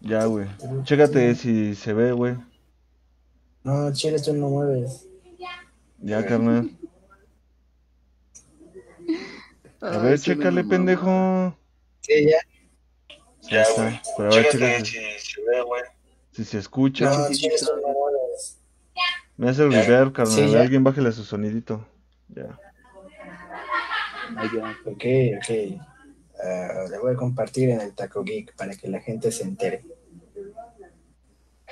Ya, güey. Chécate si se ve, güey. No, chile, tú no mueves. Ya, carnal. A ver, chécale, pendejo. Sí, ya. Ya, está. Pero a ver, chécate si se ve, güey. Si se escucha. No, chile, tú no mueves. Me hace el reverb, carnal. Alguien bájale a su sonidito. Ya. Ok, ok. Ah, le voy a compartir en el Taco Geek para que la gente se entere.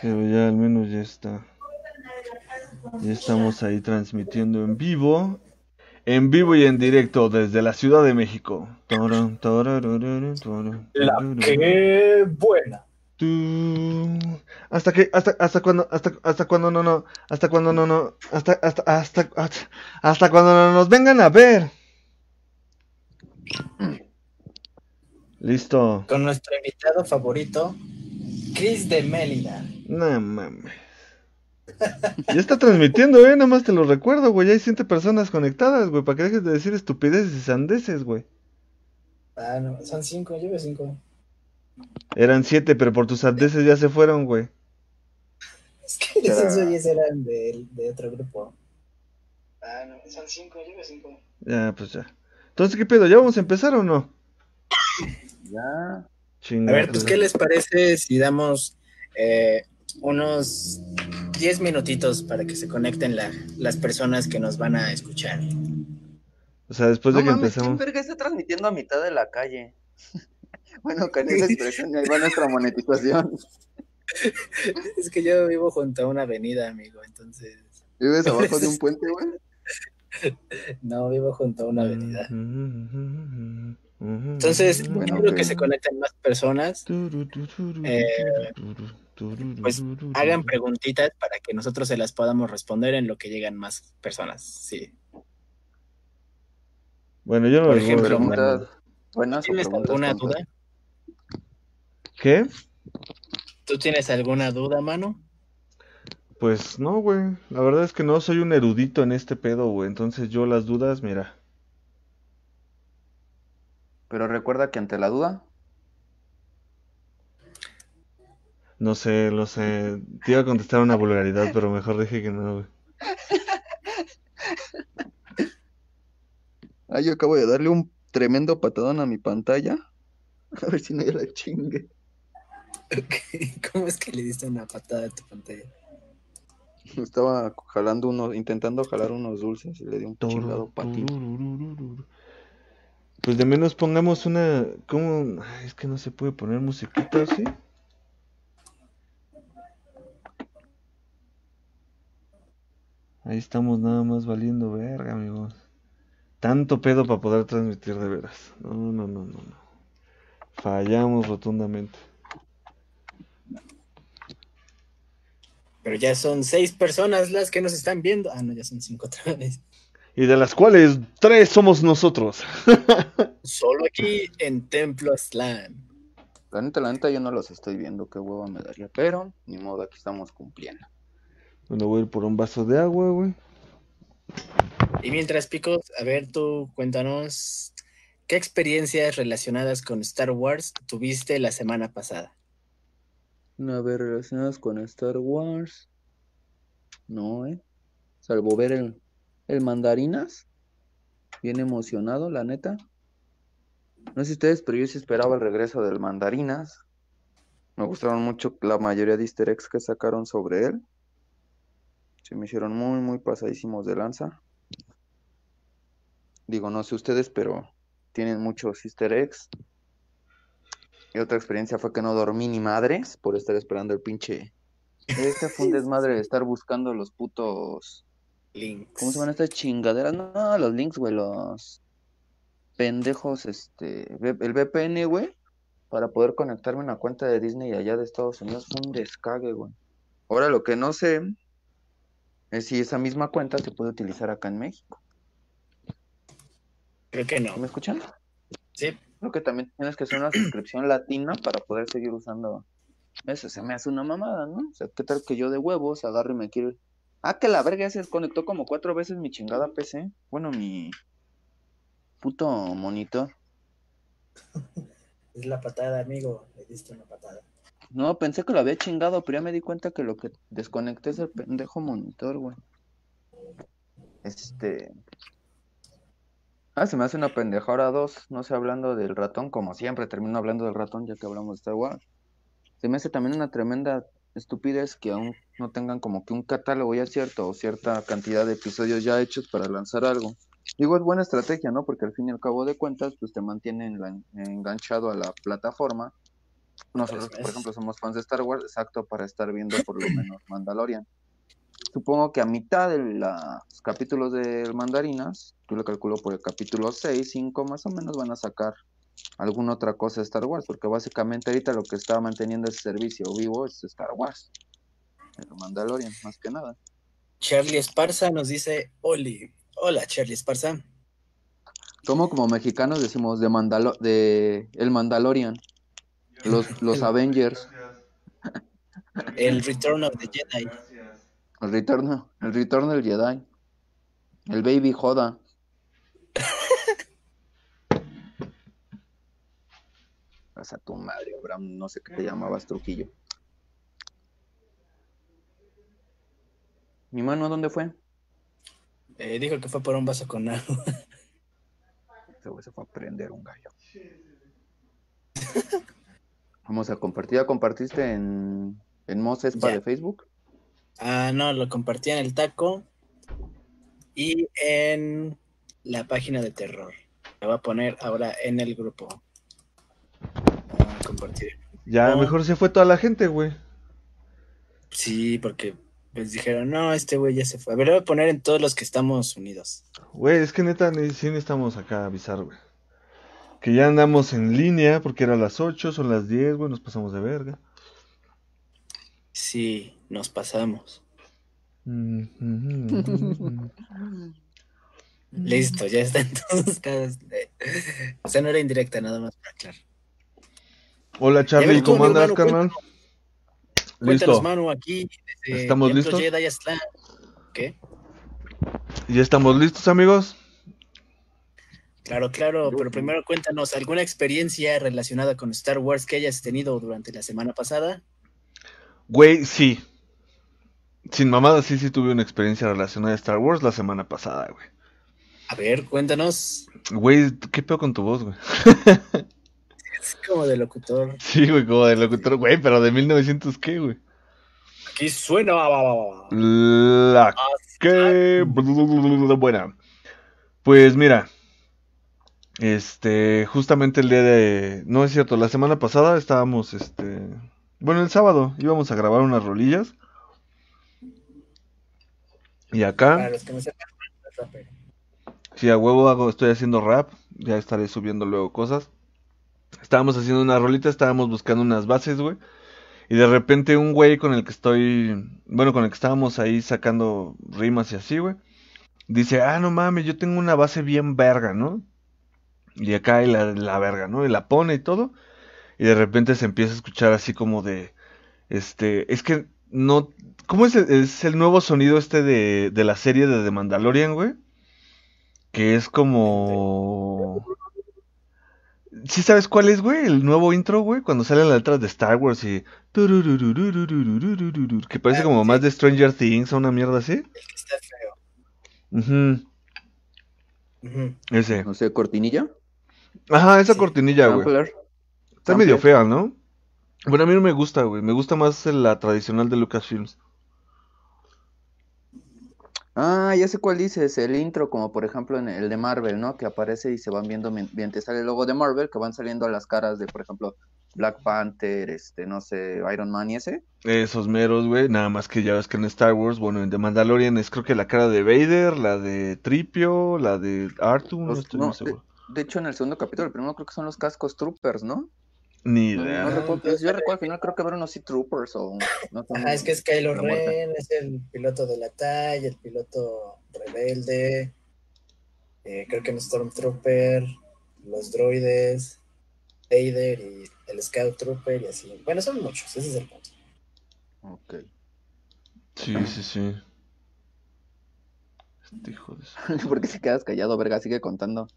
Pero ya al menos ya está. Ya estamos ahí transmitiendo en vivo. En vivo y en directo desde la Ciudad de México. La que buena. Tú. Hasta que, hasta, hasta cuando, hasta, hasta cuando no, no, hasta cuando no, no, hasta, hasta, hasta, hasta, hasta cuando no nos vengan a ver. Listo. Con nuestro invitado favorito, Chris de Mélida. No mames. Ya está transmitiendo, eh, nada más te lo recuerdo, güey. Ya hay siete personas conectadas, güey, para que dejes de decir estupideces y sandeces, güey. Ah, no, son cinco, yo veo cinco. Eran siete, pero por tus sandeces ya se fueron, güey. Es que Ya. esos güeyes eran de, de otro grupo. Ah, no, son cinco, yo veo cinco. Ya, pues ya. Entonces, ¿qué pedo? ¿Ya vamos a empezar o no? Ya. A ver, pues, ¿qué les parece si damos eh, unos 10 minutitos para que se conecten la- las personas que nos van a escuchar? O sea, después de no que mames, ¿quién empezamos. verga está transmitiendo a mitad de la calle? bueno, con esa expresión ahí va nuestra monetización. Es que yo vivo junto a una avenida, amigo, entonces... ¿Vives abajo de un puente, güey? No, vivo junto a una avenida. Entonces, Bueno, quiero ok. que se conecten más personas, eh, pues, hagan preguntitas para que nosotros se las podamos responder en lo que llegan más personas. Sí. Bueno, yo no Por ejemplo. Preguntas buenas ¿Tienes preguntas alguna tontas. duda? ¿Qué? ¿Tú tienes alguna duda, mano? Pues no, güey. La verdad es que no soy un erudito en este pedo, güey. Entonces yo las dudas, mira. Pero recuerda que ante la duda, No sé, lo sé. Te iba a contestar una vulgaridad, pero mejor dije que no, güey. Ah, yo acabo de darle un tremendo patadón a mi pantalla. A ver si no ya la chingue. ¿Cómo es que le diste una patada a tu pantalla? Estaba jalando unos, intentando jalar unos dulces y le di un chingado patín. Pues de menos pongamos una. ¿Cómo? Es que no se puede poner musiquita, ¿sí? Ahí estamos nada más valiendo verga, amigos. Tanto pedo para poder transmitir de veras. No, no, no, no, no. Fallamos rotundamente. Pero ya son seis personas las que nos están viendo. Ah, no, ya son cinco otra vez. Y de las cuales tres somos nosotros. Solo aquí en Templo Slam. La neta, la neta, yo no los estoy viendo, qué hueva me daría, pero ni modo, aquí estamos cumpliendo. Bueno, voy a ir por un vaso de agua, güey. Y mientras, Picos, a ver, tú cuéntanos qué experiencias relacionadas con Star Wars tuviste la semana pasada. A ver, relacionadas con Star Wars. No, eh. Salvo ver el, el mandarinas. Bien emocionado, la neta. No sé ustedes, pero yo sí esperaba el regreso del mandarinas. Me gustaron mucho la mayoría de easter eggs que sacaron sobre él. Se me hicieron muy, muy pasadísimos de lanza. Digo, no sé ustedes, pero tienen muchos easter eggs. Y otra experiencia fue que no dormí ni madres por estar esperando el pinche. Este fue un desmadre de estar buscando los putos. Links. ¿Cómo se llaman estas chingaderas? No, los links, güey, los pendejos, este, el VPN, güey, para poder conectarme a una cuenta de Disney allá de Estados Unidos. Fue un descague, güey. Ahora lo que no sé es si esa misma cuenta se puede utilizar acá en México. Creo que ¿Me no. escuchan? Sí, Creo que también tienes que hacer una suscripción latina para poder seguir usando eso. Se me hace una mamada, ¿no? O sea, ¿qué tal que yo de huevos agarro y me quiero... Ah, que la verga ya se desconectó como cuatro veces mi chingada PC. Bueno, mi puto monitor. es la patada, amigo. Le diste una patada. No, pensé que lo había chingado, pero ya me di cuenta que lo que desconecté es el pendejo monitor, güey. Este. Ah, se me hace una pendejora dos. No sé, hablando del ratón, como siempre, termino hablando del ratón ya que hablamos de Star Wars. Se me hace también una tremenda estupidez que aún no tengan como que un catálogo ya cierto o cierta cantidad de episodios ya hechos para lanzar algo. Digo, es buena estrategia, ¿no? Porque al fin y al cabo de cuentas, pues te mantienen enganchado a la plataforma. Nosotros, por ejemplo, somos fans de Star Wars, exacto, para estar viendo por lo menos Mandalorian. Supongo que a mitad de los capítulos de Mandarinas, tú lo calculo por el capítulo 6, 5 más o menos, van a sacar alguna otra cosa de Star Wars, porque básicamente ahorita lo que está manteniendo ese servicio vivo es Star Wars. El Mandalorian, más que nada. Charlie Esparza nos dice, Oli, hola Charlie Esparza. Como como mexicanos decimos de, Mandalo de el Mandalorian, los, los Avengers. El Return of the Jedi. El retorno, el retorno del Jedi. El Baby Joda. Vas a tu madre, Abraham, no sé qué te llamabas, Trujillo. ¿Mi mano dónde fue? Eh, dijo que fue por un vaso con agua. se fue a prender un gallo. Vamos a compartir. ¿Ya compartiste en, en Mosespa de Facebook? Ah, no, lo compartí en el taco y en la página de terror. La voy a poner ahora en el grupo. A compartir. Ya, mejor se fue toda la gente, güey. Sí, porque pues dijeron, no, este güey ya se fue. A ver, lo voy a poner en todos los que estamos unidos. Güey, es que neta, sí necesitamos acá avisar, güey. Que ya andamos en línea porque era las 8, son las 10, güey, nos pasamos de verga. Sí, nos pasamos. Listo, ya está en todos casos. O sea, no era indirecta, nada más para aclarar. Hola Charlie, ¿cómo andas, carnal? Listo. Manu, aquí. ¿Estamos listos? ¿Qué? ¿Ya estamos listos, amigos? Claro, claro, pero primero cuéntanos, ¿alguna experiencia relacionada con Star Wars que hayas tenido durante la semana pasada? Güey, sí. Sin mamada, sí, sí tuve una experiencia relacionada a Star Wars la semana pasada, güey. A ver, cuéntanos. Güey, ¿qué peor con tu voz, güey? es como de locutor. Sí, güey, como de locutor, güey, pero de 1900, ¿qué, güey? Aquí suena. La que. Buena. Pues mira. Este, justamente el día de. No es cierto, la semana pasada estábamos, este bueno, el sábado íbamos a grabar unas rolillas. Y acá. Si a huevo hago, estoy haciendo rap. Ya estaré subiendo luego cosas. Estábamos haciendo una rolita, estábamos buscando unas bases, güey. Y de repente un güey con el que estoy. Bueno, con el que estábamos ahí sacando rimas y así, güey. Dice, ah, no mames, yo tengo una base bien verga, ¿no? Y acá hay la, la verga, ¿no? Y la pone y todo y de repente se empieza a escuchar así como de, este, es que no, ¿cómo es el, es el nuevo sonido este de, de la serie de The Mandalorian, güey? Que es como... ¿Sí sabes cuál es, güey? El nuevo intro, güey, cuando salen las letras de Star Wars y... Que parece como más de Stranger Things o una mierda así. Está feo. Ese. No sé, cortinilla. Ajá, esa cortinilla, güey. Está medio fea, ¿no? Bueno, a mí no me gusta, güey. Me gusta más la tradicional de Lucasfilms. Ah, ya sé cuál dices, el intro, como por ejemplo en el de Marvel, ¿no? Que aparece y se van viendo mientras sale el logo de Marvel, que van saliendo las caras de, por ejemplo, Black Panther, este, no sé, Iron Man y ese. Esos meros, güey, nada más que ya ves que en Star Wars, bueno, en The Mandalorian es creo que la cara de Vader, la de Tripio, la de Arthur, no estoy muy seguro. De, de, hecho, en el segundo capítulo, el primero creo que son los cascos troopers, ¿no? Ni idea. No, recuerdo, yo recuerdo al final creo que habrá unos Sea Troopers o... No es que es Kylo Ren, es el piloto de la talla, el piloto rebelde, eh, creo que un Stormtrooper, los droides, Vader y el Scout Trooper y así. Bueno, son muchos, ese es el punto. Ok. Sí, sí, sí. Este hijo de... ¿Por qué se quedas callado, verga? Sigue contando.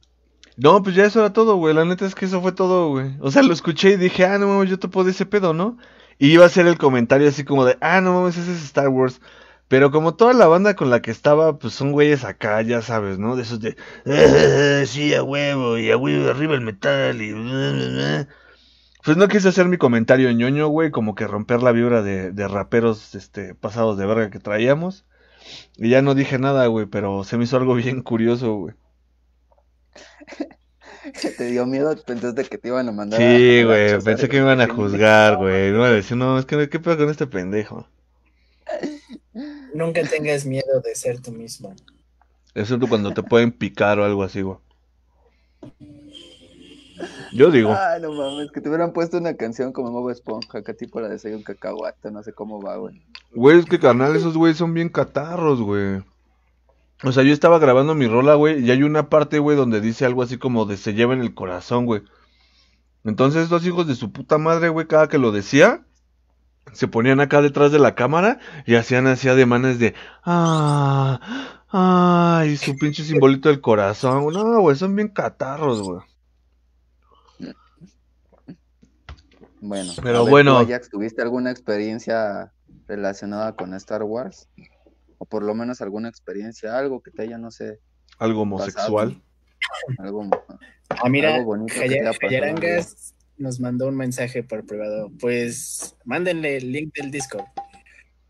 No, pues ya eso era todo, güey. La neta es que eso fue todo, güey. O sea, lo escuché y dije, ah, no mames, yo te puedo ese pedo, ¿no? Y iba a ser el comentario así como de, ah, no mames, ese es Star Wars. Pero como toda la banda con la que estaba, pues son güeyes acá, ya sabes, ¿no? De esos de, "Ah, sí, a huevo, y a huevo, arriba el metal, y... Pues no quise hacer mi comentario ñoño, güey, como que romper la vibra de, de raperos este, pasados de verga que traíamos. Y ya no dije nada, güey, pero se me hizo algo bien curioso, güey. ¿Te dio miedo? ¿Pensaste que te iban a mandar Sí, a güey, pensé que me iban a juzgar, güey. A decir, no, es que, ¿qué pedo con este pendejo? Nunca tengas miedo de ser tú mismo. Excepto cuando te pueden picar o algo así, güey. Yo digo, Ay, no mames, que te hubieran puesto una canción como Bob Esponja, acá tipo la de Soy un cacahuate, no sé cómo va, güey. güey, es que carnal, esos güeyes son bien catarros, güey. O sea, yo estaba grabando mi rola, güey, y hay una parte, güey, donde dice algo así como de se lleva en el corazón, güey. Entonces, estos hijos de su puta madre, güey, cada que lo decía, se ponían acá detrás de la cámara y hacían así ademanes de, ah, ah, y su pinche simbolito del corazón. No, güey, son bien catarros, güey. Bueno, Pero ver, bueno. tú, Ajax, ¿tuviste alguna experiencia relacionada con Star Wars? O por lo menos alguna experiencia, algo que te haya, no sé, Algo homosexual. algo, Ah, mira, algo bonito que te pasado. Nos mandó un mensaje por privado. Pues mándenle el link del Discord.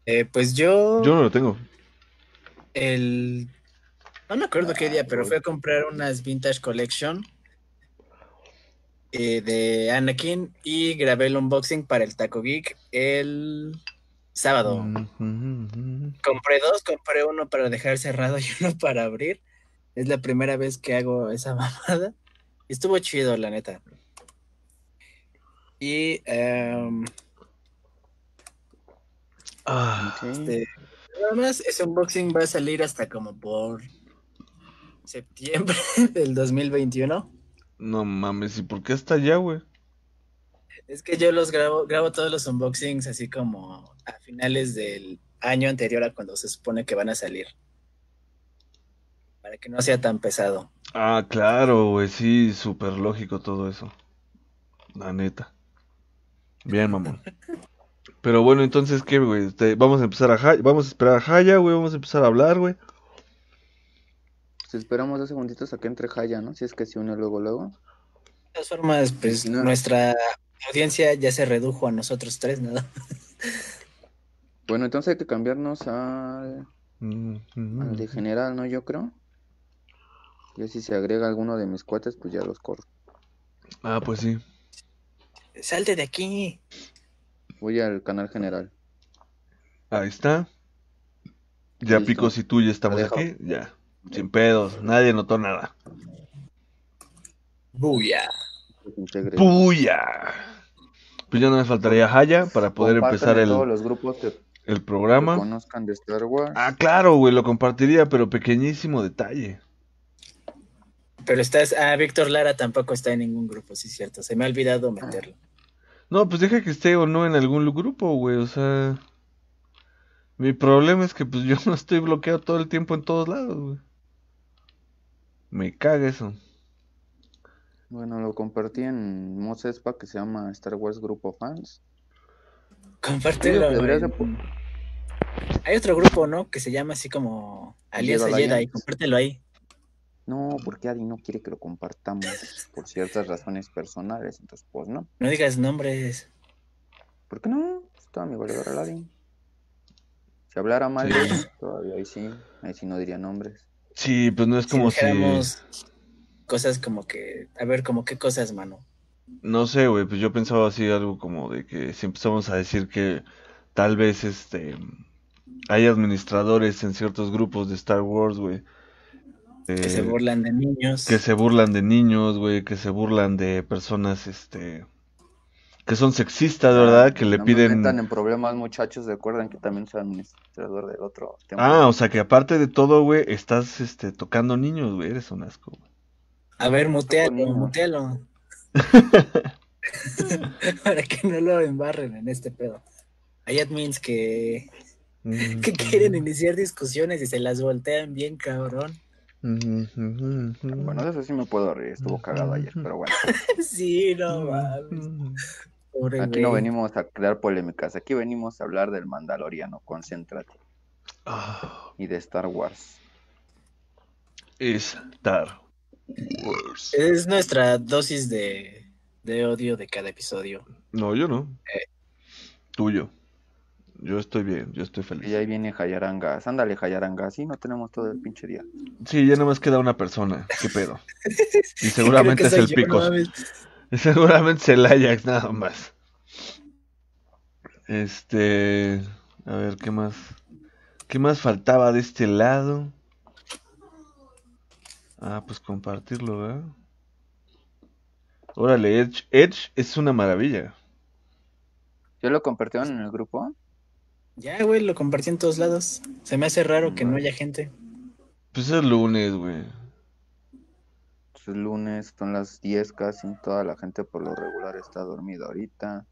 Eh, pues yo, Yo no lo tengo. el... No me acuerdo qué día, pero fui a comprar unas Vintage Collection eh, de Anakin y grabé el unboxing para el Taco Geek el sábado. Mm. Compré dos, compré uno para dejar cerrado y uno para abrir. Es la primera vez que hago esa mamada. Estuvo chido, la neta. Y em, Ah, este, nada más, ese unboxing va a salir hasta como por septiembre del 2021. no mames, ¿y por qué hasta allá, güey? Es que yo los grabo, grabo todos los unboxings así como a finales del año anterior a cuando se supone que van a salir. Para que no sea tan pesado. Ah, claro, güey, sí, súper lógico todo eso. La neta. Bien, mamón. Pero bueno, entonces, ¿qué, güey? Vamos a empezar a vamos a esperar a Jaya, güey, vamos a empezar a hablar, güey. Pues esperamos dos segunditos a que entre Jaya, ¿no? Si es que se une luego, luego. De todas formas, pues No. nuestra audiencia ya se redujo a nosotros tres, ¿no? Bueno, entonces hay que cambiarnos al, Mm, mm, al de general, ¿no? Yo creo. Ya si se agrega alguno de mis cuates, pues ya los corro. Ah, pues sí. Salte de aquí. Voy al canal general. Ahí está. Ya Listo. Picos y tú ya estamos aquí. Ya. Sin pedos. Nadie notó nada. Buya. ¡Puya! Pues ya no me faltaría Jaya para poder empezar el, todos los grupos que, el que programa. conozcan de Star Wars. Ah, claro, güey, lo compartiría, pero pequeñísimo detalle. Pero estás. Ah, Víctor Lara tampoco está en ningún grupo, sí es cierto. Se me ha olvidado meterlo. No, pues deja que esté o no en algún grupo, güey, o sea... Mi problema es que pues yo no estoy bloqueado todo el tiempo en todos lados, güey. Me caga eso. Bueno, lo compartí en Mosespa que se llama Star Wars Grupo Fans. Compártelo. Hay otro grupo, ¿no? Que se llama así como Alianza Jedi Jedi. Compártelo ahí. No, porque Adi no quiere que lo compartamos por ciertas razones personales, entonces pues no. No digas nombres. ¿Por qué no? Está mi valedor al Adi. Si hablara mal todavía ahí sí, ahí sí no diría nombres. Sí, pues no es Si como si... dijéramos cosas como que. A ver, como qué cosas, mano. No sé, güey, pues yo pensaba así algo como de que si empezamos a decir que tal vez este hay administradores en ciertos grupos de Star Wars, güey. Que se eh, burlan de niños. que se burlan de niños, güey, que se burlan de personas, este, que son sexistas, ¿verdad? Que le no piden... Me metan en problemas, muchachos, recuerden que también soy administrador del otro tema. Ah, o sea que aparte de todo, güey, estás, este, tocando niños, güey, eres un asco, güey. A ver, mutealo, mutealo. Para que no lo embarren en este pedo. Hay admins que, que quieren iniciar discusiones y se las voltean bien, cabrón. Bueno, de eso sí me puedo reír, estuvo cagado ayer, pero bueno. Sí, no mames. Pobre Aquí no venimos a crear polémicas, aquí venimos a hablar del Mandaloriano, concéntrate. Ah, Y de Star Wars. Star Wars. Es nuestra dosis de, de odio de cada episodio. No, yo no. Eh. Tuyo. Yo estoy bien, yo estoy Y feliz. ahí viene Jayarangas. Ándale, Jayarangas. Sí, no tenemos todo el pinche día. Sí, ya nada más queda una persona. ¿Qué pedo? Y seguramente es el yo, no Picos. mames. Seguramente es el Ajax, nada más. Este. A ver, ¿qué más? ¿Qué más faltaba de este lado? Ah, pues compartirlo, ¿verdad? Órale, Edge. Edge es una maravilla. ¿Ya lo compartieron en el grupo? Ya, güey, lo compartí en todos lados. Se me hace raro que no haya gente. Pues es lunes, güey. Pues es lunes, son las 10 casi. Toda la gente por lo regular está dormida ahorita.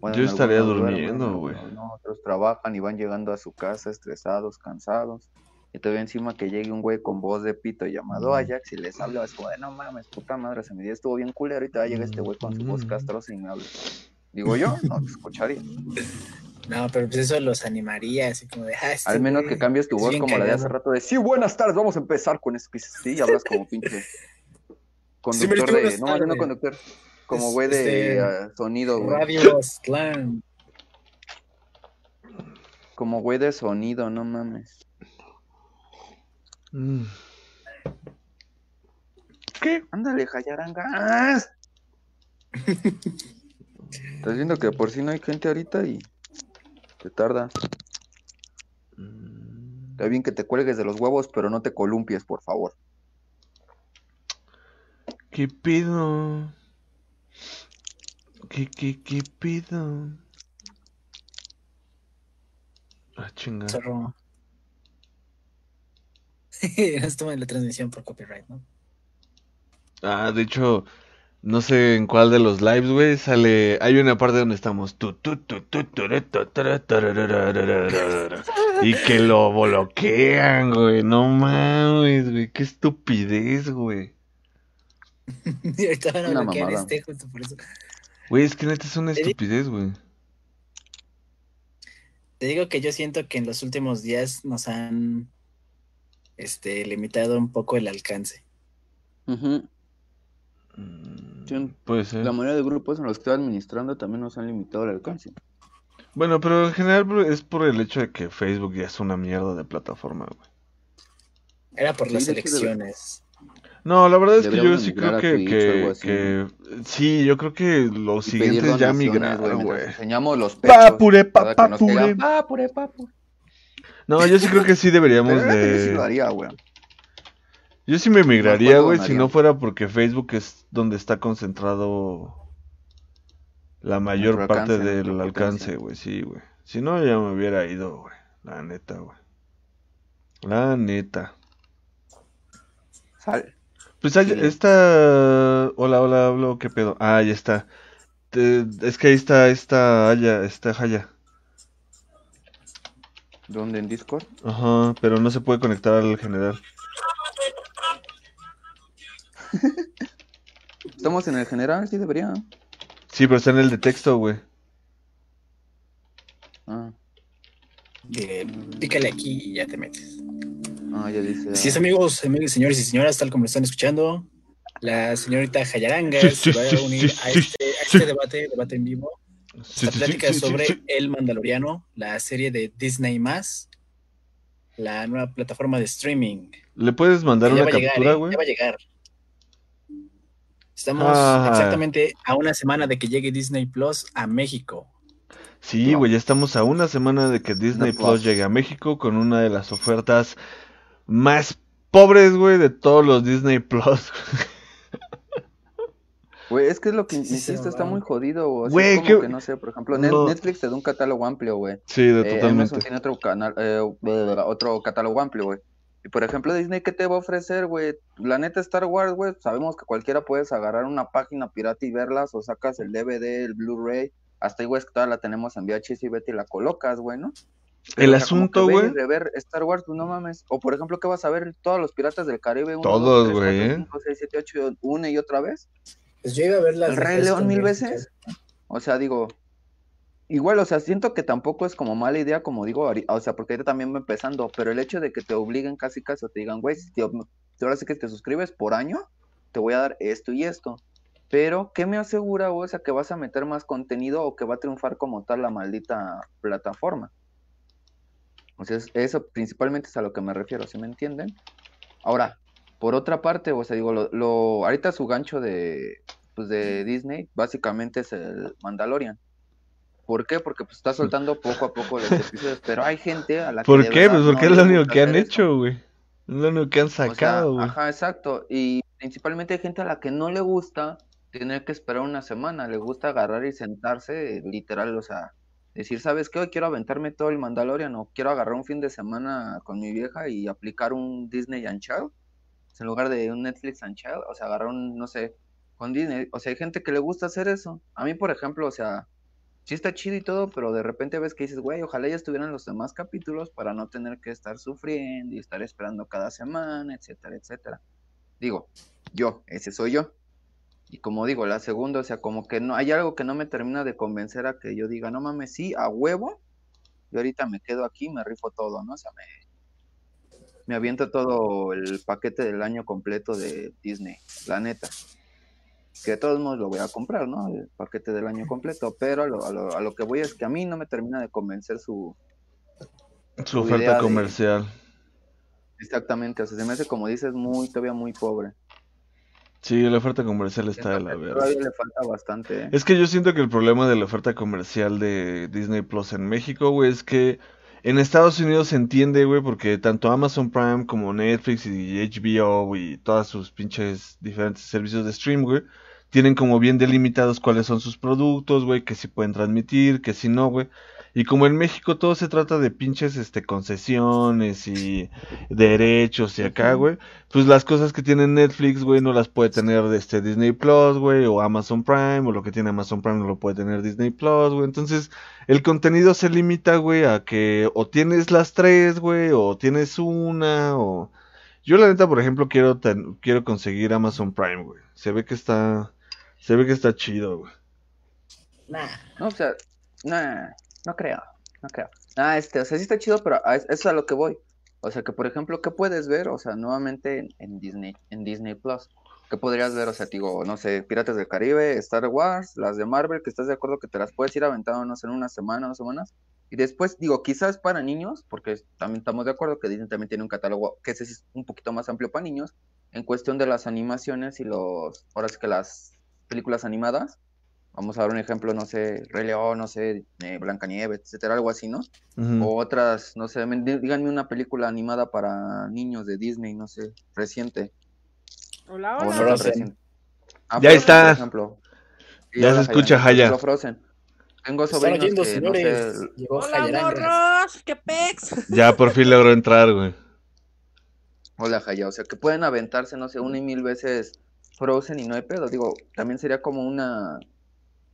Bueno, Yo estaría durmiendo, güey. no, otros trabajan y van llegando a su casa estresados, cansados. Y todavía encima que llegue un güey con voz de pito llamado Ajax y les habla, es como de, no mames, puta madre, se me dio, estuvo bien culero. Ahorita llega este güey con su voz castrosa y me habla. Digo yo, no te escucharía. No, pero pues eso los animaría, así como de. Ah, este Al menos güey que cambies tu voz como la de hace rato de sí, buenas tardes, vamos a empezar con esto sí, y hablas como pinche conductor de, no, no tardes. conductor, como güey de este, ah, sonido, güey. Radio Slam. Como güey de sonido, no mames. Mm. ¿Qué? Ándale, Jayarangas. Estás viendo que por si no hay gente ahorita y te tardas. Mm. Está bien que te cuelgues de los huevos, pero no te columpies, por favor. ¿Qué pido? ¿Qué, qué, qué pido? Ah, chinga. Estuvo en la transmisión por copyright, ¿no? Ah, de hecho, no sé en cuál de los lives, güey, sale. Hay una parte donde estamos. Y que lo bloquean, güey. No mames, güey. Qué estupidez, güey. Y ahorita van a Una bloquear mamada. este justo por eso. Güey, es que neta es una estupidez, güey. Te digo que yo siento que en los últimos días nos han este limitado un poco el alcance. Mm, Sí. Puede ser. La mayoría de grupos en los que estoy administrando también nos han limitado el alcance. Bueno, pero en general es por el hecho de que Facebook ya es una mierda de plataforma, güey. Era por Sí, las elecciones. No, la verdad es que yo sí creo que, sí, yo creo que lo Y siguiente pedir es ya donaciones, migrar, mientras güey. Enseñamos los pechos. No, yo sí creo que sí deberíamos Pero yo sí lo de... haría, güey. Yo sí me migraría, ¿cuándo güey, si no fuera porque Facebook es donde está concentrado la mayor Nuestro parte alcance, del alcance, güey, sí, güey. Si no, ya me hubiera ido, güey. La neta, güey. La neta. Sal. Pues hay, Sí. esta... Hola, hola, hablo, ¿qué pedo? Ah, ya está. Te- Es que ahí está esta Haya, esta Haya. ¿Dónde? ¿En Discord? Ajá, pero no se puede conectar al general. Estamos en el general, sí debería. Sí, pero está en el de texto, güey. Ah, Eh, pícale aquí y ya te metes. ah ya dice. Así es, amigos, amigos, señores y señoras, tal como lo están escuchando, la señorita Jayaranga Sí, se sí, va a unir sí, a este, a este debate, debate en vivo, Sí, esta sí, sí, plática sobre. El Mandaloriano, la serie de Disney más, la nueva plataforma de streaming. ¿Le puedes mandar una captura, ¿eh? güey? Ya va a llegar. Estamos Ah. exactamente a una semana de que llegue Disney Plus a México. Sí, No. güey, ya estamos a una semana de que Disney No, Plus pues. llegue a México con una de las ofertas más pobres, güey, de todos los Disney Plus. Güey, es que es lo que Sí, insisto, está muy jodido. O sea, Güey, como ¿qué- que no sé, por ejemplo, No. Netflix te da un catálogo amplio, güey. Sí, de Eh, totalmente. Amazon tiene otro canal, eh, otro catálogo amplio, güey. Y por ejemplo, Disney, ¿qué te va a ofrecer, güey? La neta Star Wars, güey, sabemos que cualquiera puedes agarrar una página pirata y verlas, o sacas el DVD, el Blu-ray, hasta igual es que todavía la tenemos en VHS y vete y la colocas, güey, ¿no? Pero, El o sea, como asunto, ver güey. rever Star Wars, pues no mames. O por ejemplo, ¿qué vas a ver? Todos los piratas del Caribe. uno, Todos, dos, tres, güey, cuatro, ¿eh? cinco, seis, siete, ocho, una y otra vez. Pues yo iba a ver las ¿El Rey León mil veces? O sea, digo, igual, o sea, siento que tampoco es como mala idea, como digo, o sea, porque ahorita también va empezando, pero el hecho de que te obliguen casi casi o te digan, güey, si ahora sí que te suscribes por año, te voy a dar esto y esto. Pero, ¿qué me asegura, o sea, que vas a meter más contenido o que va a triunfar como tal la maldita plataforma? O sea, eso principalmente es a lo que me refiero, ¿sí me entienden? Ahora, por otra parte, o sea, digo, lo, ahorita su gancho de, pues, de Disney básicamente es el Mandalorian. ¿Por qué? Porque pues está soltando poco a poco los episodios, pero hay gente a la que... ¿Por qué? Pues porque es lo único que han hecho, güey. Es lo único que han sacado, güey. ajá, exacto. Y principalmente hay gente a la que no le gusta tener que esperar una semana, le gusta agarrar y sentarse, literal, o sea, decir, ¿sabes qué? Hoy quiero aventarme todo el Mandalorian o quiero agarrar un fin de semana con mi vieja y aplicar un Disney and Child en lugar de un Netflix and Child, o sea, agarrar un, no sé, con Disney, o sea, hay gente que le gusta hacer eso. A mí, por ejemplo, o sea, sí está chido y todo, pero de repente ves que dices, güey, ojalá ya estuvieran los demás capítulos para no tener que estar sufriendo y estar esperando cada semana, etcétera, etcétera. Digo, yo, ese soy yo. Y como digo, la segunda, o sea, como que no, hay algo que no me termina de convencer a que yo diga, no mames, sí, a huevo, y ahorita me quedo aquí, me rifo todo, ¿no? O sea, me, me aviento todo el paquete del año completo de Disney, la neta. Que de todos modos lo voy a comprar, ¿no? El paquete del año completo, pero a lo, a lo, a lo que voy es que a mí no me termina de convencer su... Su, oferta comercial. Exactamente, o sea, se me hace, como dices, muy, todavía muy pobre. Sí, la oferta comercial está de la verdad. Todavía le falta bastante. ¿eh? Es que yo siento que el problema de la oferta comercial de Disney Plus en México, güey, es que en Estados Unidos se entiende, güey, porque tanto Amazon Prime como Netflix y HBO y todas sus pinches diferentes servicios de stream, güey, tienen como bien delimitados cuáles son sus productos, güey, que si pueden transmitir, que si no, güey. Y como en México todo se trata de pinches este concesiones y derechos y acá, güey, pues las cosas que tiene Netflix, güey, no las puede tener este Disney Plus, güey, o Amazon Prime, o lo que tiene Amazon Prime no lo puede tener Disney Plus, güey. Entonces, el contenido se limita, güey, a que o tienes las tres, güey, o tienes una, o yo la neta, por ejemplo, quiero quiero conseguir Amazon Prime, güey. Se ve que está se ve que está chido, güey. Nah. No, o sea, nah. No creo, no creo. Ah, este, o sea, sí está chido, pero eso es a lo que voy. O sea, que por ejemplo, ¿qué puedes ver? O sea, nuevamente en, Disney, en Disney Plus. ¿Qué podrías ver? O sea, digo, no sé, Piratas del Caribe, Star Wars, las de Marvel, que estás de acuerdo que te las puedes ir aventando, no sé, en una semana, dos semanas. Y después, digo, quizás para niños, porque también estamos de acuerdo que Disney también tiene un catálogo que es un poquito más amplio para niños, en cuestión de las animaciones y los, ahora sí que las películas animadas, Vamos a dar un ejemplo, no sé, Rey León, no sé, eh, Blancanieves, etcétera, algo así, ¿no? O otras, no sé, díganme una película animada para niños de Disney, no sé, reciente. Hola, hola. Ah, ya está. Por ejemplo. Ya se escucha Haya. Frozen. Tengo sobrinos que, no sé... Hola, morros, qué pex. Ya por fin logró entrar, güey. Hola, Haya, o sea, que pueden aventarse, no sé, una y mil veces Frozen y no hay pedo. Digo, también sería como una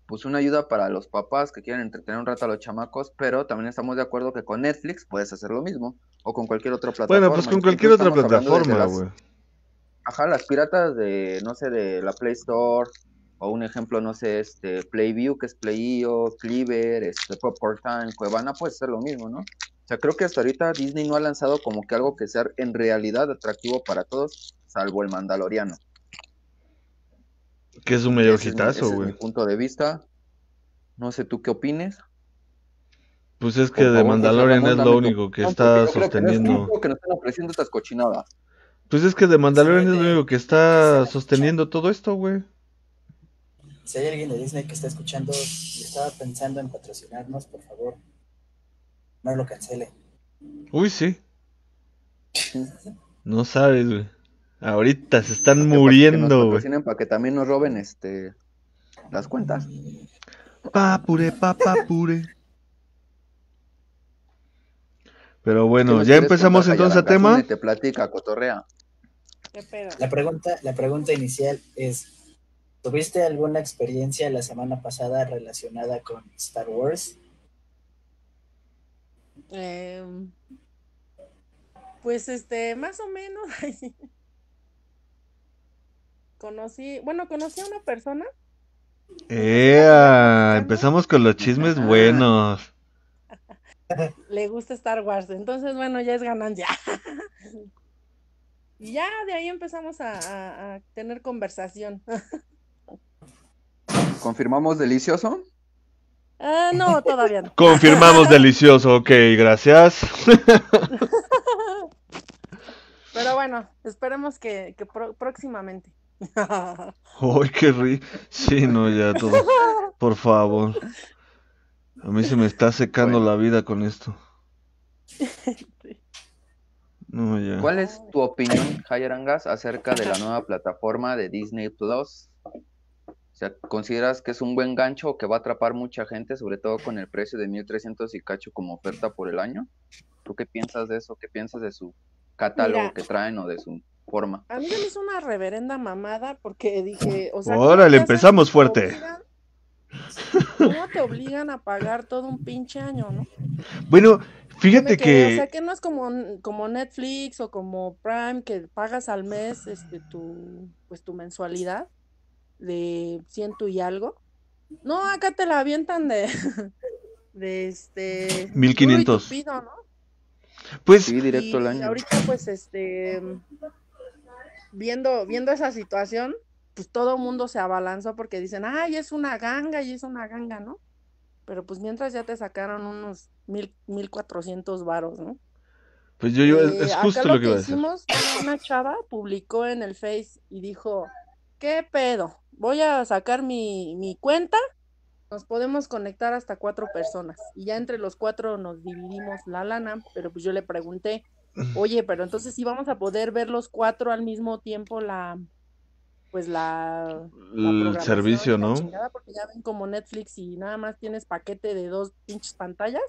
pues una ayuda para los papás que quieren entretener un rato a los chamacos, pero también estamos de acuerdo que con Netflix puedes hacer lo mismo, o con cualquier otra plataforma. Bueno, pues con cualquier otra plataforma, güey. Ajá, las piratas de, no sé, de la Play Store, o un ejemplo, no sé, este, Playview, que es Play.io, Cleaver, este, Popcorn Time, Cuevana, puede ser lo mismo, ¿no? O sea, creo que hasta ahorita Disney no ha lanzado como que algo que sea en realidad atractivo para todos, salvo el Mandaloriano. Que es un mayor hitazo, güey. mi punto de vista. No sé tú qué opines. Pues es que de Mandalorian es lo único que está sosteniendo. Que, nos están ofreciendo estas cochinadas. Pues es que de Mandalorian es lo único que está sosteniendo todo esto, güey. Si hay alguien de Disney que está escuchando y estaba pensando en patrocinarnos, por favor, no lo cancele. Uy, sí. no sabes, güey. Ahorita se están muriendo, güey. para que también nos roben este las cuentas. Papure, papapure. Pero bueno, ya empezamos entonces a tema. Te platica, cotorrea. La pregunta, la pregunta inicial es: ¿Tuviste alguna experiencia la semana pasada relacionada con Star Wars? Em, pues este, más o menos. conocí, bueno, conocí a una persona. ¡Ea! empezamos con los chismes buenos. Le gusta Star Wars, entonces bueno, ya es ganancia. y ya de ahí empezamos a, a- a tener conversación. ¿Confirmamos delicioso? Ah, no, todavía no. Confirmamos delicioso, ok, gracias. Pero bueno, esperemos que, que pro- próximamente. Ay, qué ri... Sí, no, ya todo. Por favor. A mí se me está secando Bueno. la vida con esto. No, ya. ¿Cuál es tu opinión, Jayarangas, acerca de la nueva plataforma de Disney Plus? O sea, ¿consideras que es un buen gancho o que va a atrapar mucha gente, sobre todo con el precio de 1300 y cacho como oferta por el año? ¿Tú qué piensas de eso? ¿Qué piensas de su catálogo Mira. que traen o de su forma? A mí me hizo una reverenda mamada porque dije, o sea, ¿cómo Órale, empezamos te fuerte. obligan- ¿Cómo te obligan a pagar todo un pinche año, no? Bueno, fíjate quedé, o sea, que... que no es como, como Netflix o como Prime que pagas al mes este tu pues tu mensualidad de ciento y algo. No, acá te la avientan de de este 1500. duro y tupido, ¿no? Pues, Sí, directo al Y año. ahorita pues este viendo viendo esa situación, pues todo el mundo se abalanzó porque dicen, "Ay, es una ganga y es una ganga", ¿no? Pero pues mientras ya te sacaron unos mil, mil cuatrocientos varos, ¿no? pues yo, yo, Eh, es acá justo lo que iba a decir. hicimos, una chava publicó en el Face y dijo, ¿qué pedo? Voy a sacar mi, mi cuenta, nos podemos conectar hasta cuatro personas. Y ya entre los cuatro nos dividimos la lana, pero pues yo le pregunté, oye, pero entonces sí vamos a poder ver los cuatro al mismo tiempo la, pues la, la El servicio, ¿no? chingada, porque ya ven como Netflix y nada más tienes paquete de dos pinches pantallas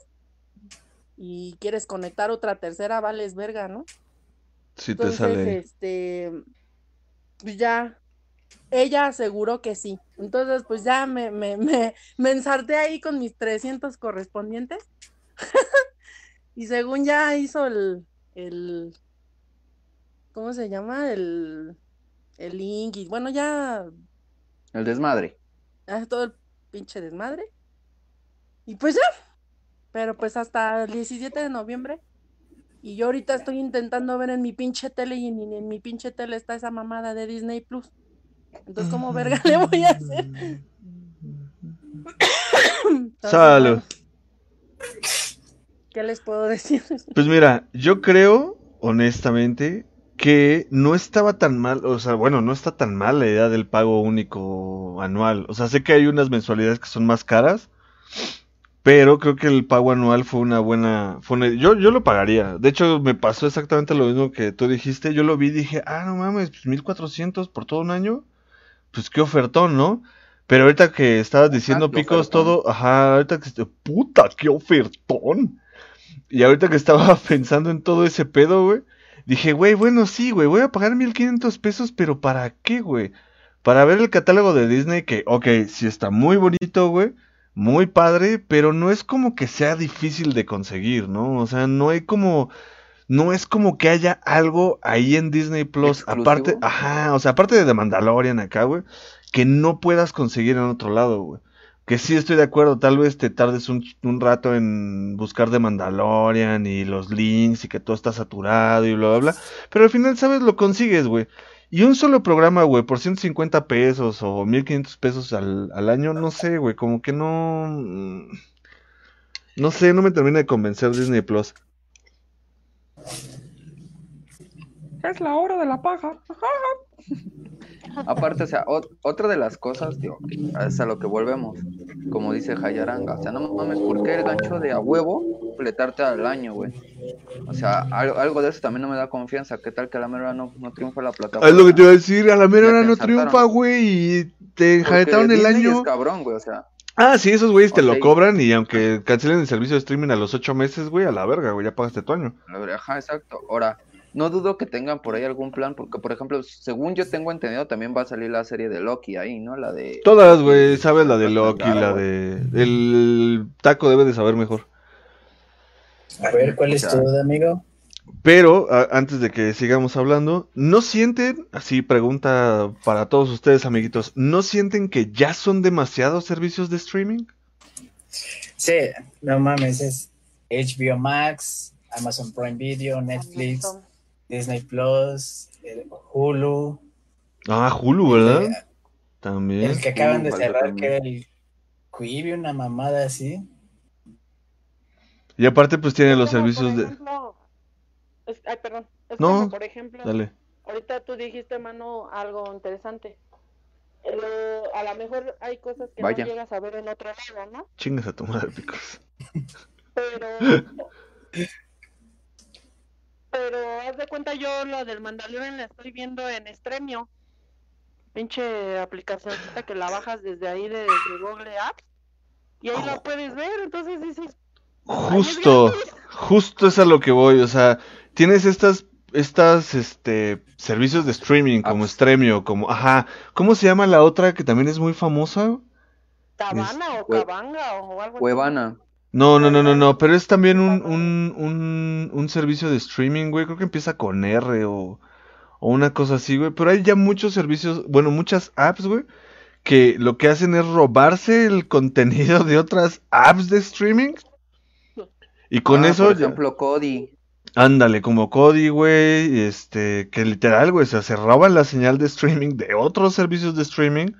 y quieres conectar otra tercera, vales verga, ¿no? Si te sale. este, pues ya, ella aseguró que sí. Entonces, pues ya me, me, me, me ensarté ahí con mis 300 correspondientes. y según ya hizo el, el, ¿cómo se llama? El, el link y bueno, ya El desmadre. hace todo el pinche desmadre. Y pues ya. Pero pues hasta el 17 de noviembre. Y yo ahorita estoy intentando ver en mi pinche tele y ni en mi pinche tele está esa mamada de Disney Plus. Entonces, ¿cómo verga le voy a hacer? Entonces, Salud. bueno, ¿Qué les puedo decir? Pues mira, yo creo, honestamente, que no estaba tan mal, o sea, bueno, no está tan mal la idea del pago único anual. O sea, sé que hay unas mensualidades que son más caras, pero creo que el pago anual fue una buena, fue una- yo, yo lo pagaría. De hecho, me pasó exactamente lo mismo que tú dijiste. Yo lo vi y dije, ah, no mames, pues 1400 por todo un año. Pues qué ofertón, ¿no? Pero ahorita que estabas diciendo qué picos ofertón. todo, ajá, ahorita que, puta, qué ofertón. Y ahorita que estaba pensando en todo ese pedo, güey, dije, güey, bueno, sí, güey, voy a pagar 1500 pesos, pero ¿para qué, güey? Para ver el catálogo de Disney que, ok, sí está muy bonito, güey, muy padre, pero no es como que sea difícil de conseguir, ¿no? O sea, no hay como, no es como que haya algo ahí en Disney Plus, ¿Exclusivo? aparte, ajá, o sea, aparte de The Mandalorian acá, güey, que no puedas conseguir en otro lado, güey. Que sí estoy de acuerdo, tal vez te tardes un, un rato en buscar de Mandalorian y los links y que todo está saturado y bla, bla, bla. Pero al final, ¿sabes? Lo consigues, güey. Y un solo programa, güey, por 150 pesos o 1500 pesos al, al año, no sé, güey, como que no... mm, No sé, no me termina de convencer Disney Plus. Es la hora de la paja. Aparte, o sea, ot- otra de las cosas, tío, es a lo que volvemos, como dice Hayaranga, o sea, no mames, ¿por qué el gancho de a huevo completarte al año, güey? O sea, algo, algo de eso también no me da confianza, ¿qué tal que a la mera no, no triunfa la plataforma? Es lo que te iba a decir, a la mera no ensartaron. triunfa, güey, y te enjaretaron el año. es cabrón, güey, o sea, Ah, sí, esos güeyes te lo cobran y aunque cancelen el servicio de streaming a los ocho meses, güey, a la verga, güey, ya pagaste tu año. ajá, exacto. Ahora, no dudo que tengan por ahí algún plan, porque, por ejemplo, según yo tengo entendido, también va a salir la serie de Loki ahí, ¿no? La de... Todas, güey, sabes la de Loki, claro, la de... El taco debe de saber mejor. A ver, ¿cuál es tu duda, amigo? Pero, a- antes de que sigamos hablando, ¿no sienten, así pregunta para todos ustedes, amiguitos, ¿no sienten que ya son demasiados servicios de streaming? Sí, no mames, es HBO Max, Amazon Prime Video, Netflix, Amazon. Disney Plus, el Hulu, Ah, Hulu, ¿verdad? el, También. el que acaban de cerrar, que era el Quibi, una mamada así. Y aparte, pues tiene los servicios por de. ejemplo, ay, perdón. Es No, como, por ejemplo, Dale. ahorita tú dijiste, mano, algo interesante. Lo- a lo mejor hay cosas que Vaya. no llegas a ver en otro lado, ¿no? Chingas a tu madre, picos. Pero. pero haz de cuenta, yo lo del Mandalorian la estoy viendo en Stremio. Pinche aplicacióncita que la bajas desde ahí, desde Google Apps. Y ahí la puedes ver, entonces dices. Justo, justo es a lo que voy. O sea, tienes estas, estas, este, servicios de streaming como Apps. Stremio, como, ajá. ¿Cómo se llama la otra que también es muy famosa? Cabana o Cue- Cabanga o algo así. Cuevana. No, no, no, no, no, pero es también un, un, un, un servicio de streaming, güey. Creo que empieza con R o, o una cosa así, güey. Pero hay ya muchos servicios, bueno, muchas apps, güey, que lo que hacen es robarse el contenido de otras apps de streaming. Y con Ah, eso, Por ya- ejemplo, Cody. ándale, como Cody, güey, este, que literal, güey, o sea, se roban la señal de streaming de otros servicios de streaming.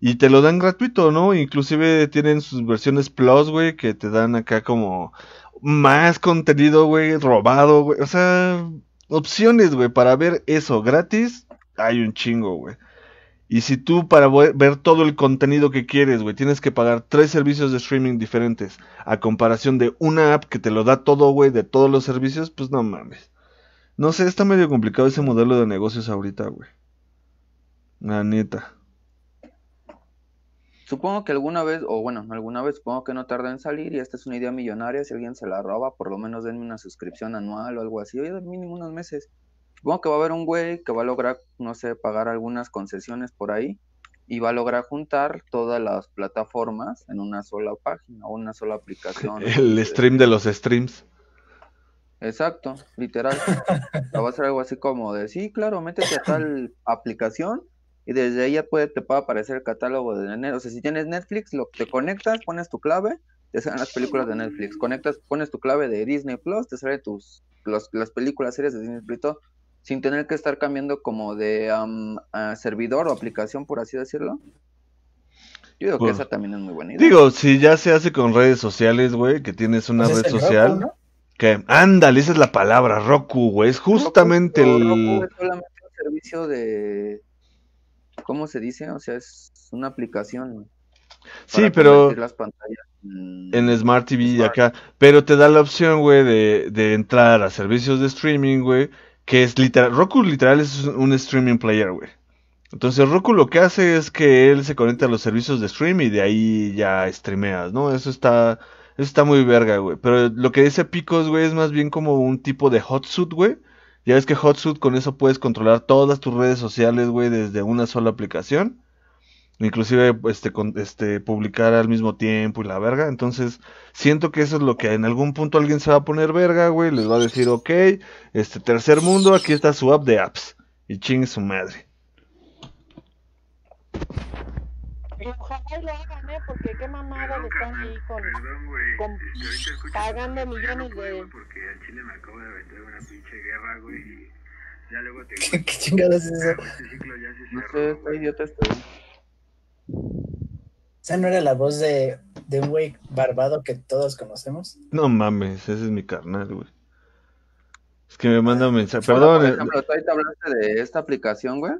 Y te lo dan gratuito, ¿no? Inclusive tienen sus versiones Plus, güey, que te dan acá como más contenido, güey, robado, güey. O sea, opciones, güey, para ver eso gratis, hay un chingo, güey. Y si tú para ver todo el contenido que quieres, güey, tienes que pagar tres servicios de streaming diferentes, a comparación de una app que te lo da todo, güey, de todos los servicios, pues no mames. No sé, está medio complicado ese modelo de negocios ahorita, güey. La neta. Supongo que alguna vez, o bueno, alguna vez supongo que no tarda en salir y esta es una idea millonaria. Si alguien se la roba, por lo menos denme una suscripción anual o algo así. Oye, mínimo unos meses. Supongo que va a haber un güey que va a lograr, no sé, pagar algunas concesiones por ahí y va a lograr juntar todas las plataformas en una sola página o una sola aplicación. El stream de los streams. Exacto, literal. Va a ser algo así como de, sí, claro, métete a tal aplicación y desde ahí ya puede, te puede aparecer el catálogo de Netflix. O sea, si tienes Netflix, lo te conectas, pones tu clave, te salen las películas de Netflix. Conectas, pones tu clave de Disney Plus, te salen tus, los- las películas, series de Disney Plus, sin tener que estar cambiando como de am, a servidor o aplicación, por así decirlo. Yo digo que Pues, esa también es muy buena idea. Digo, si ya se hace con redes sociales, güey, que tienes una Pues es red social. Roku, ¿no? Que, ándale, esa es la palabra, Roku, güey. Es justamente Roku- el. Roku es solamente un servicio de. ¿Cómo se dice? O sea, es una aplicación. Sí, pero las pantallas en- en Smart TV y Smart. acá. Pero te da la opción, güey, de, de entrar a servicios de streaming, güey. Que es literal. Roku literal es un streaming player, güey. Entonces Roku lo que hace es que él se conecta a los servicios de stream y de ahí ya streameas, ¿no? Eso está, eso está muy verga, güey. Pero lo que dice Picos, güey, es más bien como un tipo de hotsuit, güey. Ya ves que hotsuit con eso puedes controlar todas tus redes sociales, güey, desde una sola aplicación. Inclusive, este, este, publicar al mismo tiempo y la verga. Entonces, siento que eso es lo que en algún punto alguien se va a poner verga, güey. Les va a decir, ok, este, tercer mundo, aquí está su app de apps. Y ching su madre. Ojalá y lo hagan, ¿eh? Porque qué mamada de estar ahí con, Perdón, güey. con pagando millones programa, de... güey, Porque al chile me acabo de aventar una pinche guerra, güey. Y ya luego te ¿Qué, qué chingados es eso? Este ciclo ya se No sé, está idiota güey. ¿Esa no era la voz de, de un güey barbado que todos conocemos? No mames, ese es mi carnal, güey. Es que me manda un mensaje. Perdón, por eh, ejemplo, tú ahorita hablaste de esta aplicación, güey.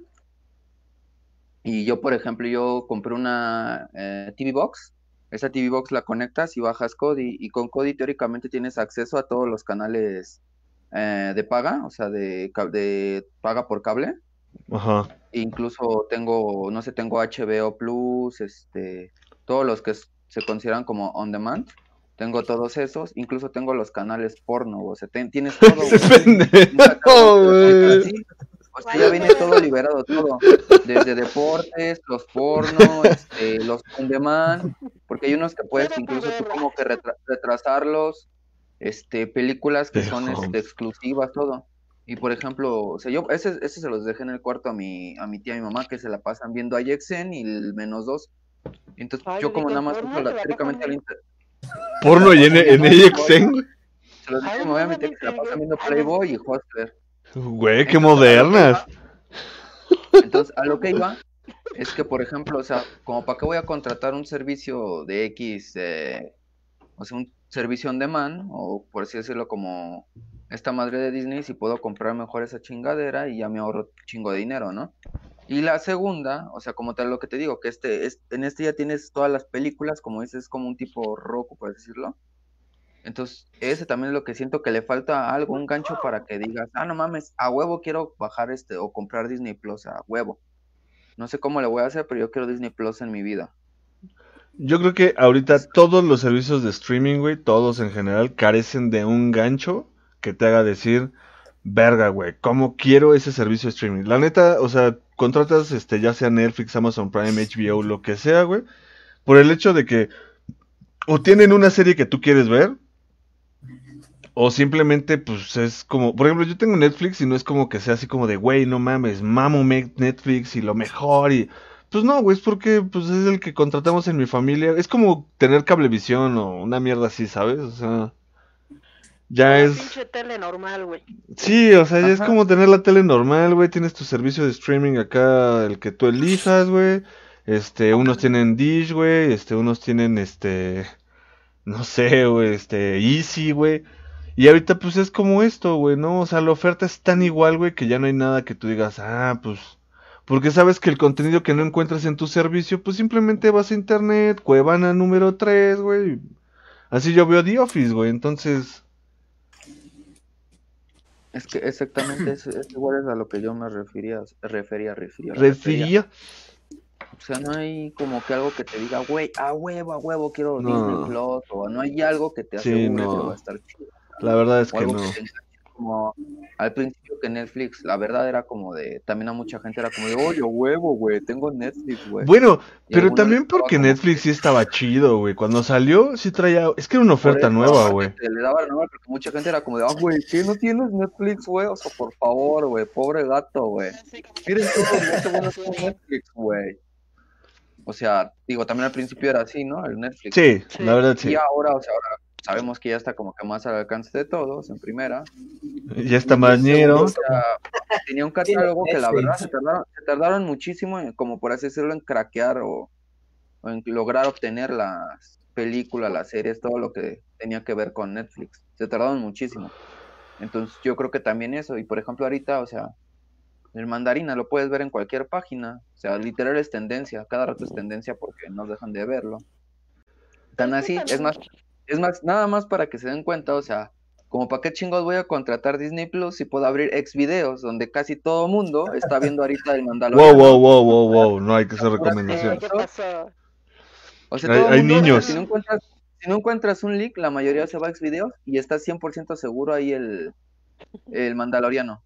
Y yo, por ejemplo, yo compré una eh, TV Box. Esa TV Box la conectas y bajas Kodi. Y con Kodi teóricamente tienes acceso a todos los canales eh, de paga, o sea, de, de paga por cable. ajá. Incluso tengo, no sé, tengo HBO Plus, este, todos los que se consideran como on demand. Tengo todos esos, incluso tengo los canales porno, o sea, ten- tienes todo, O sea, ya viene todo liberado, todo. Desde deportes, los porno, este, los on demand, porque hay unos que puedes incluso tú como que retra- retrasarlos, este, películas que son este, exclusivas, todo. Y por ejemplo, o sea, yo ese, ese se los dejé en el cuarto a mi, a mi tía y a mi mamá, que se la pasan viendo a Yexen y el menos dos. Entonces, Ay, yo como nada más ¿porno uso la, teóricamente pasan el, inter- Porno y en, en güey. Se los dije, me voy a no, meter que se la pasan viendo Playboy y. Hostler. Güey, qué modernas. Entonces, a lo que iba es que, por ejemplo, o sea, como para qué voy a contratar un servicio de X, eh, o sea, un servicio on demand, o por así decirlo, como esta madre de Disney, si puedo comprar mejor esa chingadera y ya me ahorro chingo de dinero, ¿no? Y la segunda, o sea, como tal lo que te digo, que este, es, en este ya tienes todas las películas, como dices, es como un tipo Roku, por decirlo. Entonces, ese también es lo que siento que le falta algo, un gancho para que digas, ah, no mames, a huevo quiero bajar este o comprar Disney Plus, a huevo. No sé cómo le voy a hacer, pero yo quiero Disney Plus en mi vida. Yo creo que ahorita todos los servicios de streaming, güey, todos en general, carecen de un gancho que te haga decir, verga, güey, ¿cómo quiero ese servicio de streaming? La neta, o sea, contratas, este, ya sea Netflix, Amazon Prime, HBO, lo que sea, güey, por el hecho de que o tienen una serie que tú quieres ver, o simplemente, pues, es como, por ejemplo, yo tengo Netflix y no es como que sea así como de, güey, no mames, mamo me- Netflix y lo mejor y... Pues no, güey, es porque pues es el que contratamos en mi familia. Es como tener cablevisión o una mierda así, ¿sabes? O sea, ya es... pinche tele normal, güey. Sí, o sea, ya es como tener la tele normal, güey. Tienes tu servicio de streaming acá, el que tú elijas, güey. Este, unos tienen Dish, güey. Este, unos tienen, este, no sé, güey, este, Easy, güey. Y ahorita, pues es como esto, güey, ¿no? O sea, la oferta es tan igual, güey, que ya no hay nada que tú digas, ah, pues. Porque sabes que el contenido que no encuentras en tu servicio, pues simplemente vas a internet, Cuevana número 3, güey. Así yo veo The Office, güey. Entonces. Es que exactamente es, es igual es a lo que yo me refería, refería, refería, refería. O sea, no hay como que algo que te diga, güey, a huevo, a huevo, quiero No. Disney Plus, o no hay algo que te Sí, asegure no. que va a estar chido. La verdad es que no. que como al principio que Netflix, la verdad era como de, también a mucha gente era como de, oye, huevo, güey, tengo Netflix, güey. Bueno, Y pero también porque Netflix sí estaba chido, güey. Cuando salió, sí traía. Es que era una oferta eso, nueva, güey. Le daba la nueva porque mucha gente era como de, ah, güey, ¿qué no tienes Netflix, güey? O sea, por favor, güey, pobre gato, güey. Miren todo Netflix, güey. O sea, digo, también al principio era así, ¿no? El Netflix. Sí, la verdad Y sí. ahora, o sea, ahora sabemos que ya está como que más al alcance de todos, en primera. Ya está Y mañero. o sea, tenía un catálogo que la verdad se tardaron, se tardaron muchísimo, en, como por así decirlo, en craquear o, o en lograr obtener las películas, las series, todo lo que tenía que ver con Netflix. Se tardaron muchísimo. Entonces yo creo que también eso, y por ejemplo ahorita, o sea, el mandarina lo puedes ver en cualquier página, o sea, literal es tendencia, cada rato es tendencia porque no dejan de verlo. Tan así, es más, es más, nada más para que se den cuenta, o sea, como para qué chingos voy a contratar Disney Plus si puedo abrir ex videos donde casi todo mundo está viendo ahorita el Wow, Mandaloriano. wow, wow, wow, wow. No hay que hacer recomendaciones. ¿Qué pasó? O sea, Hay- todo el hay mundo, o sea, niños. si no encuentras, si no encuentras un link, la mayoría se va a ex videos y está 100% seguro ahí el, el Mandaloriano.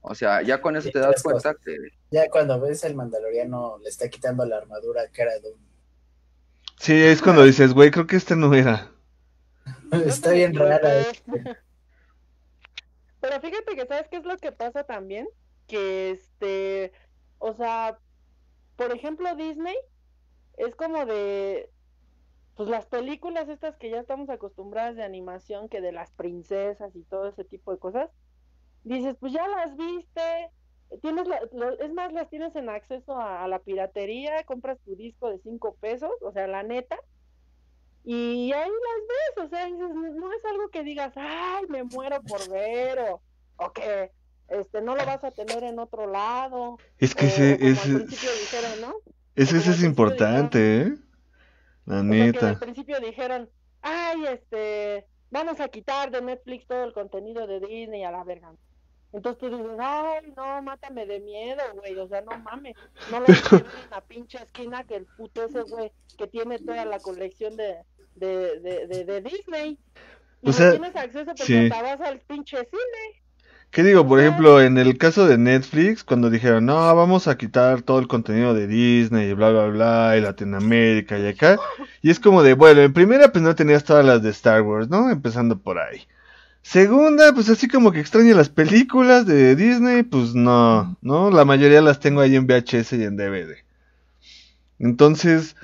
O sea, ya con eso Sí, te das cuenta que Ya cuando ves el mandaloriano le está quitando la armadura a cara de un... Sí, es cuando dices, güey, creo que este no era. Está bien rara. eh. Pero fíjate que, ¿sabes qué es lo que pasa también? Que este, o sea, por ejemplo, Disney es como de, pues las películas estas que ya estamos acostumbradas de animación, que de las princesas y todo ese tipo de cosas, dices, pues ya las viste, tienes la- lo- es más, las tienes en acceso a, a la piratería, compras tu disco de cinco pesos, o sea, la neta, y ahí las ves, o sea, dices, no es algo que digas, ay, me muero por ver, o, o que este, no lo vas a tener en otro lado. Es que o ese, ese, principio dijeron, ¿no? ese, es importante, ¿eh? La O sea, que al neta. principio dijeron, ay, este, vamos a quitar de Netflix todo el contenido de Disney a la verga. Entonces tú dices, ay, no, mátame de miedo, güey, o sea, no mames, no lo ver en la pinche esquina que el puto ese güey que tiene toda la colección de, de, de, de, de Disney. Y O no tienes acceso porque sí. hasta vas al pinche cine. ¿Qué digo? Por ejemplo, en el caso de Netflix, cuando dijeron, no, vamos a quitar todo el contenido de Disney y bla, bla, bla, y Latinoamérica y acá. Y es como de, bueno, en primera, pues no tenías todas las de Star Wars, ¿no? Empezando por ahí. Segunda, pues así como que extraño las películas de Disney, pues no, ¿no? La mayoría las tengo ahí en VHS y en DVD. Entonces,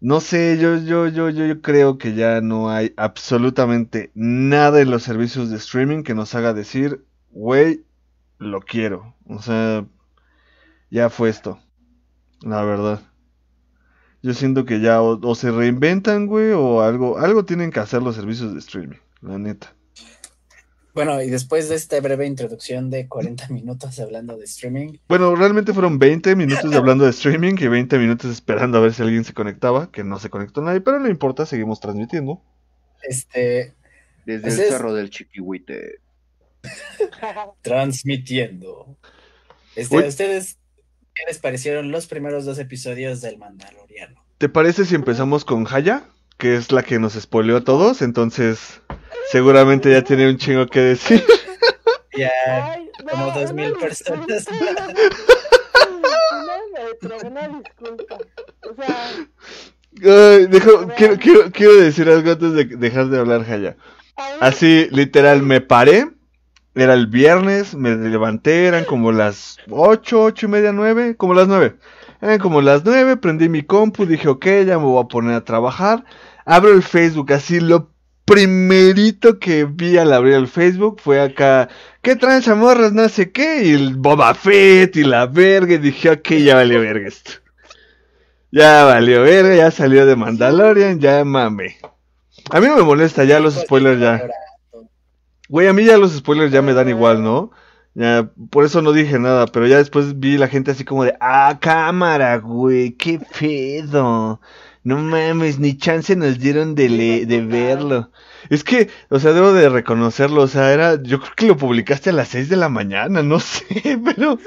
No sé, yo, yo, yo, yo, yo creo que ya no hay absolutamente nada en los servicios de streaming que nos haga decir, güey, lo quiero. O sea, ya fue esto. La verdad. Yo siento que ya o, o se reinventan, güey, o algo, algo tienen que hacer los servicios de streaming, la neta. Bueno, y después de esta breve introducción de 40 minutos hablando de streaming, Bueno, realmente fueron 20 minutos de hablando de streaming y 20 minutos esperando a ver si alguien se conectaba, que no se conectó nadie, pero no importa, seguimos transmitiendo. este, Desde Ese el es- cerro del Chiquihuite. transmitiendo. Este, Uy. ¿a ustedes qué les parecieron los primeros dos episodios del Mandaloriano? ¿Te parece si empezamos con Haya? Que es la que nos spoileó a todos, entonces seguramente ya tiene un chingo que decir. Ya, Ay, como dos una mil disculpa. personas. Una una disculpa. O sea, Ay, dejo- quiero, quiero, quiero decir algo antes de dejar de hablar Haya. a ver, Así, literal, me paré. Era el viernes, me levanté, eran como las ocho, ocho y media, nueve, como las nueve. Eran como las nueve, prendí mi compu, dije, ok, ya me voy a poner a trabajar. Abro el Facebook, así lo primerito que vi al abrir el Facebook fue acá, ¿qué traen chamorras? No sé qué, y el Boba Fett y la verga, y dije, ok, ya valió verga esto. Ya valió verga, ya salió de Mandalorian, ya mame. A mí no me molesta ya los spoilers ya. Güey, a mí ya los spoilers ya me dan igual, ¿no? Ya, por eso no dije nada, pero ya después vi la gente así como de, ah, cámara, güey, qué pedo. No mames, ni chance nos dieron de, le- de verlo. Es que, o sea, debo de reconocerlo, o sea, era, yo creo que lo publicaste a las 6 de la mañana, no sé, pero...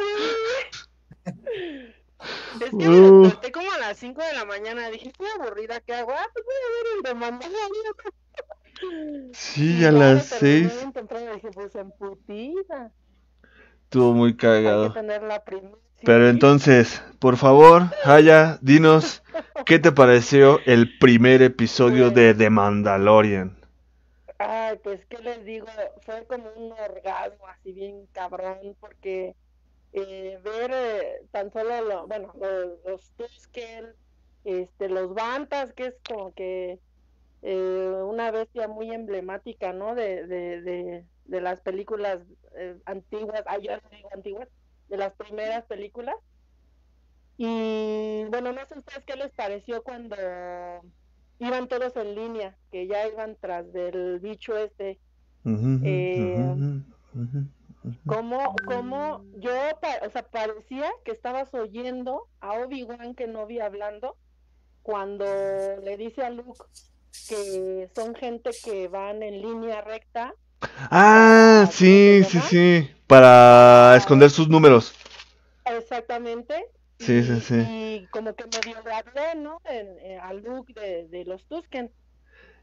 Es que me Uh. desperté como a las 5 de la mañana. Dije, estoy aburrida, ¿qué hago? Ah, pues voy a ver el de Mandalorian. Sí, a las lo terminé 6 bien temprano, Dije, pues estuvo muy Hay que cagado. tener la Pero entonces, por favor, Haya, dinos, ¿qué te pareció el primer episodio de The Mandalorian? Ay, pues, ¿qué les digo? Fue como un orgasmo así bien cabrón, porque eh, ver eh, tan solo, lo, bueno, los, los Tusken, este, los Bantas, que es como que eh, una bestia muy emblemática, ¿no? De, de, de, de las películas eh, antiguas, ay, yo digo antiguas, de las primeras películas. Y bueno, no sé ustedes qué les pareció cuando iban todos en línea, que ya iban tras del bicho este. Eh, ujú. Como, como yo, o sea, parecía que estabas oyendo a Obi-Wan Kenobi hablando cuando le dice a Luke que son gente que van en línea recta. Ah, ¿Cómo sí, sí, sí, para esconder sus números. Exactamente. Sí, y, sí, sí. Y como que medio le hablé, ¿no? En- en- a Luke de, de los Tusken.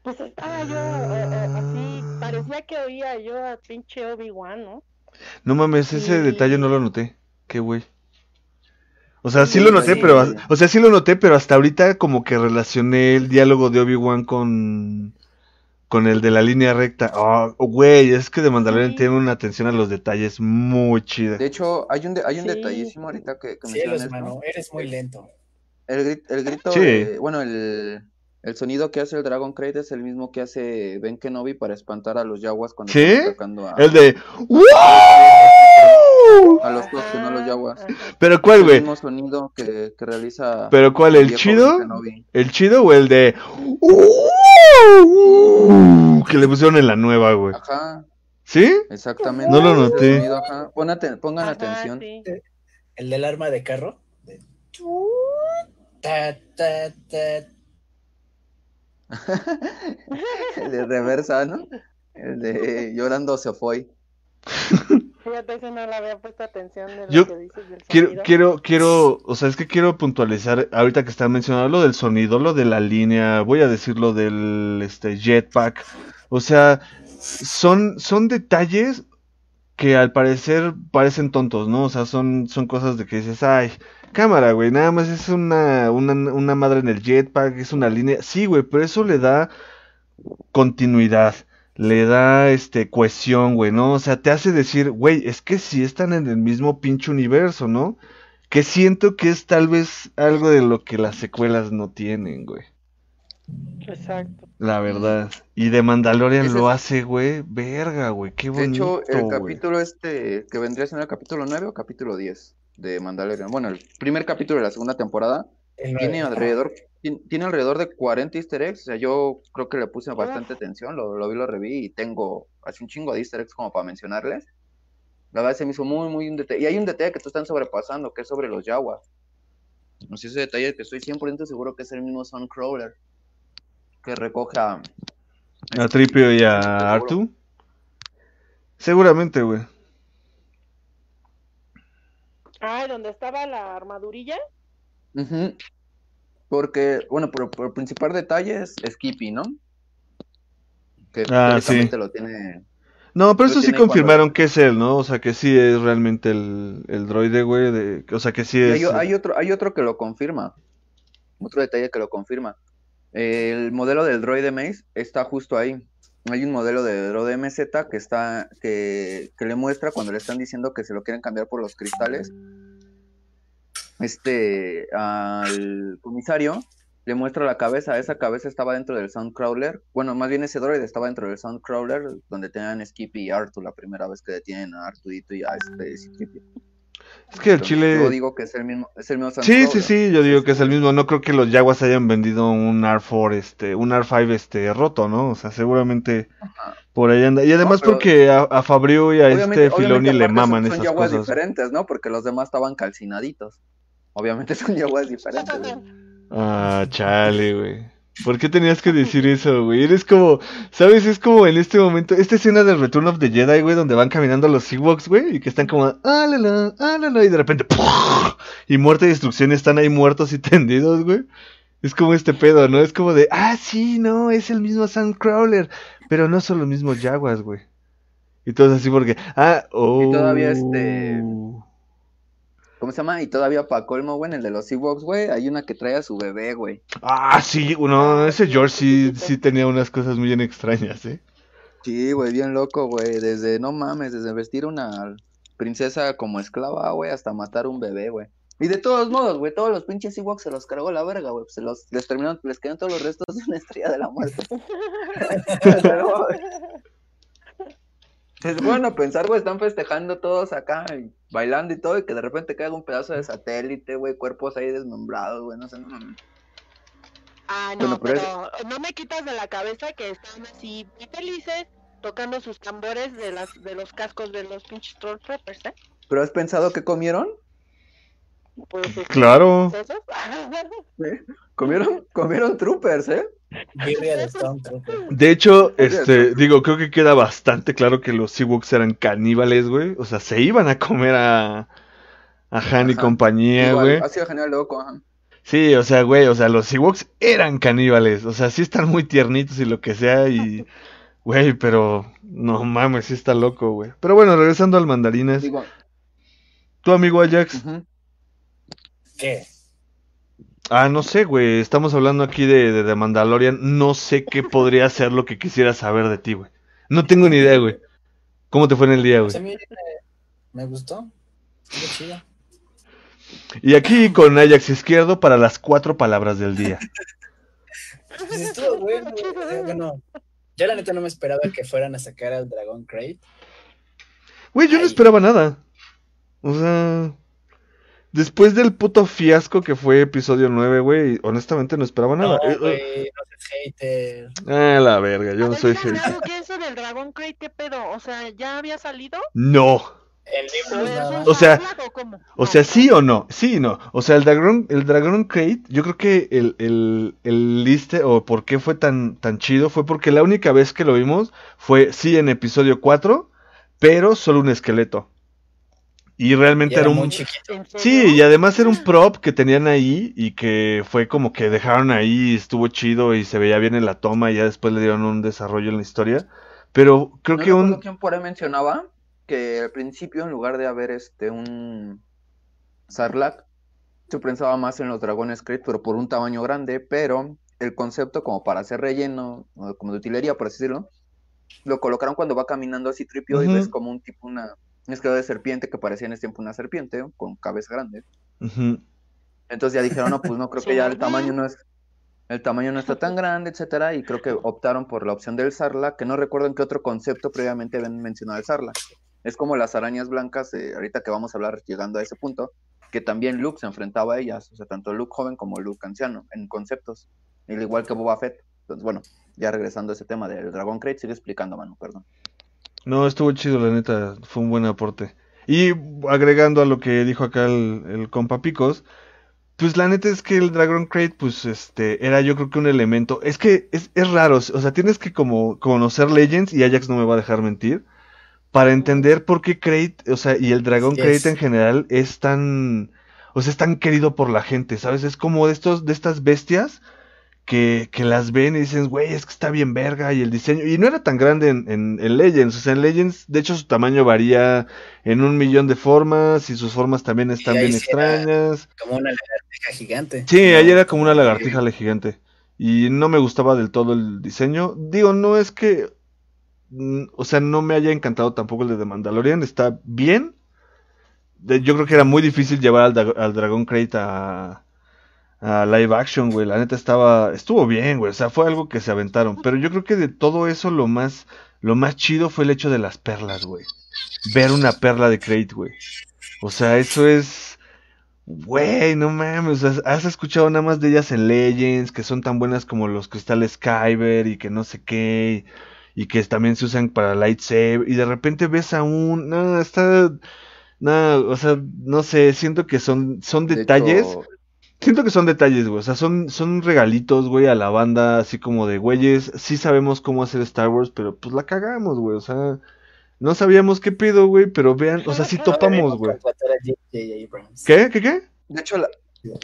Pues estaba yo eh, eh, así, parecía que oía yo a pinche Obi-Wan, ¿no? No mames, ese Y- detalle no lo noté. Qué güey. O sea, sí Sí, lo noté, sí. pero, o sea, sí lo noté, pero hasta ahorita como que relacioné el diálogo de Obi-Wan con, con el de la línea recta. Ah, güey, es que de Mandalorian Sí. tiene una atención a los detalles muy chida. De hecho, hay un, de- hay un Sí. detallísimo ahorita que, que mano, esto. eres muy lento. El, el grito, Sí. de- bueno, el, el sonido que hace el Dragon Crate es el mismo que hace Ben Kenobi para espantar a los Yaguas cuando ¿Sí? están atacando a, El de... ¡Wow! A los Tusken, no a los Yaguas. Ajá. ¿Pero cuál, el güey? mismo sonido que, que realiza ¿Pero cuál? ¿El chido? ¿El chido o el de... Que le pusieron en la nueva, güey. Ajá, ¿Sí? exactamente. No lo noté. sonido, ajá. Pon aten- pongan Ajá, atención. sí. El del arma de carro. de- Ta, ta, ta. El de reversa, ¿no? El de llorando se fue. Fíjate, ese no le había puesto atención de lo Yo que dices del Quiero, sonido. quiero, quiero, o sea, es que quiero puntualizar, ahorita que están mencionando lo del sonido, lo de la línea, voy a decir lo del este jetpack. O sea, son, son detalles que al parecer parecen tontos, ¿no? O sea, son, son cosas de que dices, ay, cámara, güey, nada más es una, una, una madre en el jetpack, es una línea. Sí, güey, pero eso le da continuidad, le da este cohesión, güey, ¿no? O sea, te hace decir, güey, es que sí están en el mismo pinche universo, ¿no? Que siento que es tal vez algo de lo que las secuelas no tienen, güey. Exacto. La verdad. Y de Mandalorian lo hace, güey. Verga, güey. Qué De hecho, bonito, el güey. capítulo este, que vendría siendo el capítulo 9 o capítulo 10 de Mandalorian. Bueno, el primer capítulo de la segunda temporada tiene alrededor, tiene, tiene alrededor de 40 easter eggs. O sea, yo creo que le puse bastante atención, lo, lo vi, lo reví y tengo así un chingo de easter eggs como para mencionarles. La verdad se me hizo muy, muy un detalle. Y hay un detalle que tú están sobrepasando, que es sobre los Jaguars. No sé ese detalle que estoy 100% seguro que es el mismo Suncrawler que recoge a... A Tripio y a Seguro. Artu. Seguramente, güey. Ay, ¿dónde estaba la armadurilla? Ujú. Porque, bueno, por, por el principal detalle es Skippy, ¿no? Que Ah, sí. lo tiene. No, pero eso sí cuando- confirmaron que es él, ¿no? O sea, que sí es realmente el, el droide, güey. De... O sea, que sí es. hay, hay otro, hay otro que lo confirma. Otro detalle que lo confirma. El modelo del droide Maze está justo ahí. Hay un modelo de droide MZ que está, que, que le muestra cuando le están diciendo que se lo quieren cambiar por los cristales. Este, al comisario le muestra la cabeza. Esa cabeza estaba dentro del Soundcrawler. Bueno, más bien ese droide estaba dentro del Soundcrawler, donde tenían Skippy y Artu la primera vez que detienen a Artudito y a este C-3PO. Es que el Entonces, chile. Yo digo que es el mismo, es el mismo Sí, sí, sí, yo digo que es el mismo. No creo que los Jaguars hayan vendido un R4, este, un R5 este roto, ¿no? O sea, seguramente Ajá. por ahí anda. Y además pero- porque a, a Fabio y a Obviamente- este Filoni le maman son, son esas yaguas cosas. diferentes, ¿no? Porque los demás estaban calcinaditos. Obviamente son yaguas diferentes. güey. Ah, chale, güey. ¿Por qué tenías que decir eso, güey? Eres como, ¿sabes? Es como en este momento, esta escena del Return of the Jedi, güey, donde van caminando los Ewoks, güey, y que están como, ah, la, la, ah, la, la, y de repente, y muerte y destrucción están ahí muertos y tendidos, güey. Es como este pedo, ¿no? Es como de, ah, sí, no, es el mismo Sandcrawler, pero no son los mismos Jaguars, güey. Y todo así porque, ah, oh. todavía este- ¿Cómo se llama? Y todavía para colmo, güey, en el de los Ewoks, güey, hay una que trae a su bebé, güey. Ah, sí, no, ese George sí, sí tenía unas cosas muy bien extrañas, ¿eh? Sí, güey, bien loco, güey. Desde, no mames, desde vestir una princesa como esclava, güey, hasta matar un bebé, güey. Y de todos modos, güey, todos los pinches Ewoks se los cargó la verga, güey. Se los, les terminaron, les quedan todos los restos de una estrella de la muerte. Pero, güey, Es bueno pensar, güey, están festejando todos acá, y bailando y todo, y que de repente caiga un pedazo de satélite, güey, cuerpos ahí desmembrados, güey, no sé, no mames. Ah, no, Bueno, pero pero no me quitas de la cabeza que están así muy felices tocando sus tambores de las de los cascos de los pinches Stormtroopers, ¿eh? ¿Pero has pensado qué comieron? Pues, Claro. Comieron, comieron troopers, ¿eh? De hecho, este, digo, creo que queda bastante claro que los Ewoks eran caníbales, güey. O sea, se iban a comer a, a Han y Ajá. compañía, Igual, güey. ha sido genial loco, ajá. Sí, o sea, güey, o sea, los Ewoks eran caníbales. O sea, sí están muy tiernitos y lo que sea y... Güey, pero... No mames, sí está loco, güey. Pero bueno, regresando al mandarinas. Digo, Tu amigo Ajax. ¿Qué? Ah, no sé, güey. Estamos hablando aquí de, de, de Mandalorian. No sé qué podría ser lo que quisiera saber de ti, güey. No tengo ni idea, güey. ¿Cómo te fue en el día, Pues a güey? mí eh, me gustó. Estuvo chido. Y aquí con Ajax izquierdo para las cuatro palabras del día. Pues estuvo bueno. eh, Bueno, yo la neta no me esperaba que fueran a sacar al Dragon Crate. Güey, yo no esperaba nada. O sea, después del puto fiasco que fue episodio 9, güey, honestamente no esperaba nada. No, Eh, güey, eh, no seas hater. Ah, la verga, yo A no ver, soy hater. ¿qué es eso del Dragon Crate? ¿Qué pedo? O sea, ¿ya había salido? No. El ¿O libro. O sea, o sea, sí o no, sí y no. O sea, el Dragon, el Dragon Crate, yo creo que el, el, el liste o por qué fue tan, tan chido fue porque la única vez que lo vimos fue, sí, en episodio 4, pero solo un esqueleto. Y Y realmente era era un... muy chiquito. Sí, y además era un prop que tenían ahí y que fue como que dejaron ahí, estuvo chido y se veía bien en la toma y ya después le dieron un desarrollo en la historia. Pero creo No que un... quién por ahí mencionaba que al principio, en lugar de haber este un Sarlacc, se pensaba más en los dragones Crate, pero por un tamaño grande, pero el concepto como para hacer relleno, o como de utilería, por así decirlo, lo colocaron cuando va caminando así tripio y ves como un tipo, una, un esqueleto de serpiente que parecía en ese tiempo una serpiente, con cabeza grande. Entonces ya dijeron, no, pues no creo que ya el tamaño no es, el tamaño no está tan grande, etcétera, y creo que optaron por la opción del Sarla, que no recuerdo en qué otro concepto previamente habían mencionado el Sarla. Es como las arañas blancas, eh, ahorita que vamos a hablar llegando a ese punto, que también Luke se enfrentaba a ellas, o sea, tanto Luke joven como Luke anciano, en conceptos, al igual que Boba Fett. Entonces, bueno, ya regresando a ese tema del Dragon Crate, sigue explicando, Manu, perdón. No, estuvo chido, la neta, fue un buen aporte. Y agregando a lo que dijo acá el, el compa Picos, pues la neta es que el Dragon Crate, pues este, era yo creo que un elemento. Es que es, es raro, o sea, tienes que como conocer Legends, y Ajax no me va a dejar mentir, para entender por qué Crate, o sea, y el Dragon Crate en general es tan, o sea, es tan querido por la gente, ¿sabes? Es como de estos, de estas bestias que, que las ven y dicen, güey, es que está bien verga y el diseño, y no era tan grande en, en, en Legends, o sea, en Legends, de hecho su tamaño varía en un millón de formas y sus formas también están bien sí extrañas. Como una lagartija gigante. Sí, ¿no? ahí era como una lagartija le gigante. Y no me gustaba del todo el diseño. Digo, no es que. mm, O sea, no me haya encantado tampoco el de The Mandalorian. Está bien. Yo creo que era muy difícil llevar al, al Dragon Crate a, a live action, güey. La neta estaba. Estuvo bien, güey. O sea, fue algo que se aventaron. Pero yo creo que de todo eso, lo más. Lo más chido fue el hecho de las perlas, güey. Ver una perla de Crate, güey. O sea, eso es. Güey, no mames, has, has escuchado nada más de ellas en Legends, que son tan buenas como los cristales Kyber y que no sé qué, y, y que también se usan para lightsaber, y de repente ves a un, no, está, no, o sea, no sé, siento que son, son De detalles, hecho, siento que son detalles, güey, o sea, son, son regalitos, güey, a la banda, así como de, güeyes, sí sabemos cómo hacer Star Wars, pero pues la cagamos, güey, o sea, no sabíamos qué pido, güey, pero vean, o sea, sí topamos, güey. J.J. ¿Qué? ¿Qué? ¿Qué? de hecho, la,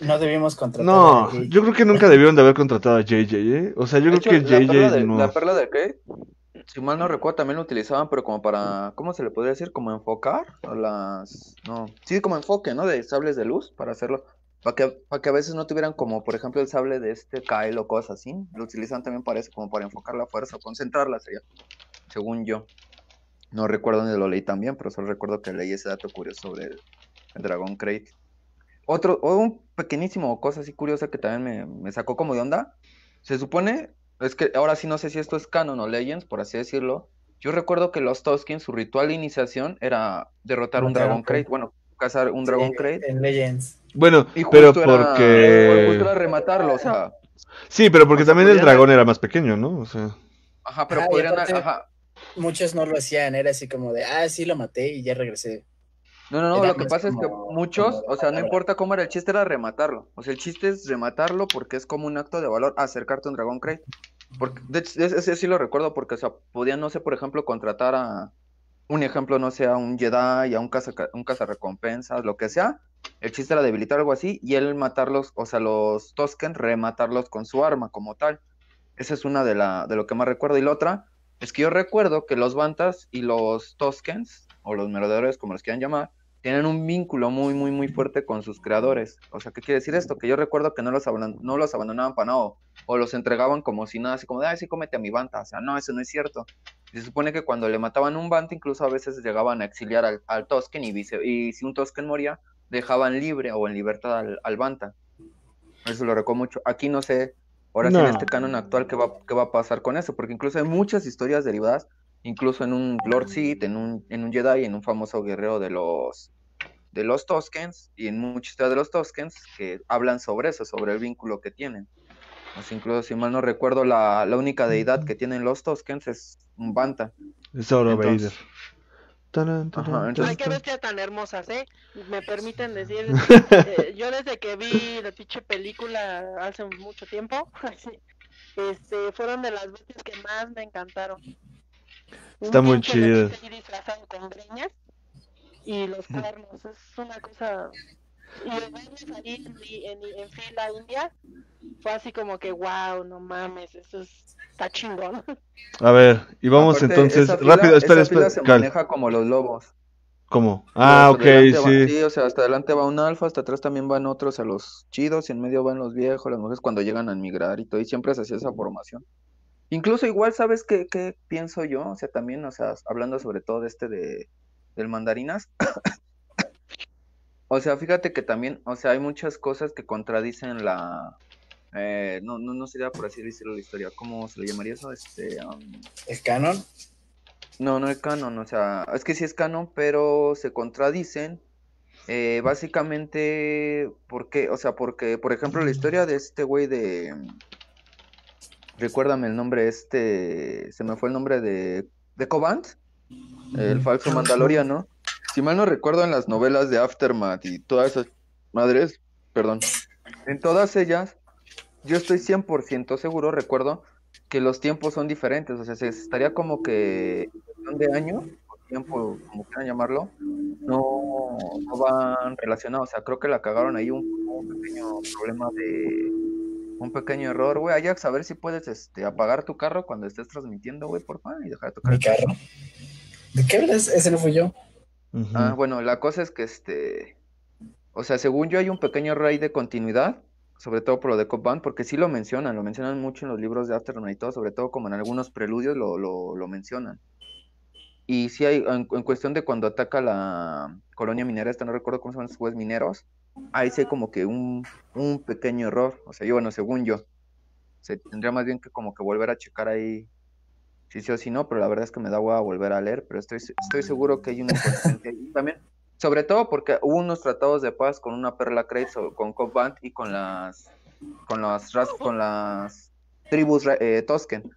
No debimos contratar No, a J.J. yo creo que nunca debieron de haber contratado a JJ, ¿eh? O sea, yo de creo hecho, que la perla JJ de, no. la perla de Crate, si mal no recuerdo, también lo utilizaban, pero como para, ¿cómo se le podría decir? Como enfocar a las, no, sí, como enfoque, ¿no? De sables de luz, para hacerlo, para que, para que a veces no tuvieran como, por ejemplo, el sable de este Kyle o cosas así, lo utilizan también para eso, como para enfocar la fuerza, concentrarla sería, según yo. No recuerdo dónde lo leí también, pero solo recuerdo que leí ese dato curioso sobre el, el Dragon Crate. Otro, o un pequeñísimo cosa así curiosa que también me, me sacó como de onda. Se supone, es que ahora sí no sé si esto es canon o Legends, por así decirlo. Yo recuerdo que los Toskin, su ritual de iniciación era derrotar un a Dragon un Crate, bueno, cazar un Dragon Crate. En Legends. Bueno, Y pero justo era- porque. justo era rematarlo, o sea, Sí, pero porque o sea, también el dragón era más pequeño, ¿no? O sea. ajá, pero Ah, podrían, aparte- ajá. Muchos no lo hacían, era así como de, ah, sí lo maté y ya regresé. No, no, no, Era lo que pasa es que muchos, como o sea, no importa cómo era el chiste, era rematarlo. O sea, el chiste es rematarlo porque es como un acto de valor acercarte a un Dragon Crate. Porque, de hecho, ese, ese sí lo recuerdo porque, o sea, podían, no sé, por ejemplo, contratar a un ejemplo, no sé, a un Jedi, a un caza, un cazarrecompensas, lo que sea. El chiste era debilitar algo así y él matarlos, o sea, los Tosken, rematarlos con su arma como tal. Esa es una de, la, de lo que más recuerdo. Y la otra es que yo recuerdo que los Bantas y los Toskens, o los merodeadores, como los quieran llamar, tienen un vínculo muy, muy, muy fuerte con sus creadores. O sea, ¿qué quiere decir esto? Que yo recuerdo que no los, abandonaban, no los abandonaban para nada, o, o los entregaban como si nada, así como de, ay, sí, cómete a mi Banta. O sea, no, eso no es cierto. Se supone que cuando le mataban un Banta, incluso a veces llegaban a exiliar al, al Tosken y, vice- y si un Tosken moría, dejaban libre o en libertad al, al Banta. Eso lo recuerdo mucho. Aquí no sé, ahora sí en este canon actual, ¿qué va, qué va a pasar con eso? Porque incluso hay muchas historias derivadas, incluso en un Lord Sith, en un, en un Jedi, en un famoso guerrero de los de los Toskens y en muchas historias de los Toskens que hablan sobre eso, sobre el vínculo que tienen. Sea, incluso si mal no recuerdo, la, la única deidad que tienen los Toskens es un Banta. Es Oro Vader. Entonces- Ay, qué bestias tan hermosas, ¿eh? Me permiten decir, eh, yo desde que vi la pinche película hace mucho tiempo, este, fueron de las bestias que más me encantaron. Está muy chido. con greñas y los cuernos, es una cosa... Y los verlos ahí en, en, en fila india, fue así como que, wow, no mames, eso es, está chingón. A ver, y vamos Aparte, entonces. esa fila- rápido, espera, esa fila espera. se Cal, maneja como los lobos. ¿Cómo? Ah, ok, hasta adelante va- sí. o sea, hasta adelante va un alfa, hasta atrás también van otros a los chidos, y en medio van los viejos, las mujeres cuando llegan a migrar y todo, y siempre se hacía esa formación. Incluso igual, ¿sabes qué, qué pienso yo? O sea, también, o sea, hablando sobre todo de este de, del mandarinas. o sea, fíjate que también, o sea, hay muchas cosas que contradicen la, eh, no, no, no sería por así decirlo la historia. ¿Cómo se le llamaría eso? Este, um, ¿Es canon? no, no es canon, o sea, es que sí es canon, pero se contradicen. eh, básicamente, porque, o sea, porque, por ejemplo, la historia de este güey de. Recuérdame el nombre, este. Se me fue el nombre de. De Cobant, el falso Mandaloriano. Si mal no recuerdo, en las novelas de Aftermath y todas esas madres, perdón, en todas ellas, yo estoy 100% seguro, recuerdo, que los tiempos son diferentes, o sea, se estaría como que de años, o tiempo, como quieran llamarlo, no, no van relacionados, o sea, creo que la cagaron ahí un, un pequeño problema de, un pequeño error, güey, Ajax, a ver si puedes, este, apagar tu carro cuando estés transmitiendo, güey, por favor, y dejar Mi el carro. ¿De qué hablas? Ese no fui yo. Ah, bueno, la cosa es que este, o sea, según yo hay un pequeño error ahí de continuidad, sobre todo por lo de Cop Band, porque sí lo mencionan, lo mencionan mucho en los libros de Aftermath y todo, sobre todo como en algunos preludios lo, lo, lo mencionan. Y sí hay, en, en cuestión de cuando ataca la colonia minera, esta no recuerdo cómo se llaman esos mineros, ahí sí hay como que un, un pequeño error, o sea, yo, bueno, según yo, se tendría más bien que como que volver a checar ahí si sí o si no, pero la verdad es que me da hueva volver a leer, pero estoy, estoy seguro que hay una ahí también. Sobre todo porque hubo unos tratados de paz con una perla Crate, con Cobb Band y con las con las con las tribus eh, Tosken.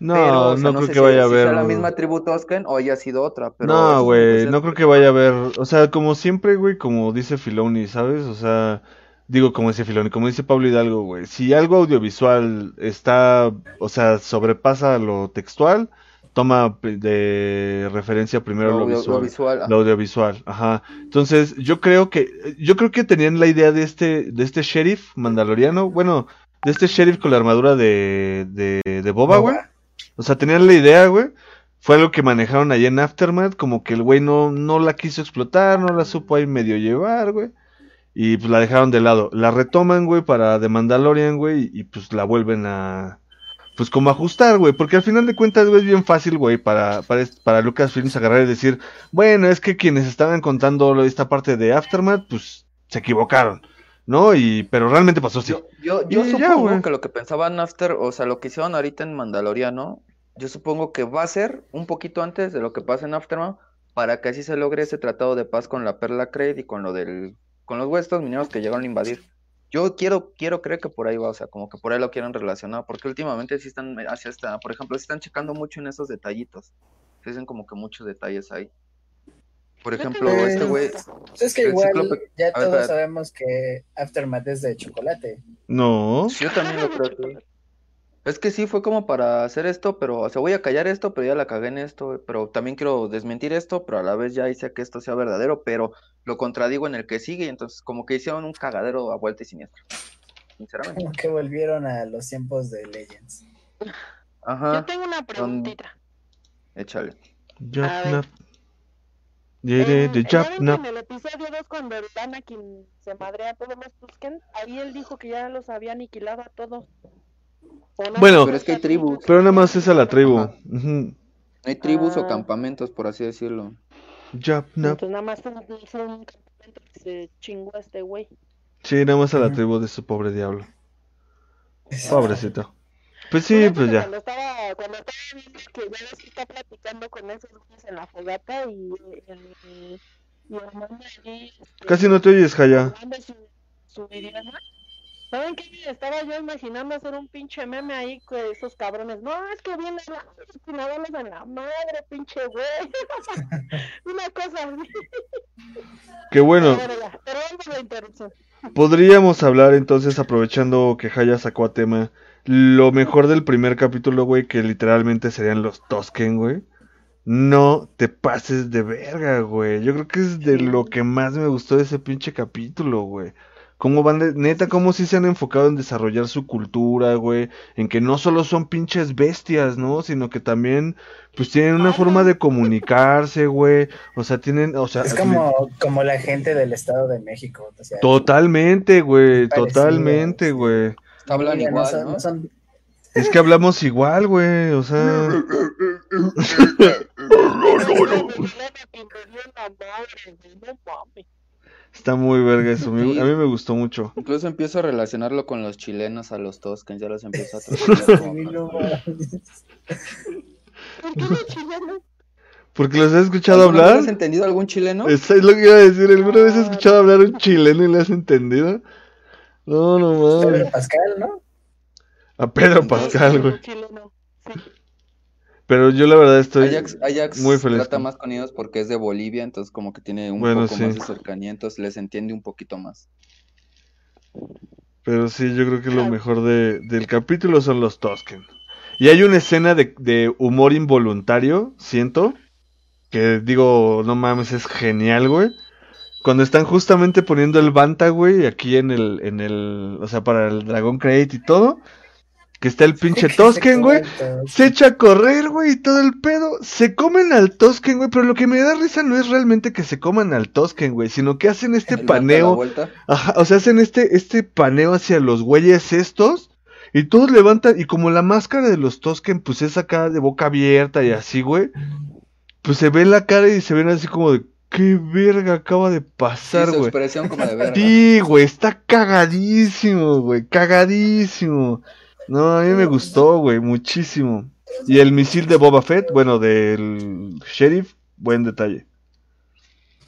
No, Pero, o sea, no creo sé que si- vaya a si sea la misma tribu Tosken o haya sido otra, pero No, güey, no creo que vaya a haber, o sea, como siempre, güey, como dice Filoni, ¿sabes? O sea, digo como dice Filoni, como dice Pablo Hidalgo, güey, si algo audiovisual está, o sea, sobrepasa lo textual, toma de referencia primero lo, lo visual. ah. Lo audiovisual, ajá. Entonces, yo creo que, yo creo que tenían la idea de este, de este sheriff mandaloriano, bueno, de este sheriff con la armadura de, de, de Boba, güey. O sea, tenían la idea, güey. Fue algo que manejaron allá en Aftermath, como que el güey no, no la quiso explotar, no la supo ahí medio llevar, güey. Y pues la dejaron de lado. La retoman, güey, para The Mandalorian, güey, y pues la vuelven a... Pues como ajustar, güey, porque al final de cuentas, güey, es bien fácil, güey, para, para, para Lucasfilms agarrar y decir, bueno, es que quienes estaban contando esta parte de Aftermath, pues se equivocaron, ¿no? Y, pero realmente pasó así. Yo, yo, yo ya, supongo que lo que pensaban After, o sea, lo que hicieron ahorita en Mandaloriano, yo supongo que va a ser un poquito antes de lo que pasa en Aftermath, para que así se logre ese tratado de paz con la Perla Crate y con lo del, con los huestos mineros que llegaron a invadir. Yo quiero, quiero creer que por ahí va, o sea, como que por ahí lo quieren relacionar, porque últimamente sí están hacia esta, por ejemplo, sí están checando mucho en esos detallitos. Se dicen como que muchos detalles ahí. Por ejemplo, este güey, es que igual ya ver, todos sabemos que Aftermath es de chocolate. No. yo también lo creo. que- Es que sí, fue como para hacer esto, pero, o sea, voy a callar esto, pero ya la cagué en esto, pero también quiero desmentir esto, pero a la vez ya hice que esto sea verdadero, pero lo contradigo en el que sigue, y entonces como que hicieron un cagadero a vuelta y siniestra. Sinceramente. Como que volvieron a los tiempos de Legends. Yo Ajá, tengo una preguntita. échale. En, de ya Japnap. en el episodio 2 cuando el Anakin se madrea a todos los Tusken, ahí él dijo que ya los había aniquilado a todos. ¿O Bueno. Pero es que hay tribus. Pero nada más es a la tribu. Ajá. Ujú. No hay tribus o Ah. campamentos, por así decirlo. Japnap. Entonces nada más fue un, campamento que se chingó a este güey. Sí, nada más a la tribu de su pobre diablo. Pobrecito. Pues sí, pues ya. Cuando estaba, cuando estaba viendo que ya ves que está platicando con esos güeyes en la fogata y y el mando allí, este, Casi no te oyes, Jaya. su, su idioma. ¿Saben qué? Estaba yo imaginando hacer un pinche meme ahí con esos cabrones. No, es que viene la espinadolas en la madre, pinche güey. Una cosa así. Que bueno, podríamos hablar entonces, aprovechando que Jaya sacó a tema, lo mejor del primer capítulo, güey, que literalmente serían los Tosken, güey. No te pases de verga, güey. Yo creo que es de lo que más me gustó de ese pinche capítulo, güey. Cómo van de, neta, cómo sí se han enfocado en desarrollar su cultura, güey. En que no solo son pinches bestias, ¿no? Sino que también, pues tienen una forma de comunicarse, güey. O sea, tienen, o sea, Es como, como la gente del Estado de México. O sea, Totalmente, güey, Parecido, totalmente, güey. Hablan mira, no igual, son- ¿no? no son- Es que hablamos igual, güey, o sea, Está muy verga eso. Sí. A mí me gustó mucho. Incluso empiezo a relacionarlo con los chilenos a los Toskens, ya los empiezo a tratar como-. ¿Por qué los chilenos? Porque los has escuchado ¿Alguna vez hablar. ¿Has entendido algún chileno? Eso es lo que iba a decir. ¿Alguna vez has escuchado hablar un chileno y le has entendido? No, no Pedro mames. Pascal, ¿no? A Pedro Pascal, Sí, güey. sí. Pero yo la verdad estoy Ajax, Ajax muy feliz. trata con- más con ellos porque es de Bolivia, entonces como que tiene un Bueno, poco sí. más de cercanía, entonces les entiende un poquito más. Pero sí, yo creo que lo mejor de, del capítulo son los Tosken. Y hay una escena de, de humor involuntario, siento, que digo, no mames, es genial, güey. Cuando están justamente poniendo el Banta, güey, aquí en el, en el, o sea, para el Dragon Crate y todo, que está el pinche Tosken, güey. Se echa a correr, güey, y todo el pedo. Se comen al Tosken, güey, pero lo que me da risa no es realmente que se coman al Tosken, güey, sino que hacen este paneo. Ajá, o sea, hacen este, este paneo hacia los güeyes estos. Y todos levantan. Y como la máscara de los Tosken, pues es acá de boca abierta y así, güey. Pues se ve la cara y se ven así como de. ¿Qué verga acaba de Sí, pasar, su güey? expresión como de verga. Sí, güey, está cagadísimo, güey, cagadísimo. No, a mí me gustó, güey, muchísimo. Y el misil de Boba Fett, bueno, del sheriff, buen detalle.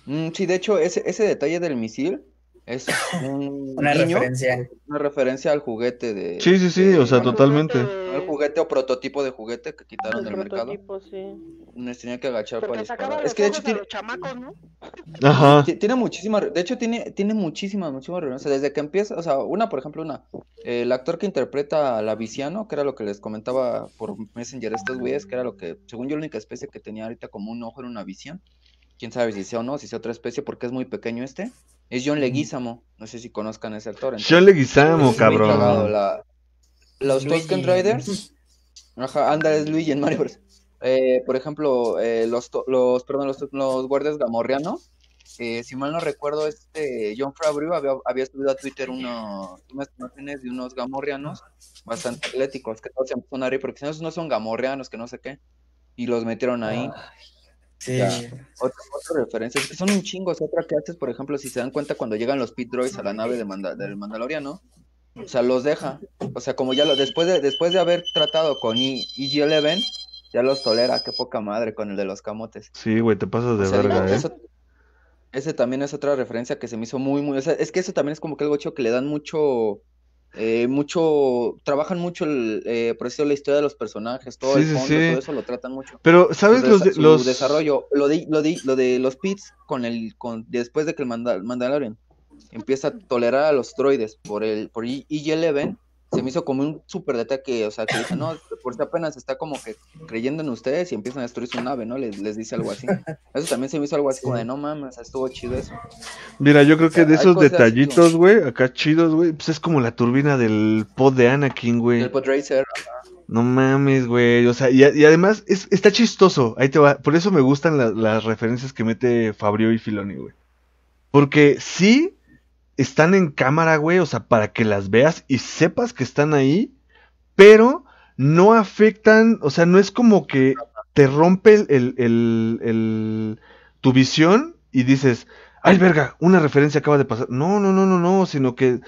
Mm, sí, de hecho, ese, ese detalle del misil es un Una referencia. una referencia al juguete de... Sí, sí, sí, de- o sea, El totalmente. juguete al de- juguete o prototipo de juguete que quitaron el del mercado. prototipo, sí. Les tenía que agachar para disparar. Es que de hecho a tiene, los chamacos, ¿no? Ajá. ti- tiene muchísimas, de hecho tiene, tiene muchísimas, muchísimas referencias. Desde que empieza, o sea, una, por ejemplo, una, eh, el actor que interpreta a la Viciano, que era lo que les comentaba por Messenger estos güeyes, que era lo que, según yo, la única especie que tenía ahorita como un ojo era una visión. Quién sabe si sea o no, si sea otra especie, porque es muy pequeño este. Es John Leguizamo, no sé si conozcan a ese actor. Yo le guisamo, Es muy cagado, cabrón. la- Los Luigi. Tusken Riders. Ajá, anda, es Luigi en Mario Bros. Eh, por ejemplo, eh, los, los, perdón, los, los guardias gamorreanos. eh, si mal no recuerdo, este John Favreau había, había subido a Twitter uno- unas imágenes de unos gamorreanos bastante atléticos, que todos se empezaron a reír, porque si no, esos no son gamorreanos, que no sé qué. Y los metieron ahí. Sí. Ya. Otra, otra referencia, es que son un chingo. o sea, otra que haces, por ejemplo, si se dan cuenta cuando llegan los pit droids a la nave de Manda- del Mandaloriano, o sea, los deja. O sea, como ya lo, después de, después de haber tratado con E- EG-11, ya los tolera, qué poca madre con el de los camotes. Sí, güey, te pasas de O sea, verga, eh. eso- ese también es otra referencia que se me hizo muy, muy. O sea, es que eso también es como que algo chido que le dan mucho. Eh, mucho. Trabajan mucho, el, eh, por decirlo, la historia de los personajes, todo Sí, el fondo, sí. todo eso lo tratan mucho Pero, ¿sabes su, los, desa- de- su los... desarrollo, lo de, lo de, lo de los pits con el, con, después de que el Mandal- Mandalorian empieza a tolerar a los droides por el, por E- EG-11, se me hizo como un súper detalle que, o sea, que dice, no, por si apenas está como que creyendo en ustedes y empiezan a destruir su nave, ¿no? Les, les dice algo así. Eso también se me hizo algo así como de, no mames, estuvo chido eso. Mira, yo creo que sea, de esos detallitos, güey, acá chidos, güey, pues es como la turbina del pod de Anakin, güey. El Podracer, No mames, güey. O sea, y, y además es, está chistoso. Ahí te va. Por eso me gustan la- las referencias que mete Fabio y Filoni, güey. Porque sí están en cámara, güey. O sea, para que las veas y sepas que están ahí. Pero no afectan. O sea, no es como que te rompe el, el- el- el- tu visión y dices, ay, verga, una referencia acaba de pasar. No, no, no, no, no. Sino que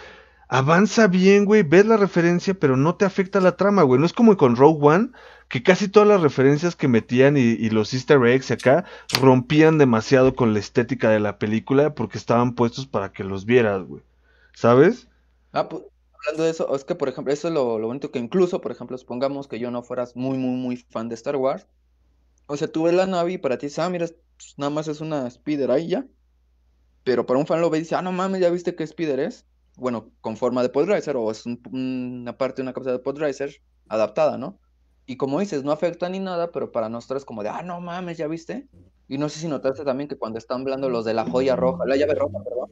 avanza bien, güey, ves la referencia, pero no te afecta la trama, güey. No es como con Rogue One, que casi todas las referencias que metían y, los easter eggs acá rompían demasiado con la estética de la película porque estaban puestos para que los vieras, güey. ¿Sabes? Ah, pues, hablando de eso, es que, por ejemplo, eso es lo, lo bonito que incluso, por ejemplo, supongamos que yo no fueras muy, muy, muy fan de Star Wars. O sea, tú ves la nave y para ti, ah, mira, pues, nada más es una speeder ahí ya. Pero para un fan lo ve y dice, ah, no mames, ¿ya viste qué speeder es? Bueno, con forma de Podracer o es un- una parte de una cabeza de Podracer adaptada, ¿no? Y como dices, no afecta ni nada, pero para nosotros es como de, ah, no mames, ¿ya viste? Y no sé si notaste también que cuando están hablando los de la joya roja, la llave roja, perdón.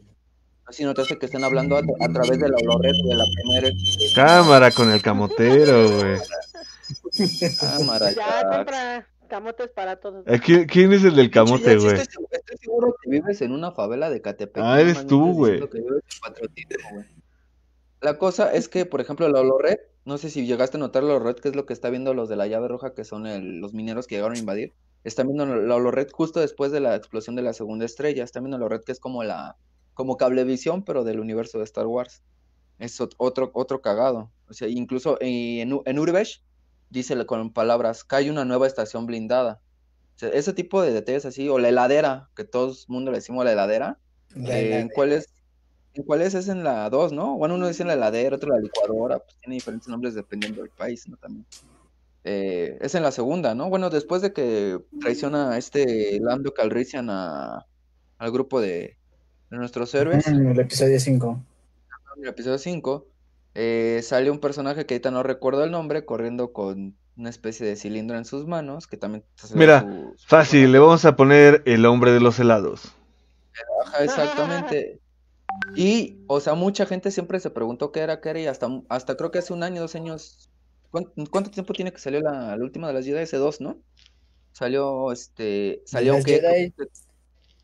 No sé si notaste que están hablando a, a través de la Olorret de la primera Cámara con el camotero, güey. cámara. Ya compra camotes para todos. ¿A ¿Quién, quién es el del camote, sí güey? Estoy, seguro- estoy seguro que vives en una favela de Catepec. Ah, eres tú, güey. en. La cosa es que, por ejemplo, la Olorred, no sé si llegaste a notar la Olorred, que es lo que está viendo los de la llave roja, que son el- los mineros que llegaron a invadir. Están viendo la Olorred justo después de la explosión de la segunda estrella. Están viendo la Olorred, que es como la, como cablevisión, pero del universo de Star Wars. Es ot- otro, otro cagado. O sea, incluso en, U- en Urbesh dice con palabras que hay una nueva estación blindada. O sea, ese tipo de detalles así, o la heladera, que todo el mundo le decimos la heladera. La eh, ¿En heladera. cuál es? ¿En cuál es? Es en la 2, ¿no? Bueno, uno dice en la heladera, otro en la licuadora, pues tiene diferentes nombres dependiendo del país, ¿no? También. Eh, es en la segunda, ¿no? Bueno, después de que traiciona a este Lando Calrissian a, al grupo de, de nuestros héroes, En el episodio 5. en el episodio 5, eh, sale un personaje que ahorita no recuerdo el nombre, corriendo con una especie de cilindro en sus manos, que también... Mira, su- su Fácil, le vamos a poner el hombre de los helados. Ajá, exactamente. Y, o sea, mucha gente siempre se preguntó qué era, qué era, y hasta, hasta creo que hace un año, dos años. ¿Cuánto, cuánto tiempo tiene que salió la, la última de las Jedi? Hace dos, ¿no? Salió, este, salió las que, Jedi.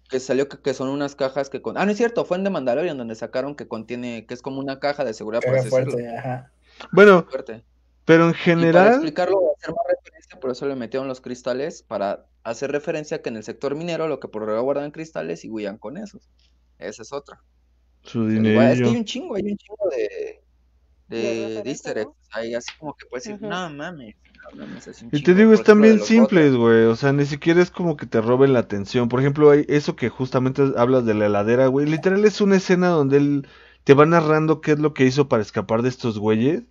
Que, salió que, que son unas cajas que con... Ah, no es cierto, fue en The Mandalorian donde sacaron que contiene, que es como una caja de seguridad, por así decirlo, fuerte, ajá. Bueno, fuerte. pero en Y para general, explicarlo, hacer más referencia, por eso le metieron los cristales, para hacer referencia que en el sector minero lo que por ahora guardan cristales y huían con esos. Esa es otra. su igual, es que hay dinero. un chingo, hay un chingo de, De de, de referencias, easter eggs. ¿no? Ahí así como que puedes decir, mames, no mames, Y te chingo". digo, están bien simples, güey. O sea, ni siquiera es como que te roben la atención. Por ejemplo, hay eso que justamente hablas de la heladera, güey. Literal es una escena donde él te va narrando qué es lo que hizo para escapar de estos güeyes.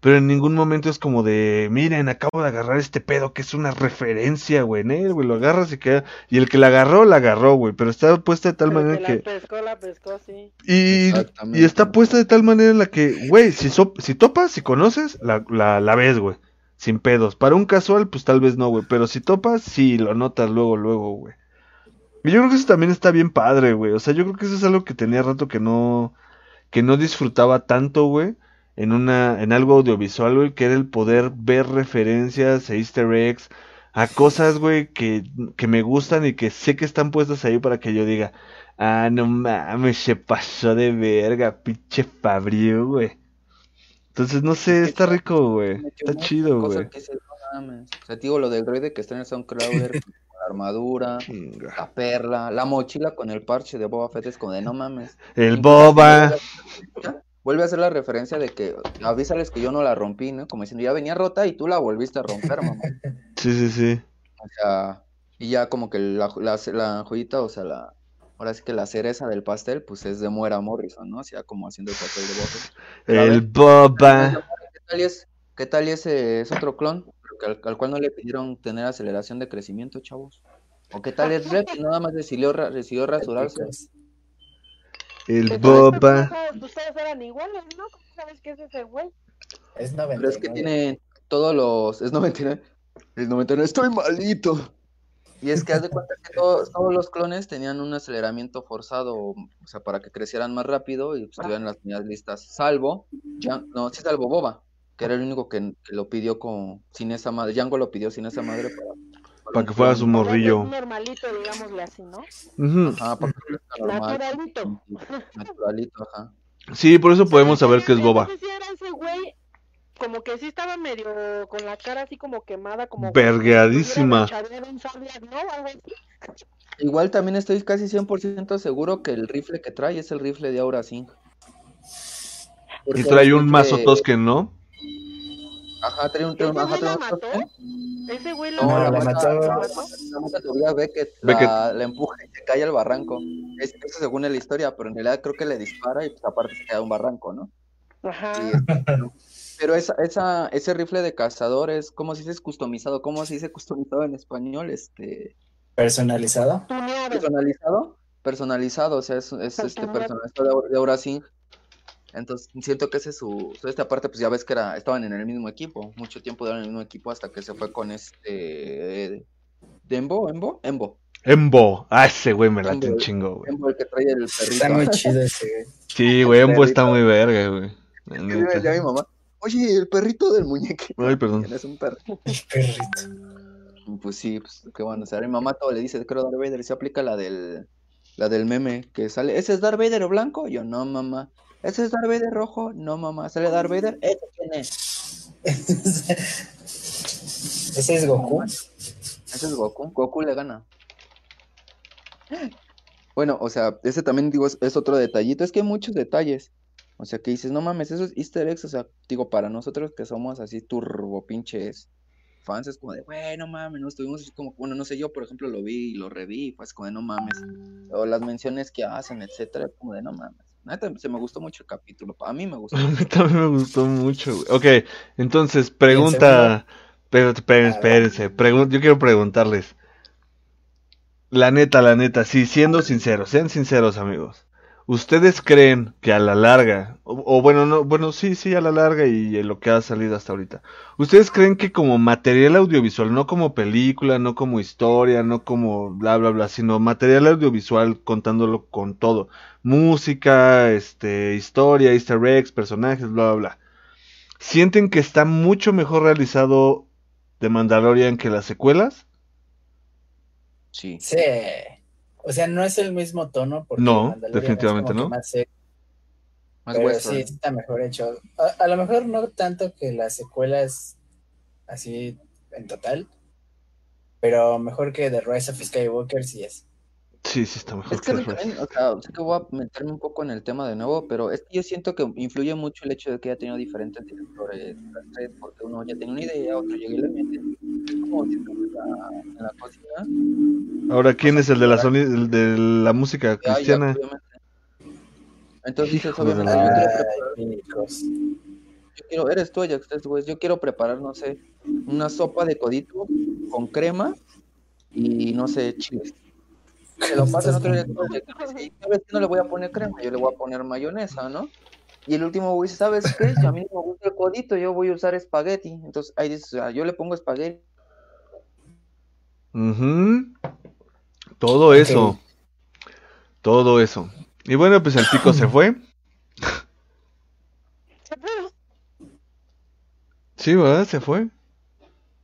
Pero en ningún momento es como de, miren, acabo de agarrar este pedo que es una referencia, güey. Nel, güey, lo agarras y queda. Y el que la agarró, la agarró, güey. Pero está puesta de tal Pero manera que que. la pescó, la pescó, sí. Y, Exactamente. y está puesta de tal manera en la que, güey, si, so- si topas, si conoces, la, la, la ves, güey. Sin pedos. Para un casual, pues tal vez no, güey. Pero si topas, sí, lo notas luego, luego, güey. Y yo creo que eso también está bien padre, güey. O sea, yo creo que eso es algo que tenía rato que no, que no disfrutaba tanto, güey. En una, en algo audiovisual, güey, que era el poder ver referencias e easter eggs a cosas, güey, que, que me gustan y que sé que están puestas ahí para que yo diga, ah, no mames, se pasó de verga, pinche Fabrio, güey. Entonces, no sé, está rico, güey. Está chido, güey. O sea, digo lo del droide que está en el Soundclouder, con la armadura, Chinga. la perla, la mochila con el parche de Boba Fett es como de no mames. El boba. vuelve a- Vuelve a hacer la referencia de que avísales que yo no la rompí, ¿no? Como diciendo, ya venía rota y tú la volviste a romper, mamá. Sí, sí, sí. O sea, y ya como que la, la, la joyita, o sea, la, ahora sí que la cereza del pastel, pues es de Muera Morrison, ¿no? O sea, como haciendo el papel de Boba El boba. ¿Qué tal y es, qué tal y ese es otro clon? Al, al cual no le pidieron tener aceleración de crecimiento, chavos. ¿O qué tal es Rex? Nada más decidió, decidió rasurarse. El boba. Ustedes, ustedes eran iguales, ¿no? ¿Cómo sabes que es ese güey? Es Pero es 99. que tiene todos los. Es 99. El 99. Estoy malito. Y es que haz de cuenta que todos, todos los clones tenían un aceleramiento forzado, o sea, para que crecieran más rápido y pues, tuvieran las unidades listas. Salvo, Jan- no, sí, salvo Boba, que era el único que, que lo pidió con, sin esa madre. Django lo pidió sin esa madre para. Para que fuera su morrillo. Normalito, digámosle así, ¿no? Ajá, para que fuera normal. Naturalito. Naturalito, ajá. Sí, por eso podemos saber que es boba. No sé si era ese güey, como que sí estaba medio con la cara así como quemada, como así. Igual también estoy casi 100% seguro que el rifle que trae es el rifle de Aura Singh. Y trae un mazo tosken, ¿no? Ajá, trae un, trae un. Tosken. Ese güey No, No, la, la mata, mató. la Beckett, Beckett. La, la empuja y se cae al barranco. Es, eso según la historia, pero en realidad creo que le dispara y pues aparte se cae a un barranco, ¿no? Ajá. Y- pero esa, esa, ese rifle de cazador es, ¿cómo se dice customizado? ¿Cómo se dice customizado en español? Este, Personalizado. Personalizado, personalizado, o sea, es, es este Personal. personalizado de, de Aura Singh. Entonces, siento que ese es su, su- esta parte, pues ya ves que era, estaban en el mismo equipo, mucho tiempo dieron en el mismo equipo hasta que se fue con este Dembo, Embo, Embo, Embo. Ah, ese güey me late un chingo, güey. Embo el que trae el perrito. Está muy chido ese, güey. Sí, güey, Embo está muy verga, güey. La Y le decía a neta. mi mamá, oye, el perrito del muñequito. Ay, perdón. Es un perro. El perrito. Pues sí, pues qué bueno. O sea, mi mamá todo le dice, creo Darth Vader, y se aplica la del, la del meme que sale. ¿Ese es Darth Vader blanco? Yo, no, mamá. ¿Ese es Darth Vader rojo? No, mamá. ¿Sale Darth Vader? ¿Ese quién es? Ese es Goku. Ese es Goku. Goku le gana. Bueno, o sea, ese también digo es, es otro detallito, es que hay muchos detalles. O sea, que dices, no mames, eso es easter eggs, o sea, digo, para nosotros que somos así turbo pinches fans, es como de, bueno, mames, no estuvimos así como, bueno, no sé, yo por ejemplo lo vi y lo reví, pues como de, no mames, o las menciones que hacen, etcétera, como de, no mames. Neta, se me gustó mucho el capítulo, a mí me gustó. A mí también me gustó mucho, güey. Ok, entonces, pregunta. Pero, esperen- espérense. pregun- yo quiero preguntarles. La neta, la neta, sí, siendo sinceros, sean sinceros, amigos. ¿Ustedes creen que a la larga, o, o bueno, no, bueno, sí, sí, a la larga y en lo que ha salido hasta ahorita, ¿ustedes creen que como material audiovisual, no como película, no como historia, no como bla, bla, bla, sino material audiovisual contándolo con todo, música, este, historia, easter eggs, personajes, bla, bla, bla, ¿sienten que está mucho mejor realizado The Mandalorian que las secuelas? Sí. Sí. O sea, no es el mismo tono. Porque No, definitivamente no. más serio, Más pero sí, está mejor hecho. A, a lo mejor no tanto que las secuelas así en total, pero mejor que The Rise of Skywalker sí es. Sí, sí, está mejor Es que también, o sea, sé que voy a meterme un poco en el tema de nuevo, pero es que yo siento que influye mucho el hecho de que haya tenido diferentes directores, porque uno ya tiene una idea, otro llega y le mete. Es como si estás en la, en la cocina, Ahora, ¿quién es el de la el de la música ya, cristiana? Entonces dices, obviamente, yo quiero preparar, yo quiero, eres tú, Ajax, yo quiero preparar, no sé, una sopa de codito con crema y, no sé, chiles. Se lo pasan a otro director y el director dice, ¿sabes qué? No le voy a poner crema, yo le voy a poner mayonesa, ¿no? Y el último güey dice, ¿sabes qué? A mí no me gusta el codito, yo voy a usar espagueti. Entonces ahí dice, "Ah, yo le pongo espagueti. Ujú. Todo eso. Todo eso. Y bueno, pues el pico se fue. Sí, ¿verdad? Se fue.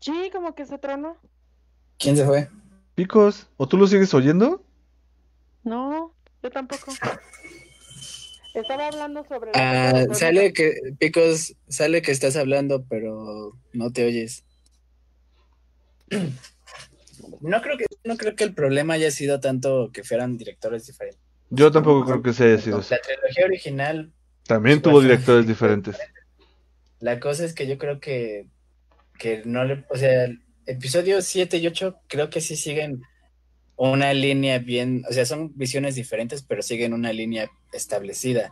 Sí, como que se tronó. ¿Quién se fue? Picos, ¿o tú lo sigues oyendo? No, yo tampoco. Estaba hablando sobre Ah, sale que, Picos, sale que estás hablando, pero no te oyes. No creo que, no creo que el problema haya sido tanto que fueran directores diferentes. Yo tampoco creo que se haya sido. La trilogía original, También tuvo directores diferentes. la cosa es que yo creo que, que no le, o sea, episodios 7 y 8 creo que sí siguen una línea bien, o sea, son visiones diferentes, pero siguen una línea establecida.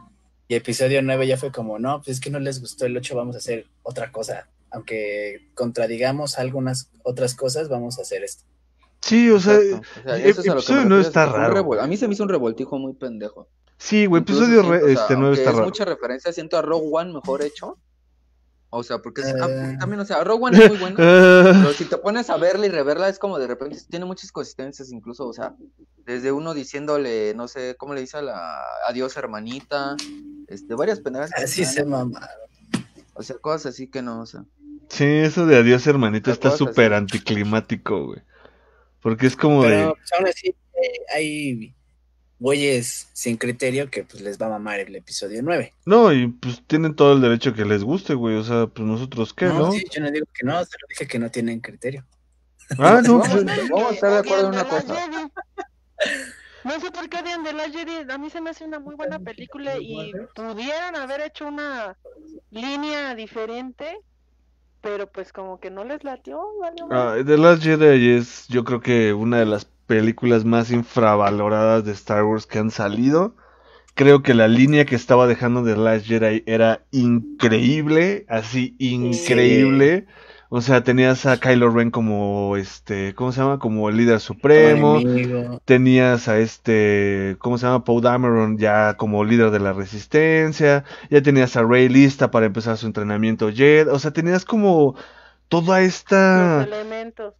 Y episodio 9 ya fue como, no, pues es que no les gustó el 8, vamos a hacer otra cosa. Aunque contradigamos algunas otras cosas, vamos a hacer esto. Sí, o sea, Exacto. O sea, ep- eso es a lo episodio está que fue un raro. A mí se me hizo un revoltijo muy pendejo. sí, güey, Incluso episodio siento, re- o sea, este 9 aunque está es raro. mucha referencia, siento a Rogue One mejor hecho. O sea, porque ah, Eh. también, o sea, Rogue One es muy bueno. Pero si te pones a verla y reverla, es como de repente tiene muchas consistencias, incluso, o sea, desde uno diciéndole, no sé, ¿cómo le dice a la adiós hermanita? Este, varias pendejas. Así se mama. O sea, cosas así que no, o sea. sí, eso de adiós, hermanito, Las está súper anticlimático, güey. Porque es como de... Pues, aún así eh, hay güeyes sin criterio que pues les va a mamar el episodio 9. No, y pues tienen todo el derecho que les guste, güey. O sea, pues nosotros qué, ¿no? sí, yo no digo que no, solo dije que no tienen criterio. Ah, no, pues, vamos a estar de acuerdo en una cosa. No sé por qué odian de la Jedi. A mí se me hace una muy buena película y pudieran haber hecho una línea diferente, pero pues como que no les latió, madre. ah, The Last Jedi es, yo creo que una de las películas más infravaloradas de Star Wars que han salido. Creo que la línea que estaba dejando The Last Jedi era increíble, así increíble. O sea, tenías a Kylo Ren como este, ¿cómo se llama? Como el líder supremo. Tenías a este, ¿cómo se llama? Poe Dameron ya como líder de la resistencia. Ya tenías a Rey lista para empezar su entrenamiento Jedi. O sea, tenías como toda esta... Los elementos.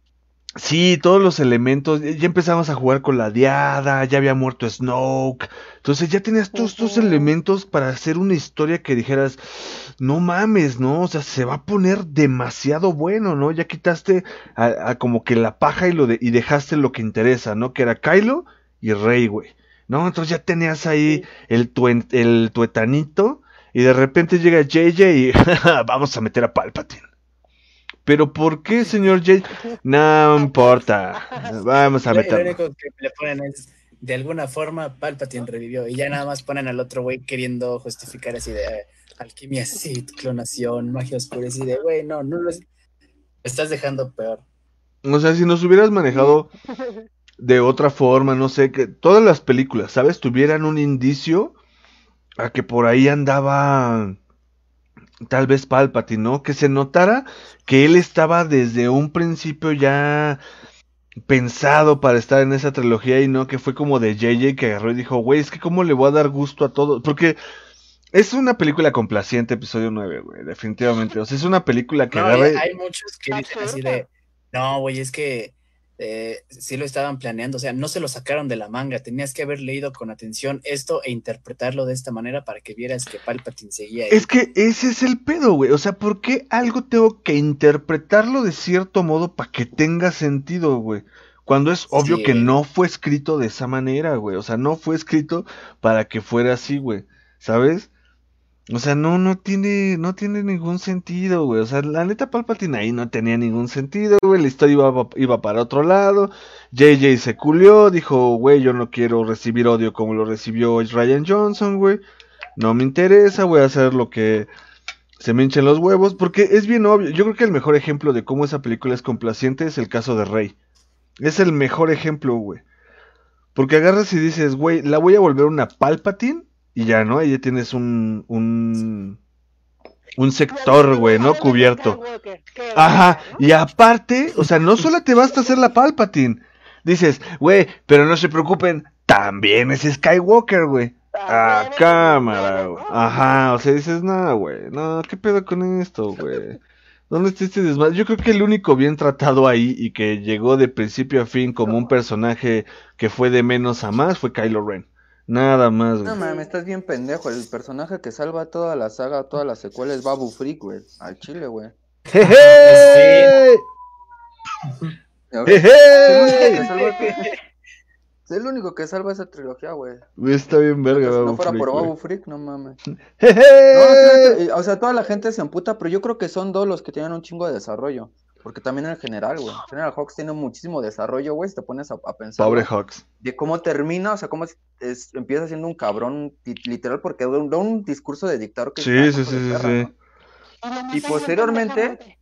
Sí, todos los elementos. Ya empezamos a jugar con la diada. Ya había muerto Snoke. Entonces ya tenías todos estos elementos para hacer una historia que dijeras, no mames, ¿no? O sea, se va a poner demasiado bueno, ¿no? Ya quitaste a, a como que la paja y lo de, y dejaste lo que interesa, ¿no? Que era Kylo y Rey, güey. ¿No? Entonces ya tenías ahí el, tuen- el tuetanito y de repente llega JJ y vamos a meter a Palpatine. Pero ¿por qué, señor J? No importa. Vamos a Lo, lo único que le ponen es de alguna forma Palpatine revivió y ya nada más ponen al otro güey queriendo justificar así de eh, alquimia Sith, clonación, magia oscura, así de güey, no, no lo es- estás dejando peor. O sea, si nos hubieras manejado de otra forma, no sé, que todas las películas, ¿sabes? Tuvieran un indicio a que por ahí andaba tal vez Palpatine, ¿no? Que se notara que él estaba desde un principio ya pensado para estar en esa trilogía y no que fue como de JJ que agarró y dijo, güey, es que cómo le voy a dar gusto a todos, porque es una película complaciente, episodio 9, güey, definitivamente. O sea, es una película que No, hay muchos que dicen así de, no, güey, es que eh, sí lo estaban planeando, o sea, no se lo sacaron de la manga, tenías que haber leído con atención esto e interpretarlo de esta manera para que vieras que Palpatine seguía ahí. Es que ese es el pedo, güey. O sea, ¿por qué algo tengo que interpretarlo de cierto modo para que tenga sentido, güey? Cuando es obvio Sí. que no fue escrito de esa manera, güey. O sea, no fue escrito para que fuera así, güey. ¿Sabes? O sea, no, no tiene, no tiene ningún sentido, güey. O sea, la neta Palpatine ahí no tenía ningún sentido, güey. La historia iba, iba para otro lado. JJ se culió, dijo, güey, yo no quiero recibir odio como lo recibió Ryan Johnson, güey. No me interesa, voy a hacer lo que se me hinchen los huevos, porque es bien obvio. Yo creo que el mejor ejemplo de cómo esa película es complaciente es el caso de Rey. Es el mejor ejemplo, güey. Porque agarras y dices, güey, la voy a volver una Palpatine y ya, ¿no? Ahí ya tienes un, un, un sector, güey, ¿no? Cubierto. Ajá, y aparte, o sea, no solo te basta hacer la Palpatine. Dices, güey, pero no se preocupen, también es Skywalker, güey. Ah, cámara, güey. Ajá, o sea, dices, no, güey, no, ¿qué pedo con esto, güey? ¿Dónde está este desmadre? Yo creo que el único bien tratado ahí y que llegó de principio a fin como un personaje que fue de menos a más fue Kylo Ren. Nada más, No güey. mames, estás bien pendejo. El personaje que salva toda la saga, toda la secuela es Babu Freak, güey. Al chile, güey. ¡Jeje! Es el único que salva- esa trilogía, güey. Está bien verga, Si no Babu fuera por. Babu Freak, no mames. ¡Jeje! No, o sea, toda la gente se emputa, pero yo creo que son dos los que tienen un chingo de desarrollo. Porque también en general, güey. General Hawks tiene muchísimo desarrollo, güey. Si te pones a, a pensar. Pobre Hawks. de cómo termina, o sea, cómo es, es- empieza siendo un cabrón li- literal, porque da un, da un discurso de dictador que Sí, sí, sí, sí, perra, sí. ¿no? Y posteriormente,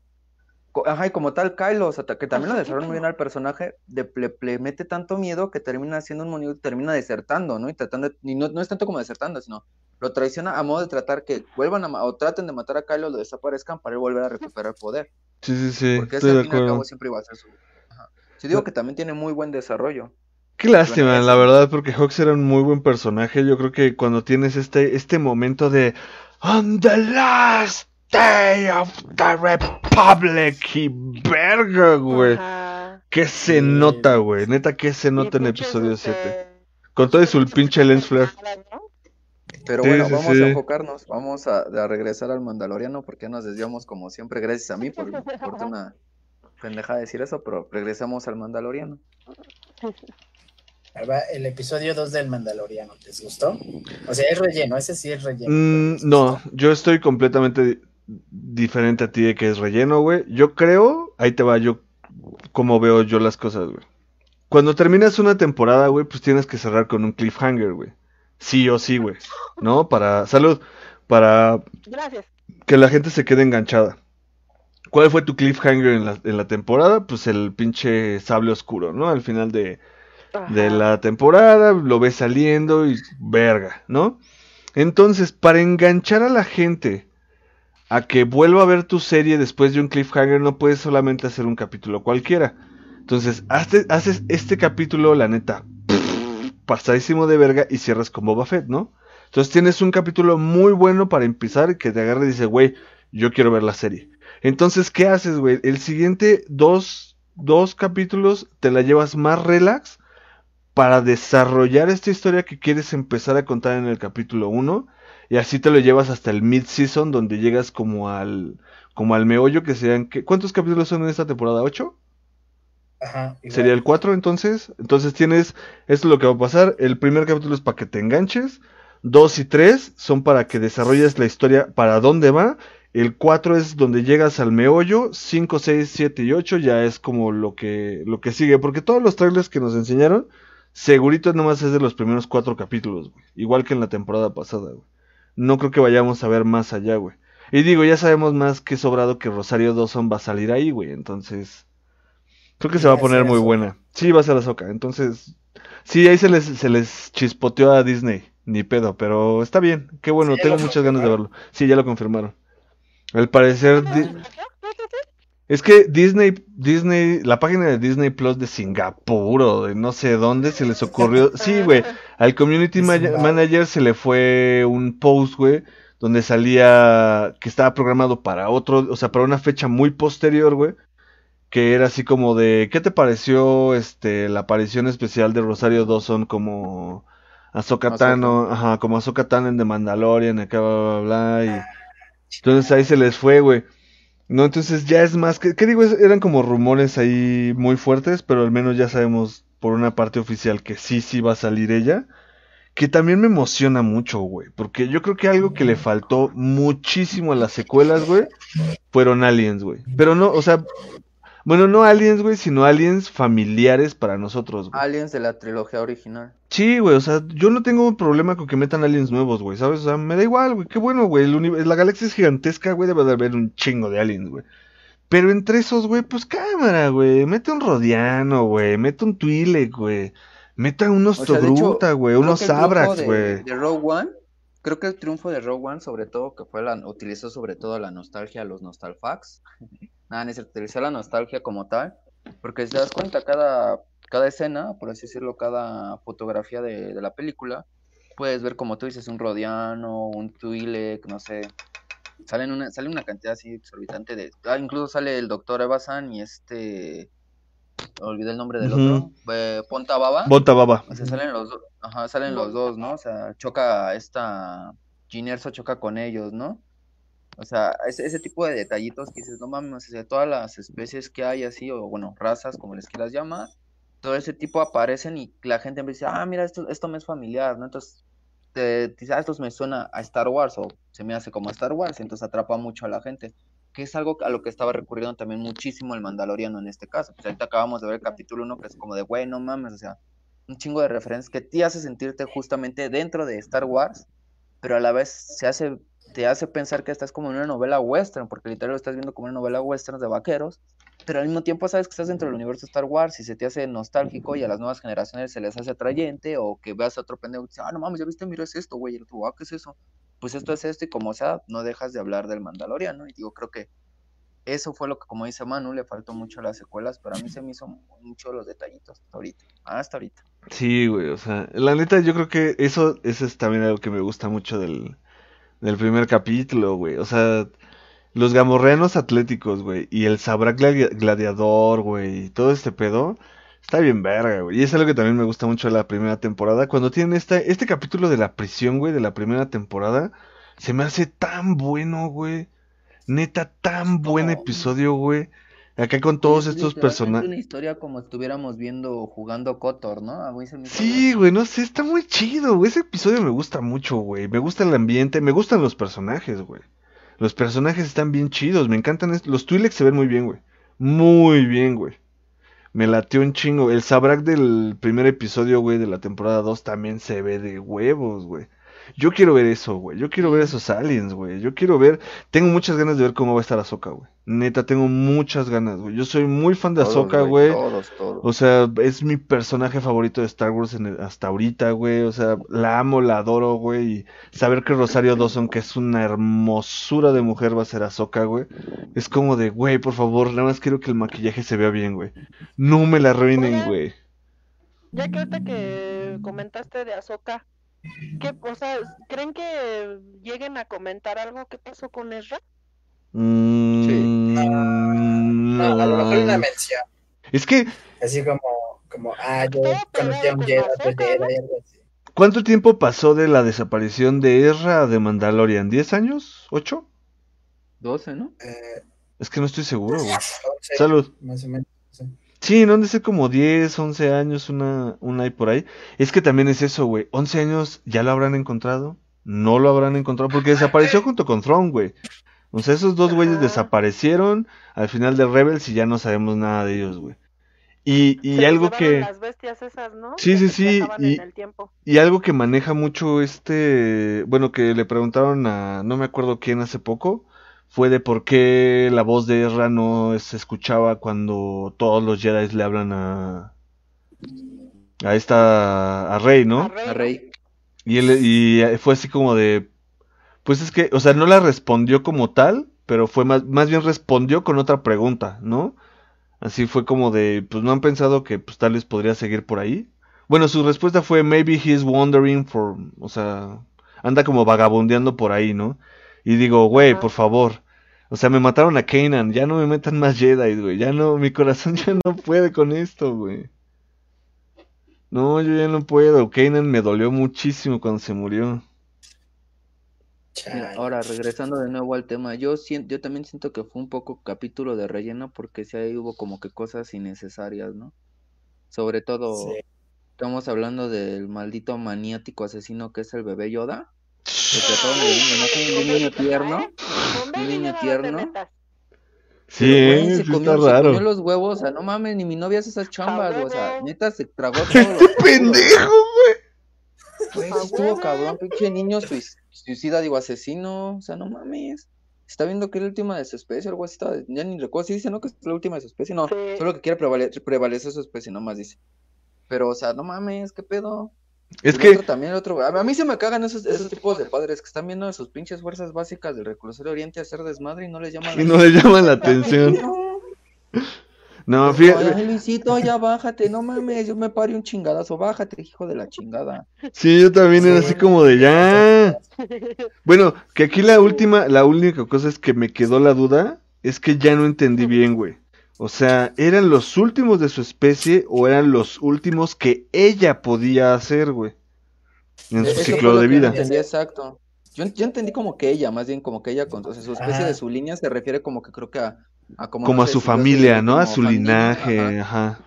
Ajá, y como tal, Kylo, o sea, que también lo desarrollan muy bien al personaje, de, le, le mete tanto miedo que termina siendo un monito, termina desertando, ¿no? Y tratando, de- y no, no es tanto como desertando, sino lo traiciona a modo de tratar que vuelvan a, o traten de matar a Kylo, lo desaparezcan para él volver a recuperar poder. Sí, sí, sí. Porque Estoy ese de al fin y al acuerdo. cabo siempre iba a ser su. Ajá. Yo digo que también tiene muy buen desarrollo. Qué lástima, Bueno, la verdad, porque Hawks era un muy buen personaje. Yo creo que cuando tienes este, este momento de On the last day of the Republic y verga, güey. ¿Qué se Sí. nota, güey? Neta, ¿qué se nota en episodio 7? Con todo y su pinche lens flare. Pero Sí, bueno, sí, vamos sí. a enfocarnos, vamos a, a regresar al Mandaloriano porque nos desviamos como siempre, gracias a mí por, por una pendejada decir eso, pero regresamos al Mandaloriano. Ahí va el episodio 2 del Mandaloriano, ¿les gustó? O sea, es relleno, ese sí es relleno. Mm, ¿Les no, yo estoy completamente di- diferente a ti de que es relleno, güey. Yo creo, ahí te va yo, como veo yo las cosas, güey. Cuando terminas una temporada, güey, pues tienes que cerrar con un cliffhanger, güey. Sí o sí, güey. ¿No? Para, salud, para Gracias. que la gente se quede enganchada. ¿Cuál fue tu cliffhanger en la, en la temporada? Pues el pinche sable oscuro, ¿no? Al final de, de la temporada, lo ves saliendo y verga, ¿no? Entonces, para enganchar a la gente a que vuelva a ver tu serie después de un cliffhanger, no puedes solamente hacer un capítulo cualquiera. Entonces, haces este capítulo, la neta, pasadísimo de verga y cierras con Boba Fett, ¿no? Entonces tienes un capítulo muy bueno para empezar que te agarre y dice, güey, yo quiero ver la serie. Entonces, ¿qué haces, güey? El siguiente dos, dos capítulos te la llevas más relax para desarrollar esta historia que quieres empezar a contar en el capítulo 1 y así te lo llevas hasta el mid-season donde llegas como al como al meollo que sean ¿qué- ¿cuántos capítulos son en esta temporada? ¿8? Ajá, igual. Sería el 4 entonces. Entonces tienes, esto es lo que va a pasar. El primer capítulo es para que te enganches. 2 y 3 son para que desarrolles la historia para dónde va. El 4 es donde llegas al meollo. 5, 6, 7 y 8 ya es como lo que, lo que sigue. Porque todos los trailers que nos enseñaron segurito nomás es de los primeros cuatro capítulos, güey. Igual que en la temporada pasada, güey. No creo que vayamos a ver más allá, güey. Y digo, ya sabemos más que sobrado que Rosario Dawson va a salir ahí, güey. Entonces, creo que se va a poner muy buena. Sí, va a ser Ahsoka. Entonces, sí, ahí se les, se les chispoteó a Disney. Ni pedo, pero está bien. Qué bueno, Sí, tengo muchas ganas de verlo. Sí, ya lo confirmaron. Al parecer, Di- es que Disney, Disney, la página de Disney Plus de Singapur o de no sé dónde se les ocurrió. Sí, güey. Al community ma- manager se le fue un post, güey, donde salía que estaba programado para otro, o sea, para una fecha muy posterior, güey, que era así como de, ¿qué te pareció este la aparición especial de Rosario Dawson como Ahsoka. Tano, ajá, como Ahsoka Tano en The Mandalorian, acá bla bla bla y entonces ahí se les fue, güey. No, entonces ya es más que, ¿qué digo? Eran como rumores ahí muy fuertes, pero al menos ya sabemos por una parte oficial que sí, sí va a salir ella. Que también me emociona mucho, güey. Porque yo creo que algo que le faltó muchísimo a las secuelas, güey, fueron aliens, güey. Pero no, o sea, bueno, no aliens, güey, sino aliens familiares para nosotros, güey. Aliens de la trilogía original. Sí, güey, o sea, yo no tengo un problema con que metan aliens nuevos, güey, ¿sabes? O sea, me da igual, güey, qué bueno, güey. La galaxia es gigantesca, güey, debe de haber un chingo de aliens, güey. Pero entre esos, güey, pues cámara, güey. Mete un Rodiano, güey. Mete un Twi'lek, güey. Meta unos O sea, Togruta, güey. Unos que el triunfo Abrax, de, güey. de Rogue One, creo que el triunfo de Rogue One, sobre todo, que fue la, utilizó sobre todo la nostalgia, los nostalfax. Nada, ni se utilizó la nostalgia como tal, porque si te das cuenta, cada, cada escena, por así decirlo, cada fotografía de, de la película, puedes ver, como tú dices, un Rodiano, un Twi'lek, no sé. Salen una, sale una cantidad así exorbitante de. Ah, incluso sale el doctor Evasan y este. Olvidé el nombre del otro. eh, Ponta Baba. Bota baba. O sea, salen los ajá, salen los dos, ¿no? O sea, choca esta Ginerso choca con ellos, ¿no? O sea, ese, ese tipo de detallitos que dices, no mames, o sea, todas las especies que hay así, o bueno, razas, como les quieras llamar, todo ese tipo aparecen y la gente empieza, ah, mira, esto, esto me es familiar, ¿no? Entonces, te dice, ah, esto me suena a Star Wars, o se me hace como a Star Wars, entonces atrapa mucho a la gente, que es algo a lo que estaba recurriendo también muchísimo el Mandaloriano en este caso. Pues ahorita acabamos de ver el capítulo 1, que es como de, güey, no mames, o sea, un chingo de referencias que te hace sentirte justamente dentro de Star Wars, pero a la vez se hace, te hace pensar que estás como en una novela western, porque literal lo estás viendo como una novela western de vaqueros, pero al mismo tiempo sabes que estás dentro del universo Star Wars y se te hace nostálgico y a las nuevas generaciones se les hace atrayente o que veas a otro pendejo y dices, ah, no mames, ya viste, mira, es esto, güey, y el otro, ah, ¿qué es eso? Pues esto es esto y como sea, no dejas de hablar del Mandaloriano y digo, creo que eso fue lo que, como dice Manu, le faltó mucho a las secuelas, pero a mí se me hizo mucho los detallitos hasta ahorita, hasta ahorita. Sí, güey, o sea, la neta yo creo que eso, eso es también algo que me gusta mucho del, del primer capítulo, güey. O sea, los gamorreanos atléticos, güey, y el gladi- gladiador, güey, y todo este pedo, está bien verga, güey. Y es algo que también me gusta mucho de la primera temporada. Cuando tienen este, este capítulo de la prisión, güey, de la primera temporada, se me hace tan bueno, güey. Neta, tan buen episodio, güey. Acá con todos Es estos personajes. una historia como estuviéramos viendo jugando Kotor, ¿no? A mí se me hizo Sí, güey, no sé, está muy chido, güey. Ese episodio me gusta mucho, güey. Me gusta el ambiente, me gustan los personajes, güey. Los personajes están bien chidos, me encantan. est- Los Twi'leks se ven muy bien, güey. Muy bien, güey. Me latió un chingo. El Sabrak del primer episodio, güey, de la temporada 2 también se ve de huevos, güey. Yo quiero ver eso, güey. Yo quiero ver esos aliens, güey. Yo quiero ver. Tengo muchas ganas de ver cómo va a estar Ahsoka, güey. Neta, tengo muchas ganas, güey. Yo soy muy fan de Ahsoka, güey. Todos, todos. O sea, es mi personaje favorito de Star Wars en el- hasta ahorita, güey. O sea, la amo, la adoro, güey. Y saber que Rosario Dawson, que es una hermosura de mujer, va a ser Ahsoka, güey. Es como de, güey, por favor, nada más quiero que el maquillaje se vea bien, güey. No me la arruinen, güey. Ya que ahorita que comentaste de Ahsoka, ¿qué, o sea, ¿creen que lleguen a comentar algo que pasó con Ezra? Mm, No, a lo mejor una no. mención. Es que, Así como, como ah, yo conocí a un Jedi, ¿no? algo así. ¿cuánto tiempo pasó de la desaparición de Ezra a de Mandalorian? ¿10 años? ¿8? 12, ¿no? Eh, Es que no estoy seguro, güey. 11, Salud. más o menos. Sí. Sí, no han de ser como 10, 11 años, una, una y por ahí. Es que también es eso, güey. 11 años, ¿ya lo habrán encontrado? No lo habrán encontrado porque desapareció junto con Thrawn, güey. O sea, esos dos güeyes desaparecieron al final de Rebels y ya no sabemos nada de ellos, güey. Y, y Se algo que... Las bestias esas, ¿no? Sí, sí, sí. Y algo que maneja mucho este, bueno, que le preguntaron a, no me acuerdo quién hace poco, fue de por qué la voz de Ezra no se escuchaba cuando todos los Jedi le hablan a, a esta, a Rey, ¿no? A. Rey. Y él, y fue así como de, pues es que, o sea, no la respondió como tal, pero fue más, más bien respondió con otra pregunta, ¿no? Así fue como de, pues no han pensado que pues tal vez podría seguir por ahí. Bueno, su respuesta fue maybe he's wandering for, o sea, anda como vagabundeando por ahí, ¿no? Y digo, güey, por favor. O sea, me mataron a Kanan, ya no me metan más Jedi, güey. Ya no, mi corazón ya no puede con esto, güey. No, yo ya no puedo. Kanan me dolió muchísimo cuando se murió. Mira, ahora regresando de nuevo al tema, yo siento, yo también siento que fue un poco capítulo de relleno porque sí ahí hubo como que cosas innecesarias, ¿no? Sobre todo, Sí. estamos hablando del maldito maniático asesino que es el bebé Yoda. De un niño tierno. Con Baby niño tierno. Sí, güey, eh, se sí comió, está se raro. comió los huevos, o sea, no mames, ni mi novia hace esas chambas, güey, o sea, neta se tragó todos los huevos, ¡Pendejo! Güey, sí estuvo cabrón, pinche niño suic- suicida, digo, asesino, o sea, no mames. Está viendo que es la última de su especie, algo así, está, ya ni recuerdo, sí dice, ¿no? Que es la última de su especie, no, Sí. solo que quiere prevale- prevalecer su especie, nomás dice. Pero, o sea, no mames, ¿qué pedo? Es El que, otro también, el otro, a a mí se me cagan esos, esos tipos de padres que están viendo de sus pinches fuerzas básicas del reclusorio oriente a hacer desmadre y no les llaman y no le llama la atención. No, Ay, fíjate, Luisito, ya bájate, no mames, yo me paro un chingadazo, bájate, hijo de la chingada. sí, yo también era Sí. así como de ya. Bueno, que aquí la última, la única cosa es que me quedó la duda, es que ya no entendí bien, güey. O sea, ¿eran los últimos de su especie o eran los últimos que ella podía hacer, güey? En su Eso ciclo de vida. entendí exacto. Yo, yo entendí como que ella, más bien como que ella, con, o sea, su especie Ajá. de su línea se refiere como que creo que a, a como, Como no a sé, su familia, ¿no? A su familia, linaje, ajá. ajá.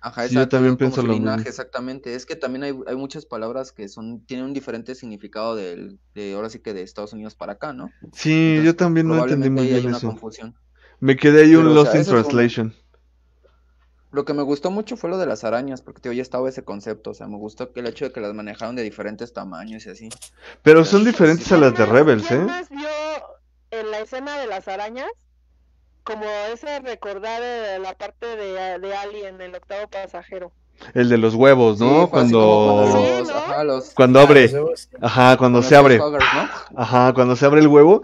Ajá, Sí, yo también pienso su lo linaje, mismo. exactamente. Es que también hay, hay muchas palabras que son, tienen un diferente significado del, de ahora sí que de Estados Unidos para acá, ¿no? Sí, yo también no entendí muy ahí hay bien una eso. confusión. Me quedé ahí un Pero, o Lost sea, in un- Translation. Lo que me gustó mucho fue lo de las arañas, porque tío, ya estaba ese concepto, o sea, me gustó que el hecho de que las manejaron de diferentes tamaños y así. Pero o sea, son diferentes sí, a las de ¿Quién más- Rebels, quién ¿eh? más vio en la escena de las arañas? Como ese recordar eh, la parte de, de Alien, el octavo pasajero. El de los huevos, ¿no? Cuando... cuando Sí, los, ¿no? ajá, los, Cuando Ah, abre. Ajá, cuando se abre. Ajá, cuando se abre el huevo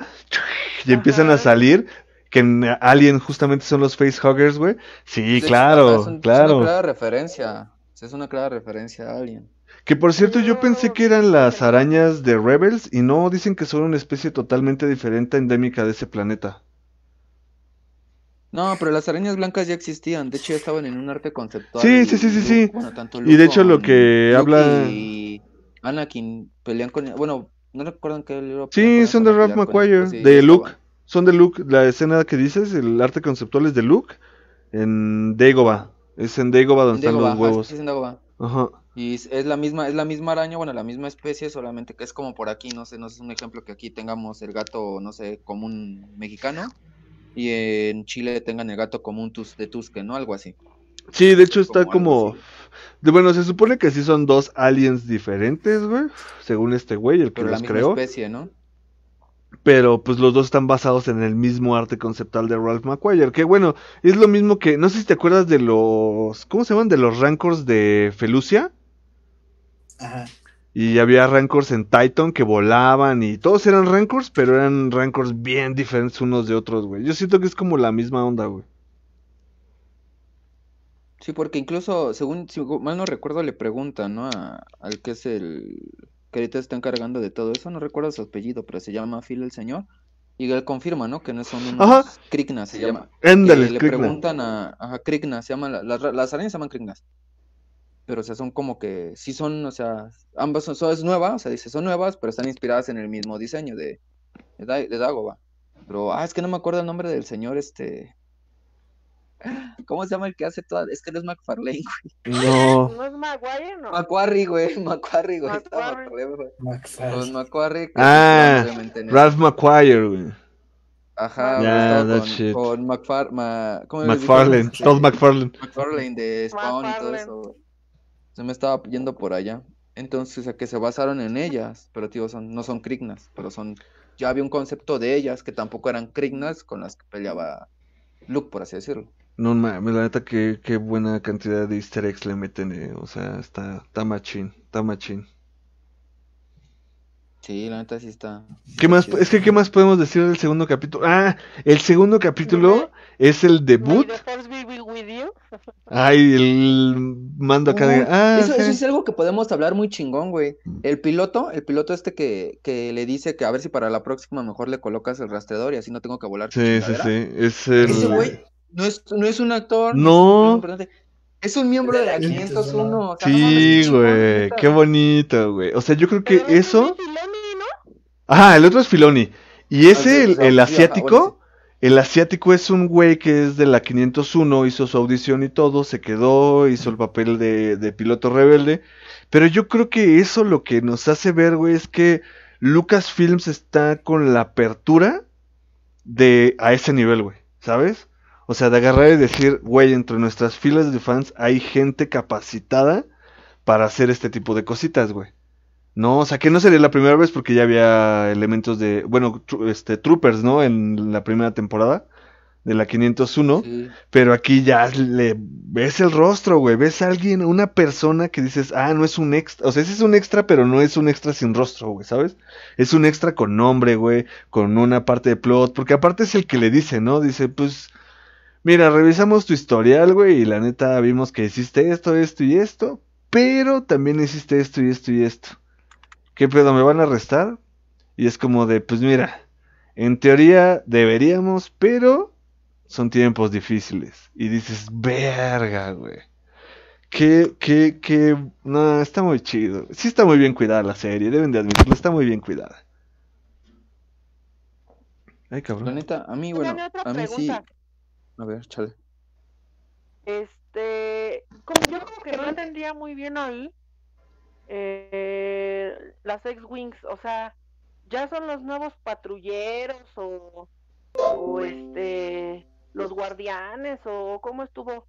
y empiezan a salir, que en Alien justamente son los facehuggers, güey. Sí, claro, es un- Es claro. una clara referencia, es una clara referencia a alguien. Que por cierto, yo pensé que eran las arañas de Rebels y no, dicen que son una especie totalmente diferente endémica de ese planeta. No, pero las arañas blancas ya existían, de hecho ya estaban en un arte conceptual. Sí, sí, sí, sí, sí. Bueno, tanto Y de hecho lo que Luke habla- y Anakin pelean con, bueno, no recuerdan qué libro Sí, son de Ralph McQuarrie, sí, de Luke. estaban. Son de Luke, la escena que dices, el arte conceptual es de Luke en Dagobah. Es en Dagobah donde En están Dagobah, los huevos. es en Dagobah. Ajá. Y es, es la misma, es la misma araña, bueno, la misma especie, solamente que es como por aquí, no sé, no sé, es un ejemplo que aquí tengamos el gato, no sé, común mexicano, y en Chile tengan el gato común tus, de Tusque, ¿no? Algo así. Sí, de hecho está Como de- bueno, se supone que sí son dos aliens diferentes, güey, según este güey, el que Pero la los misma creó. especie, ¿no? Pero pues los dos están basados en el mismo arte conceptual de Ralph McQuarrie. Que bueno, es lo mismo que... No sé si te acuerdas de los... ¿Cómo se llaman? De los Rancors de Felucia. Ajá. Y había Rancors en Titan que volaban y todos eran Rancors, pero eran Rancors bien diferentes unos de otros, güey. Yo siento que es como la misma onda, güey. Sí, porque incluso, según, si mal no recuerdo, le preguntan, ¿no? A- al que es el que ahorita está encargando de todo eso, no recuerdo su apellido, pero se llama Phil el señor, y él confirma, ¿no? Que no son unos Ajá. Krignas, se llama. Ándale, que le Krigna. preguntan a, a Krignas, se llaman, la- las, ra- las arañas se llaman Krignas, pero o sea, son como que, sí son, o sea, ambas son, son- es nueva, o sea, dice, son nuevas, pero están inspiradas en el mismo diseño de, de, de Dagobah. Pero, ah, es que no me acuerdo el nombre del señor, este... ¿Cómo se llama el que hace toda? Es que no es McFarlane, güey. No. ¿No es Maguire? No. Macquarie, güey, Macquarie, güey. Macquarie. Güey. McFarlane. Pues Macquarie, Ah. Ralph McQuarrie, güey. Ajá, Yeah, that con, shit. con McFar- Ma- ¿cómo me McFarlane? Todd McFarlane. McFarlane de Spawn y todo eso. Se me estaba yendo por allá. Entonces, o sea, que se basaron en ellas, pero tío, son, no son Krignas, pero son, ya había un concepto de ellas que tampoco eran Krignas con las que peleaba Luke, por así decirlo. No mames, la neta, qué, qué buena cantidad de easter eggs le meten, eh, O sea, está, está machín, está machín. Sí, la neta sí está. ¿Qué más? Es que, ¿qué más podemos decir del segundo capítulo? Ah, el segundo capítulo es el debut. Ay, el mando acá de. Ah, eso, eso es algo que podemos hablar muy chingón, güey. El piloto, el piloto este que, que le dice que a ver si para la próxima mejor le colocas el rastreador y así no tengo que volar Sí, sí, sí. Es el. Ese güey no es, no es un actor, No. es un es miembro de la 501. o sea, Sí, güey. Qué bonito, güey. O sea, yo creo que Pero es eso. Filoni, ¿no? Ajá, el otro es Filoni. Y ese, Ah, sí, el, ajá, asiático, el asiático es un güey que es de la 501, hizo su audición y todo, se quedó, hizo el papel de, de piloto rebelde. Pero yo creo que eso lo que nos hace ver, güey, es que Lucasfilms está con la apertura de a ese nivel, güey, ¿sabes? O sea, de agarrar y decir, güey, entre nuestras filas de fans hay gente capacitada para hacer este tipo de cositas, güey. No, o sea, que no sería la primera vez porque ya había elementos de, bueno, este, troopers, ¿no? En la primera temporada de la 501, Sí. pero aquí ya le ves el rostro, güey, ves a alguien, una persona que dices, ah, no es un extra, o sea, ese es un extra, pero no es un extra sin rostro, güey, ¿sabes? Es un extra con nombre, güey, con una parte de plot, porque aparte es el que le dice, ¿no? Dice, pues, mira, revisamos tu historial, güey, y la neta vimos que hiciste esto, esto y esto, pero también hiciste esto y esto y esto. ¿Qué pedo? ¿Me van a arrestar? Y es como de, pues mira, en teoría deberíamos, pero son tiempos difíciles. Y dices, verga, güey. Qué, qué, qué... No, está muy chido. Sí está muy bien cuidada la serie, deben de admitirlo, está muy bien cuidada. Ay, La cabrón. neta, a mí, bueno, a mí sí. A ver, chale. Este, como yo como que no entendía muy bien ahí eh, las X-Wings, o sea, ¿ya son los nuevos patrulleros o, o este, los guardianes o cómo estuvo?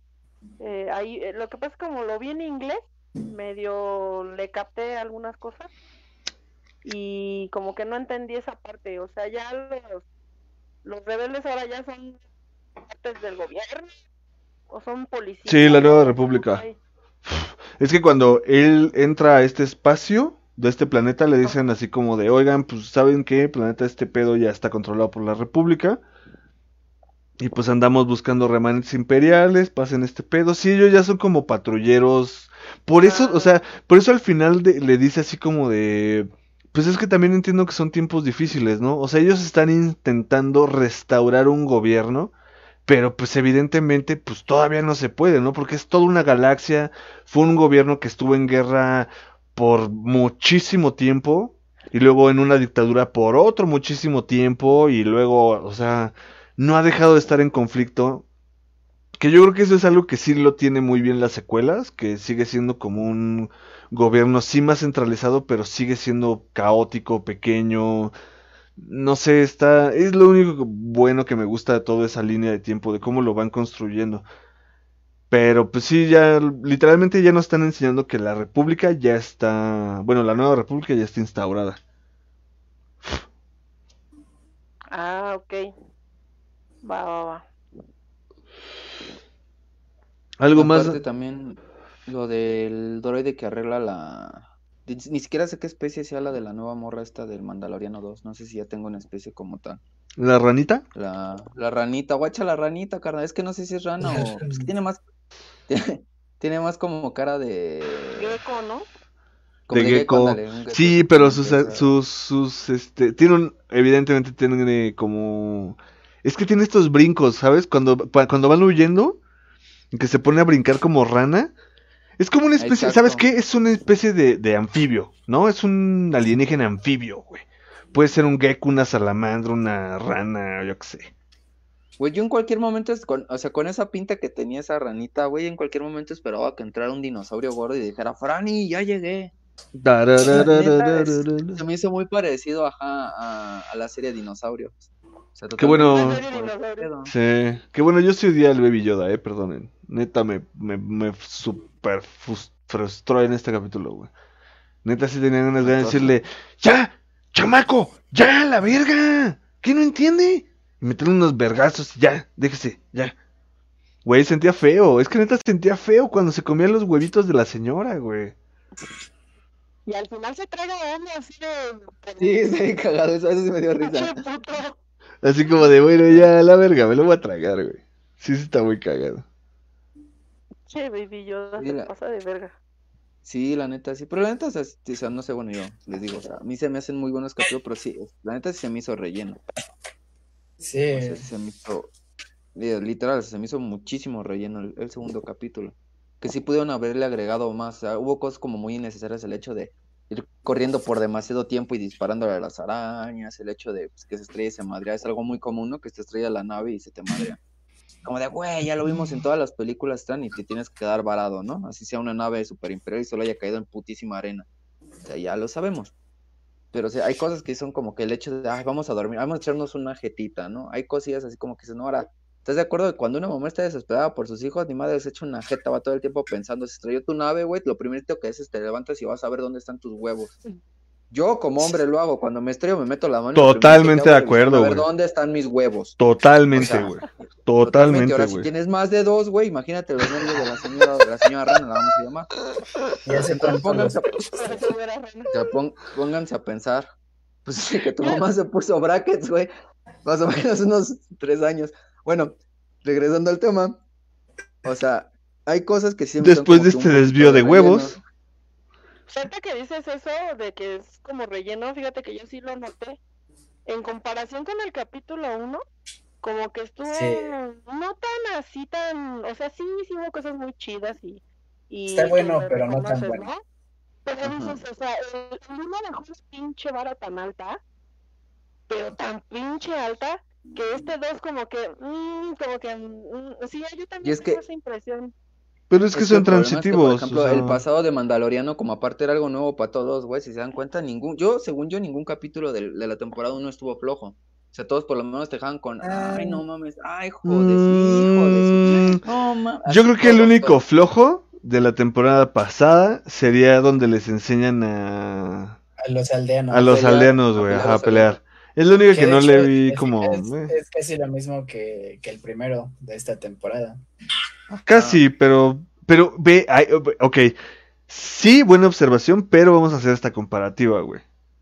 Eh, ahí, eh, lo que pasa es como lo vi en inglés, medio le capté algunas cosas y como que no entendí esa parte, o sea, ya los, los rebeldes ahora ya son del gobierno o son policías. Sí, la Nueva República. Es que cuando él entra a este espacio de este planeta, le dicen así como de, oigan, pues saben qué, planeta este pedo ya está controlado por la República. Y pues andamos buscando remanentes imperiales, pasen este pedo. Sí, ellos ya son como patrulleros. Por eso, o sea, por eso al final de- le dice así como de, pues es que también entiendo que son tiempos difíciles, ¿no? O sea, ellos están intentando restaurar un gobierno, pero pues evidentemente pues todavía no se puede, ¿no? Porque es toda una galaxia, fue un gobierno que estuvo en guerra por muchísimo tiempo y luego en una dictadura por otro muchísimo tiempo y luego, o sea, no ha dejado de estar en conflicto. Que yo creo que eso es algo que sí lo tiene muy bien las secuelas, que sigue siendo como un gobierno sí más centralizado, pero sigue siendo caótico, pequeño. No sé, está, es lo único bueno que me gusta de toda esa línea de tiempo, de cómo lo van construyendo. Pero pues sí, ya literalmente ya nos están enseñando que la república ya está, bueno, la nueva república ya está instaurada. Ah, ok. Va, va, va. Algo más, también lo del droide que arregla la... Ni siquiera sé qué especie sea la de la nueva morra esta del Mandaloriano 2. No sé si ya tengo una especie como tal. la ranita. La, la ranita, guacha la ranita, carnal. Es que no sé si es rana o... Es que tiene más... Tiene, más como cara de... Gecko, ¿no? Como De de gecko. Sí, pero sus, esa- sus, sus, este, tiene un, evidentemente tiene como, es que tiene estos brincos, ¿sabes? Cuando, cuando van huyendo, que se pone a brincar como rana, es como una especie, ¿sabes qué? Es una especie de, de anfibio, ¿no? Es un alienígena anfibio, güey. Puede ser un gecko, una salamandra, una rana, yo qué sé. Güey, yo en cualquier momento, con, o sea, con esa pinta que tenía esa ranita, güey, en cualquier momento esperaba que entrara un dinosaurio gordo y dijera, Franny, ya llegué. Se me hizo muy parecido ajá, a, a la serie Dinosaurios. O sea, Qué bueno. Sí. Qué bueno, yo sí odié al Baby Yoda, eh, perdonen. Neta, me, me, me super fus- frustró en este capítulo, güey. Neta, sí tenía ganas de decirle, ¡Ya! ¡Chamaco! ¡Ya, la verga! ¿Qué no entiende? Y meterle unos vergazos ya, déjese, ya. Güey, sentía feo. Es que neta sentía feo cuando se comía los huevitos de la señora, güey. Y al final se traga uno así de. Sí, está bien cagado, eso, eso sí me dio risa. Así como de, bueno, ya, la verga, me lo voy a tragar, güey. Sí, sí está muy cagado. Che, baby Yoda, se Mira. pasa de verga. Sí, la neta, sí. Pero la neta, o sea, sí, o sea, no sé, bueno, yo les digo, o sea, a mí se me hacen muy buenos capítulos, pero sí, la neta sí se me hizo relleno. Sí, O sea, sí se me hizo, li- literal, se me hizo muchísimo relleno el, el segundo capítulo. Que sí pudieron haberle agregado más. O sea, hubo cosas como muy innecesarias, el hecho de ir corriendo por demasiado tiempo y disparándole a las arañas, el hecho de pues, que se estrella y se madrea, es algo muy común, ¿no? Que se estrella la nave y se te madrea. Como de, güey, ya lo vimos en todas las películas, Stan, y te tienes que quedar varado, ¿no? Así sea una nave super imperial y solo haya caído en putísima arena. O sea, ya lo sabemos. Pero o sea, hay cosas que son como que el hecho de, ay, vamos a dormir, vamos a echarnos una jetita, ¿no? Hay cosillas así como que dicen, no, ahora, ¿estás de acuerdo que cuando una mamá está desesperada por sus hijos, ni madre se echa una jeta, va todo el tiempo pensando, se estrelló tu nave, güey, lo primero que haces es te levantas y vas a ver dónde están tus huevos. Yo como hombre lo hago, cuando me estrello me meto la mano. Totalmente de acuerdo, A ver güey. dónde están mis huevos. Totalmente, O sea, güey. Totalmente, Ahora, si tienes más de dos, güey, imagínate los nervios de la señora, de la señora Rana, la vamos a llamar. ya se Pónganse a, pónganse a pensar. Pues sí, que tu mamá se puso brackets, güey. Más o menos unos tres años. Bueno, regresando al tema. O sea, hay cosas que siempre. son Después como de este desvío de huevos. relleno. Ahorita que dices eso de que es como relleno, fíjate que yo sí lo noté. En comparación con el capítulo 1, como que estuvo Sí. no tan así tan, o sea, sí, sí hubo cosas muy chidas y, y Está bueno, pero no tan bueno. ¿no? Pero dices, o sea, el, el uno dejó su pinche vara tan alta, pero tan pinche alta, que este dos como que, mm, como que, mm, sí, yo también Y es tengo que- esa impresión. Pero es que son es que, transitivos. por ejemplo, o sea, el pasado de Mandaloriano, como aparte era algo nuevo para todos, güey, si se dan cuenta, ningún, yo, según yo, ningún capítulo de, de la temporada 1 estuvo flojo. O sea, todos por lo menos te dejaban con, Ah. ay, no mames, ay, joder, hijo de su... No, ma-". Yo creo que el único flojo de la temporada pasada sería donde les enseñan a, a los aldeanos. a los pelear, aldeanos, güey, a pelear. Es lo único que, no hecho le vi es- como... Es, eh. es casi lo mismo que, que el primero de esta temporada. Casi, pero, pero ve, ay, ok, sí, buena observación, pero vamos a hacer esta comparativa, güey.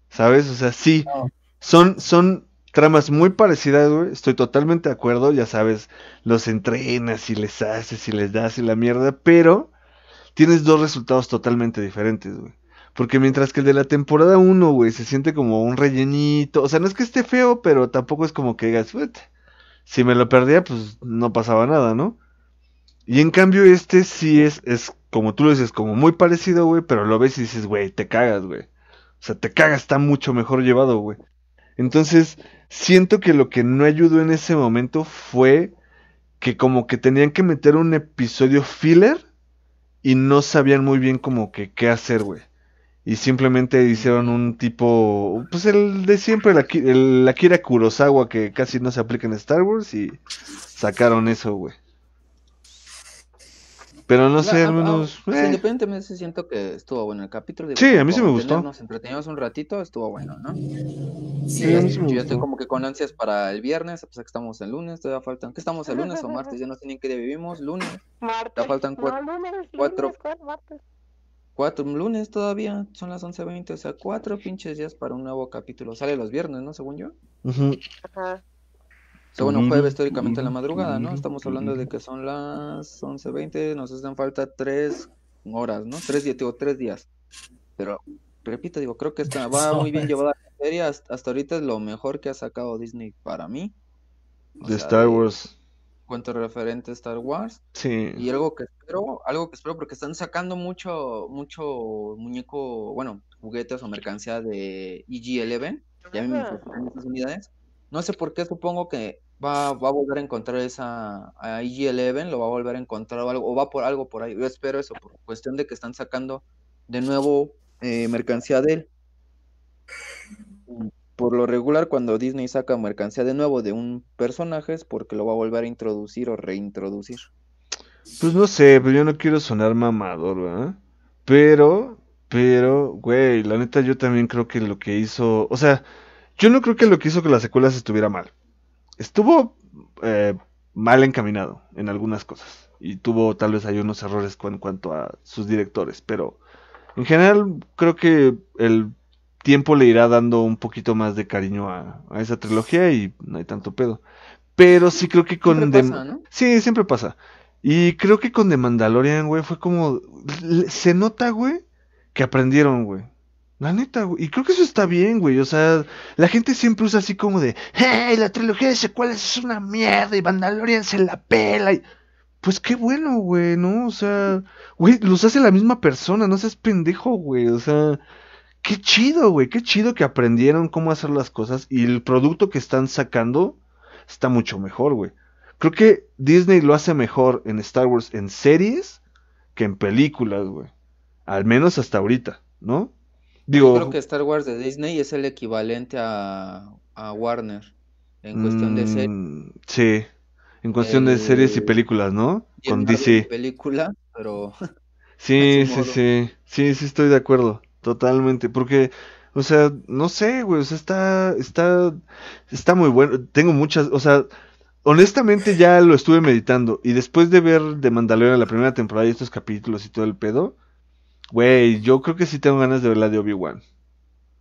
¿Sabes? O sea, sí, No. son, son tramas muy parecidas, güey. Estoy totalmente de acuerdo, ya sabes, los entrenas y les haces y les das y la mierda, pero tienes dos resultados totalmente diferentes, güey. Porque mientras que el de la temporada 1, güey, se siente como un rellenito, o sea, no es que esté feo, pero tampoco es como que digas, "Puta, si me lo perdía, pues no pasaba nada, ¿no? Y en cambio este sí es, es como tú lo dices, como muy parecido, güey, pero lo ves y dices, güey, te cagas, güey. O sea, te cagas, está mucho mejor llevado, güey. Entonces, siento que lo que no ayudó en ese momento fue que como que tenían que meter un episodio filler y no sabían muy bien como que qué hacer, güey. Y simplemente hicieron un tipo, pues el de siempre, el, Aki- el Akira Kurosawa que casi no se aplica en Star Wars y sacaron eso, güey. Pero no sé, La- al ah, menos... ah, pues, eh. independientemente sí siento que estuvo bueno el capítulo. digo, Sí, a mí sí me gustó. mantenernos entretenidos un ratito, estuvo bueno, ¿no? Sí, a mí sí me yo ya gustó. estoy como que con ansias para el viernes, a pesar que estamos el lunes, todavía faltan. ¿Qué estamos el lunes o martes? Ya no sé ni en qué día vivimos. Lunes, Martes. faltan cuatro- No, lunes, cuatro- lunes, ¿cuál martes? Cuatro, lunes todavía, son las 11.20, o sea, cuatro pinches días para un nuevo capítulo. Sale los viernes, ¿no? Según yo. Ujú. Ajá. O sea, bueno, jueves teóricamente en la madrugada, ¿no? Estamos hablando de que son las 11.20, nos hacen falta tres horas, ¿no? Tres días, digo, tres días. Pero, repito, digo, creo que está, va muy bien llevada la serie. Hasta, hasta ahorita es lo mejor que ha sacado Disney para mí. O De sea, Star Wars. Cuanto referente a Star Wars. Sí. Y algo que espero, algo que espero, porque están sacando mucho, mucho muñeco, bueno, juguetes o mercancía de EG-11, ya me Ajá. en esas unidades. No sé por qué, supongo que va, va a volver a encontrar esa, a EG-11, lo va a volver a encontrar o algo, o va por algo por ahí. Yo espero eso, por cuestión de que están sacando de nuevo eh, mercancía de él. Por lo regular cuando Disney saca mercancía de nuevo de un personaje es porque lo va a volver a introducir o reintroducir. Pues no sé, pero yo no quiero sonar mamador, ¿verdad? Pero, pero, güey, la neta yo también creo que lo que hizo, o sea, yo no creo que lo que hizo que las secuelas estuviera mal. Estuvo eh, mal encaminado en algunas cosas y tuvo tal vez hay unos errores en cuanto a sus directores, pero en general creo que el tiempo le irá dando un poquito más de cariño a, a esa trilogía y no hay tanto pedo. Pero sí creo que con Siempre pasa, ¿no? Sí, siempre pasa. Y creo que con The Mandalorian, güey, fue como... Se nota, güey, que aprendieron, güey. La neta, güey. Y creo que eso está bien, güey. O sea, la gente siempre usa así como de... ¡Hey, la trilogía de secuelas es una mierda! Y Mandalorian se la pela. Y... Pues qué bueno, güey, ¿no? O sea... Güey, los hace la misma persona. No seas pendejo, güey. O sea... Qué chido, güey. Qué chido que aprendieron cómo hacer las cosas. Y el producto que están sacando está mucho mejor, güey. Creo que Disney lo hace mejor en Star Wars en series que en películas, güey. Al menos hasta ahorita, ¿no? Digo, Yo creo que Star Wars de Disney es el equivalente a, a Warner en cuestión de ser mm, sí, en cuestión de series y películas, ¿no? Con DC. película, pero Sí, sí, sí. Sí, sí estoy de acuerdo. Totalmente. Porque, o sea, no sé, güey. O sea, está, está, está muy bueno. Tengo muchas, o sea, honestamente ya lo estuve meditando. Y después de ver de Mandalorian la primera temporada y estos capítulos y todo el pedo, güey, yo creo que sí tengo ganas de ver la de Obi-Wan.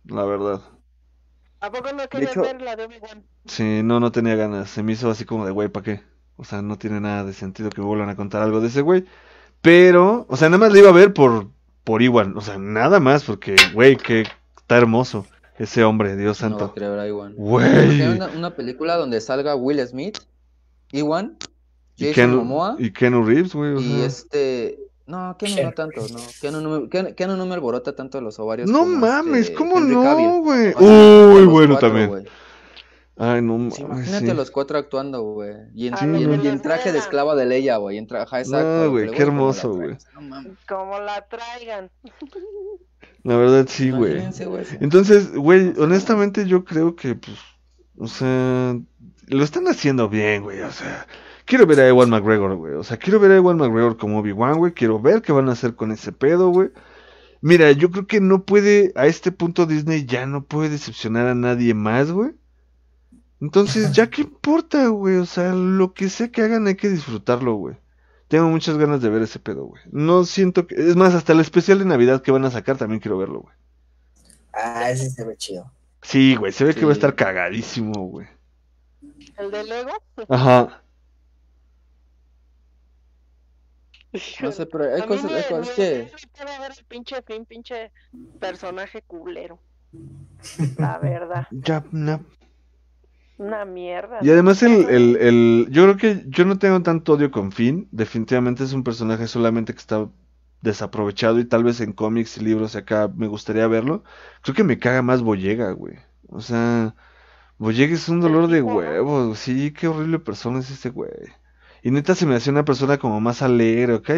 La verdad. ¿A poco no querías hecho- ver la de Obi-Wan? Sí, no, no tenía ganas. Se me hizo así como de, güey, ¿para qué? O sea, no tiene nada de sentido que me vuelvan a contar algo de ese güey. Pero, o sea, nada más le iba a ver por, por Iwan. O sea, nada más porque, güey, que está hermoso ese hombre, Dios no santo. ver a Iwan. Güey. Una, una película donde salga Will Smith, Iwan, Y Jason Keanu, Momoa y Keanu Reeves, güey. y sea. este... No, Keanu no tanto, no. Keanu no me, Keanu- Keanu no me alborota tanto los ovarios No como mames, este ¿cómo no, güey? Uy, bueno, también. Ay, no Sí, imagínate sí. los cuatro actuando, güey. Y en, A y en- y traje de esclava de Leia, güey. En tra- Ajá, exacto. No, güey, qué hermoso, güey. Como la traigan. La verdad, sí, güey. Entonces, güey, honestamente yo creo que, pues, o sea, lo están haciendo bien, güey, o sea, quiero ver a Ewan McGregor, güey, o sea, quiero ver a Ewan McGregor como Obi-Wan, güey, quiero ver qué van a hacer con ese pedo, güey. Mira, yo creo que no puede, a este punto Disney ya no puede decepcionar a nadie más, güey. Entonces, ya qué importa, güey, o sea, lo que sea que hagan hay que disfrutarlo, güey. Tengo muchas ganas de ver ese pedo, güey. No siento que, es más, hasta el especial de Navidad que van a sacar también quiero verlo, güey. Ah, ese se ve chido. Sí, güey, se ve que va a estar cagadísimo, güey. ¿El de Lego? Ajá. No sé, pero hay A mí cosas, me- hay cosas me- que... me irritaba ver el pinche fin, pinche personaje culero. La verdad. Ya, na- Una mierda. Y además el, el, el, yo creo que yo no tengo tanto odio con Finn, definitivamente es un personaje solamente que está desaprovechado y tal vez en cómics y libros y acá me gustaría verlo. Creo que me caga más Boyega, güey. O sea, Boyega es un dolor de huevos, sí, qué horrible persona es ese güey. Y neta se me hacía una persona como más alegre, ¿ok?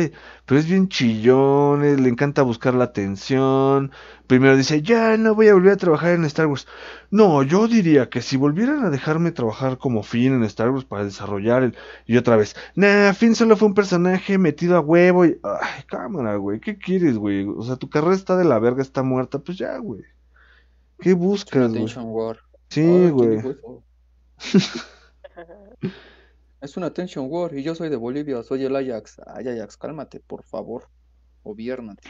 Pero es bien chillón, eh, le encanta buscar la atención. Primero dice, ya no voy a volver a trabajar en Star Wars. No, yo diría que si volvieran a dejarme trabajar como Finn en Star Wars para desarrollar el... Y otra vez, nah, Finn solo fue un personaje metido a huevo y... Ay, cámara, güey, ¿qué quieres, güey? O sea, tu carrera está de la verga, está muerta, pues ya, güey. ¿Qué buscas, güey? Sí, Ay, ¿quién güey. Es una Attention War y yo soy de Bolivia, soy el Ajax. Ay, Ajax, cálmate, por favor. Gobiernate.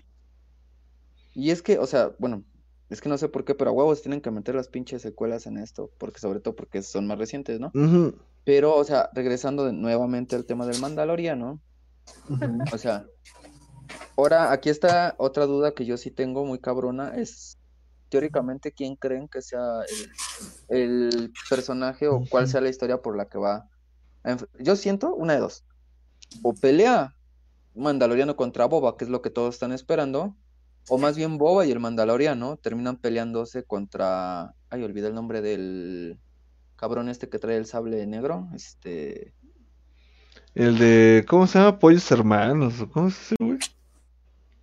Y es que, o sea, bueno, es que no sé por qué, pero a huevos tienen que meter las pinches secuelas en esto, porque sobre todo porque son más recientes, ¿no? Pero, o sea, regresando de- nuevamente al tema del Mandaloriano, o sea, ahora aquí está otra duda que yo sí tengo muy cabrona, es teóricamente quién creen que sea el, el personaje o cuál sea la historia por la que va. Yo siento una de dos. O pelea Mandaloriano contra Boba, que es lo que todos están esperando, o más bien Boba y el Mandaloriano terminan peleándose contra... Ay, olvidé el nombre del cabrón este que trae el sable negro, este... El de... ¿Cómo se llama? Pollos Hermanos. ¿o ¿Cómo se llama, güey?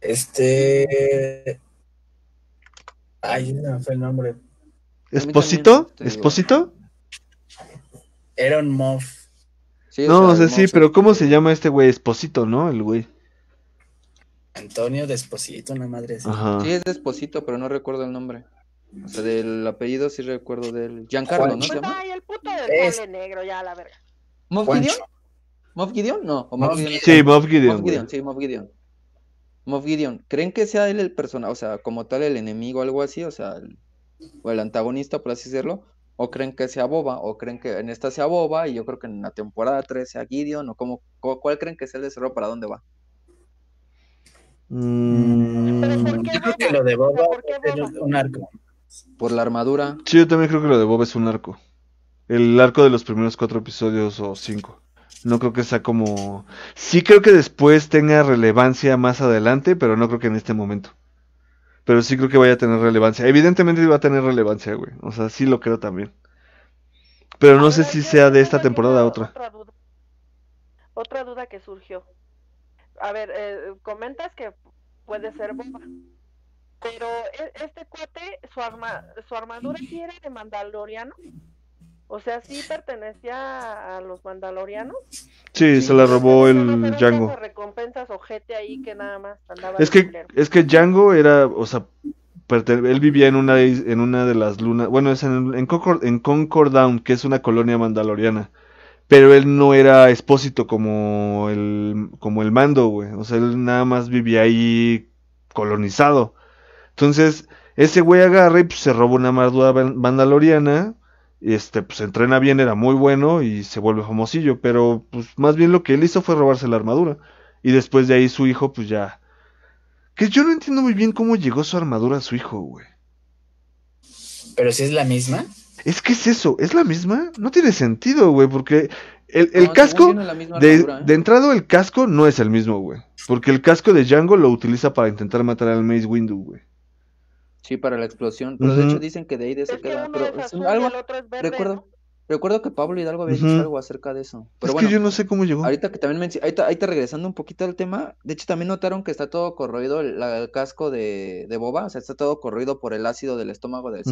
Este. Ay, no fue el nombre. ¿Esposito? ¿Esposito? Era un Moff. Sí, No, o sea, sí, pero ¿cómo se llama este güey? Esposito, ¿no? El güey. Antonio Desposito, una madre así. Ajá. Sí, es de Esposito, pero no recuerdo el nombre. O sea, del apellido sí recuerdo del. Giancarlo, ¿no se Pues llama? ay, el puto del Es- negro, ya la verga. ¿Moff Juancho. Gideon? ¿Moff Gideon? No, o Moff Gideon. Sí, Moff Gideon, Moff. Gideon, sí, Moff Gideon. Moff Gideon, ¿creen que sea él el personaje, o sea, como tal el enemigo o algo así, o sea, el, o el antagonista, por así decirlo? ¿O creen que sea Boba? ¿O creen que en esta sea Boba y yo creo que en la temporada 3 sea Gideon? ¿O cómo, cu- cuál creen que es el desarrollo para dónde va? Mm, Pero ¿por qué Yo creo que Boba? lo de sea, Boba ¿por qué va a ser Boba? un arco. Por la armadura. Sí, yo también creo que lo de Bob es un arco. El arco de los primeros cuatro episodios o cinco. No creo que sea como... Sí creo que después tenga relevancia más adelante, pero no creo que en este momento. Pero sí creo que vaya a tener relevancia. Evidentemente va a tener relevancia, güey. O sea, sí lo creo también. Pero no sé si sea de esta temporada a una- otra. Otra duda, otra duda que surgió. A ver, eh, comentas que puede ser bomba. Pero e- este cuate, su arma, su armadura sí era de Mandaloriano. O sea, sí pertenecía a los Mandalorianos. Sí, se la robó No, no, el pero Django. recompensas ojete ahí que nada más andaba Es que, es que Django era, o sea, él vivía en una, en una de las lunas, bueno, es en, en Concord, en Concord Down, que es una colonia mandaloriana, pero él no era expósito como el, como el mando, güey, o sea, él nada más vivía ahí colonizado. Entonces, ese güey agarra y pues, se roba una armadura mandaloriana, este, pues entrena bien, era muy bueno y se vuelve famosillo, pero pues más bien lo que él hizo fue robarse la armadura. Y después de ahí su hijo, pues ya. Que yo no entiendo muy bien cómo llegó su armadura a su hijo, güey. Pero si es la misma. Es que es eso, ¿es la misma? No tiene sentido, güey, porque el, el No, casco, no misma de, armadura, ¿eh? de entrada el casco no es el mismo, güey. Porque el casco de Django lo utiliza para intentar matar al Mace Windu, güey. Sí, para la explosión. Pero de hecho dicen que de ahí de se Es que queda. Pero es es azul algo. y el otro es verde, Recuerdo, ¿no? recuerdo que Pablo Hidalgo había dicho algo acerca de eso. Pero es bueno, que yo no sé cómo llegó. ahorita que también menci- ahorita, ahorita regresando un poquito al tema, de hecho también notaron que está todo corroído el, la- el casco de, de Boba, o sea, está todo corroído por el ácido del estómago del.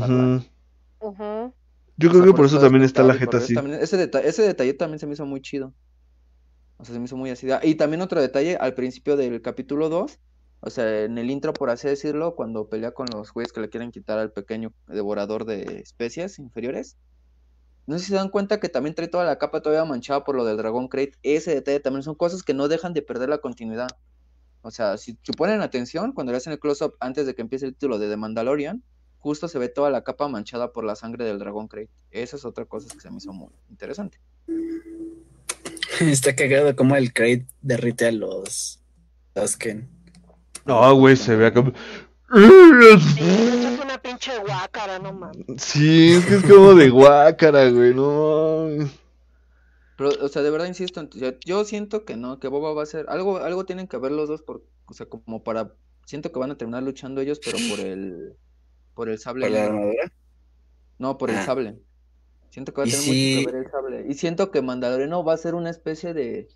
Ujú. Yo O creo sea, que por eso también está la jeta así. eso también- ese, deta- ese detalle también se me hizo muy chido. O sea, se me hizo muy así. Y también otro detalle, al principio del capítulo 2, o sea, en el intro, por así decirlo, cuando pelea con los güeyes que le quieren quitar al pequeño devorador de especies inferiores. No sé si se dan cuenta que también trae toda la capa todavía manchada por lo del dragón Crate. Ese detalle también son cosas que no dejan de perder la continuidad. O sea, si, si ponen atención, cuando le hacen el close-up antes de que empiece el título de The Mandalorian, justo se ve toda la capa manchada por la sangre del dragón Crate. Esa es otra cosa que se me hizo muy interesante. Está cagado como el Crate derrite a los Tusken. No, güey, se ve acá. Sí, eso es una pinche guácara, no mames. Sí, es que es como de guácara, güey, no. mames. Pero, o sea, de verdad insisto, yo, siento que no, que Boba va a ser, algo, algo tienen que ver los dos, por, o sea, como para, siento que van a terminar luchando ellos, pero por el, por el sable ¿Por la armadura? No, por el Ah. sable. Siento que va a tener si- mucho que ver el sable. Y siento que Mandaloriano va a ser una especie de,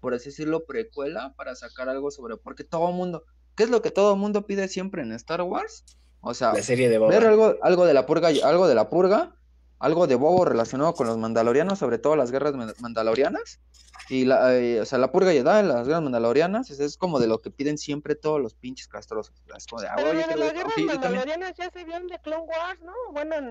por así decirlo, precuela para sacar algo sobre, porque todo el mundo, ¿qué es lo que todo el mundo pide siempre en Star Wars? O sea, La serie de Boba. ver algo, algo de la purga, algo de la purga, algo de bobo relacionado con los mandalorianos, sobre todo las guerras man- mandalorianas. Y la, eh, o sea, la purga Jedi, las guerras mandalorianas, es, es como de lo que piden siempre todos los pinches castrosos. Es como de, ah, Pero de las guerras mandalorianas ya se en The Clone Wars, ¿no? Bueno, en...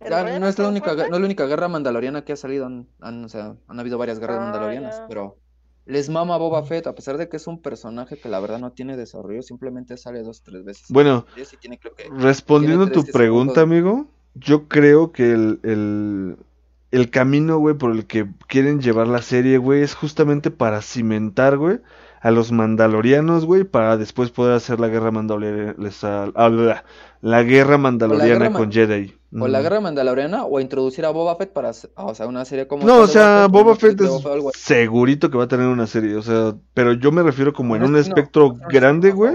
en Ya, no es la ¿no única, no es la única guerra mandaloriana que ha salido, han, han- o sea, han habido varias guerras Ah, mandalorianas, ya. pero les mama Boba Fett, a pesar de que es un personaje que la verdad no tiene desarrollo, simplemente sale dos o tres veces. Bueno, Y sí tiene, creo que, Respondiendo a tu 13 pregunta, amigo, yo creo que el, el, el camino, güey, por el que quieren llevar la serie, güey, es justamente para cimentar, güey, a los mandalorianos, güey, para después poder hacer la guerra mandaloriana, la, la guerra mandaloriana guerra con Jedi. o la guerra mandaloriana o introducir a Boba Fett para, o sea, una serie como No, o sea, Boba Fett es Boba segurito que va a tener una serie, o sea, pero yo me refiero como en Un espectro grande, güey.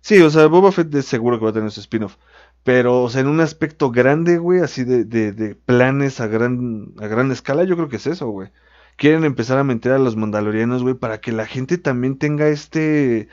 Sí, o sea, Boba Fett es seguro que va a tener su spin-off. Pero, o sea, en un aspecto grande, güey, así de, de, de planes a gran, a gran escala, yo creo que es eso, güey. Quieren empezar a meter a los mandalorianos, güey, para que la gente también tenga este,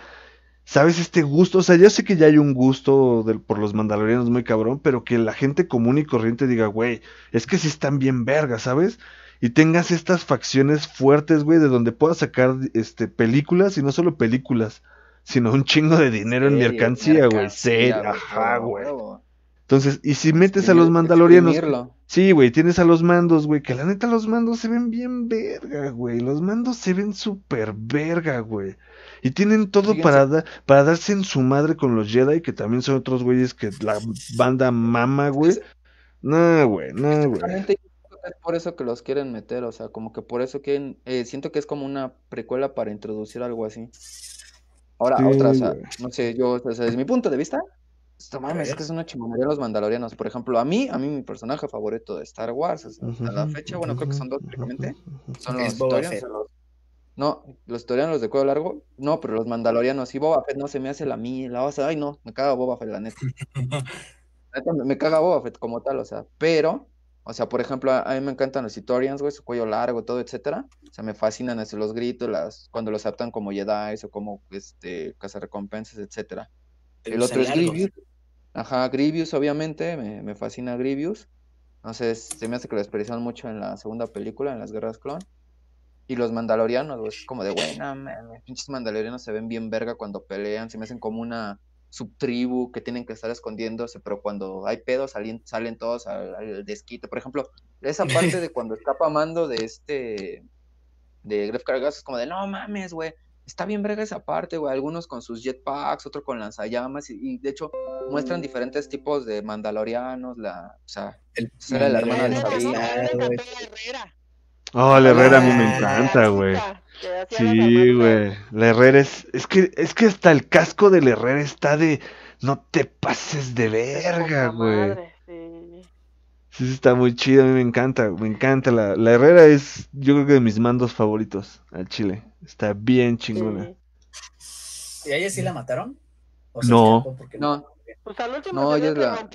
¿Sabes? Este gusto, o sea, yo sé que ya hay un gusto por los mandalorianos muy cabrón, pero que la gente común y corriente diga, güey, es que sí están bien vergas, ¿sabes? Y tengas estas facciones fuertes, güey, de donde puedas sacar este películas y no solo películas, sino un chingo de dinero en mercancía, güey, serio, ajá, güey. Entonces, y si metes a los mandalorianos, exprimirlo. sí, güey, tienes a los mandos, güey, que la neta los mandos se ven bien verga, güey, los mandos se ven súper verga, güey. Y tienen todo Fíjense. para, da- para darse en su madre con los Jedi, que también son otros güeyes que la banda mama, güey. No, güey, no, güey. Es por eso que los quieren meter, o sea, como que por eso quieren, eh, siento que es como una precuela para introducir algo así. Ahora, Sí, otra, o sea, no sé, yo, o sea, desde mi punto de vista, esto mames, es que es una chingonería los mandalorianos. Por ejemplo, a mí, a mí mi personaje favorito de Star Wars, o sea, a la fecha, bueno, creo que son dos prácticamente, son Es los Boba historianos, los- no, los historianos de cuello largo, no, pero los mandalorianos, y Boba Fett no se me hace la mí, la o sea, ay no, me caga Boba Fett, la neta. Me, me caga Boba Fett como tal, o sea, pero, o sea, por ejemplo, a, a mí me encantan los Historians, güey, su cuello largo, todo, etcétera. O sea, me fascinan así los gritos, las, cuando los adaptan como Jedi o como este cazarrecompensas, etcétera. El otro es. Grievous. Ajá, Grievous, obviamente, me, me fascina Grievous. Entonces, se me hace que lo desperdiciaron mucho en la segunda película, en las Guerras Clon. Y los mandalorianos, güey, es como de, güey, no mames, pinches mandalorianos se ven bien verga cuando pelean, se me hacen como una subtribu que tienen que estar escondiéndose, pero cuando hay pedos salen, salen todos al, al desquite. Por ejemplo, esa parte de cuando escapa Mando de este, de Gref Cargas, es como de, no mames, güey, está bien verga esa parte, güey, algunos con sus jetpacks, otro con lanzallamas, y, y de hecho muestran diferentes tipos de mandalorianos, la, o sea, El Sale la hermana de. Oh, la Herrera a mí me Ah, encanta, güey. Sí, güey. La Herrera es, es que, es que hasta el casco del Herrera está de, no te pases de De verga, güey. Madre, sí. Está muy chido, a mí me encanta, me encanta. La, la Herrera es, yo creo que de mis mandos favoritos al Chile. Está bien chingona. Sí. ¿Y a ella sí la mataron? ¿O se No. porque No. Pues al último No, ella la-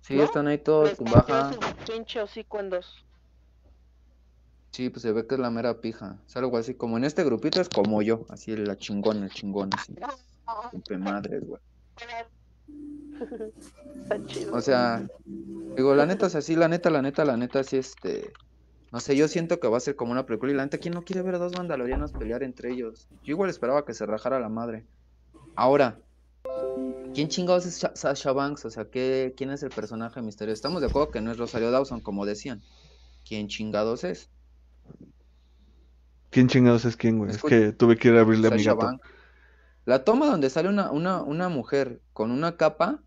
sí, ¿No? están ahí todos, con baja. pinche hocico en dos. Sí, pues se ve que es la mera pija. Es algo así, como en este grupito es como yo, así la chingona, el chingón, así. Rompe madres, güey. Está chido. O sea, digo, la neta, o sea, sí, la neta, la neta, la neta, sí, este. No sé, yo siento que va a ser como una película y la neta, ¿quién no quiere ver a dos mandalorianos pelear entre ellos? Yo igual esperaba que se rajara la madre. Ahora, ¿quién chingados es Sha- Sasha Banks? O sea, ¿qué, ¿quién es el personaje misterioso? Estamos de acuerdo que no es Rosario Dawson, como decían. ¿Quién chingados es? ¿Quién chingados es quién, güey? Es que tuve que ir a abrirle a mi Sasha gato. Banks. La toma donde sale una, una, una mujer con una capa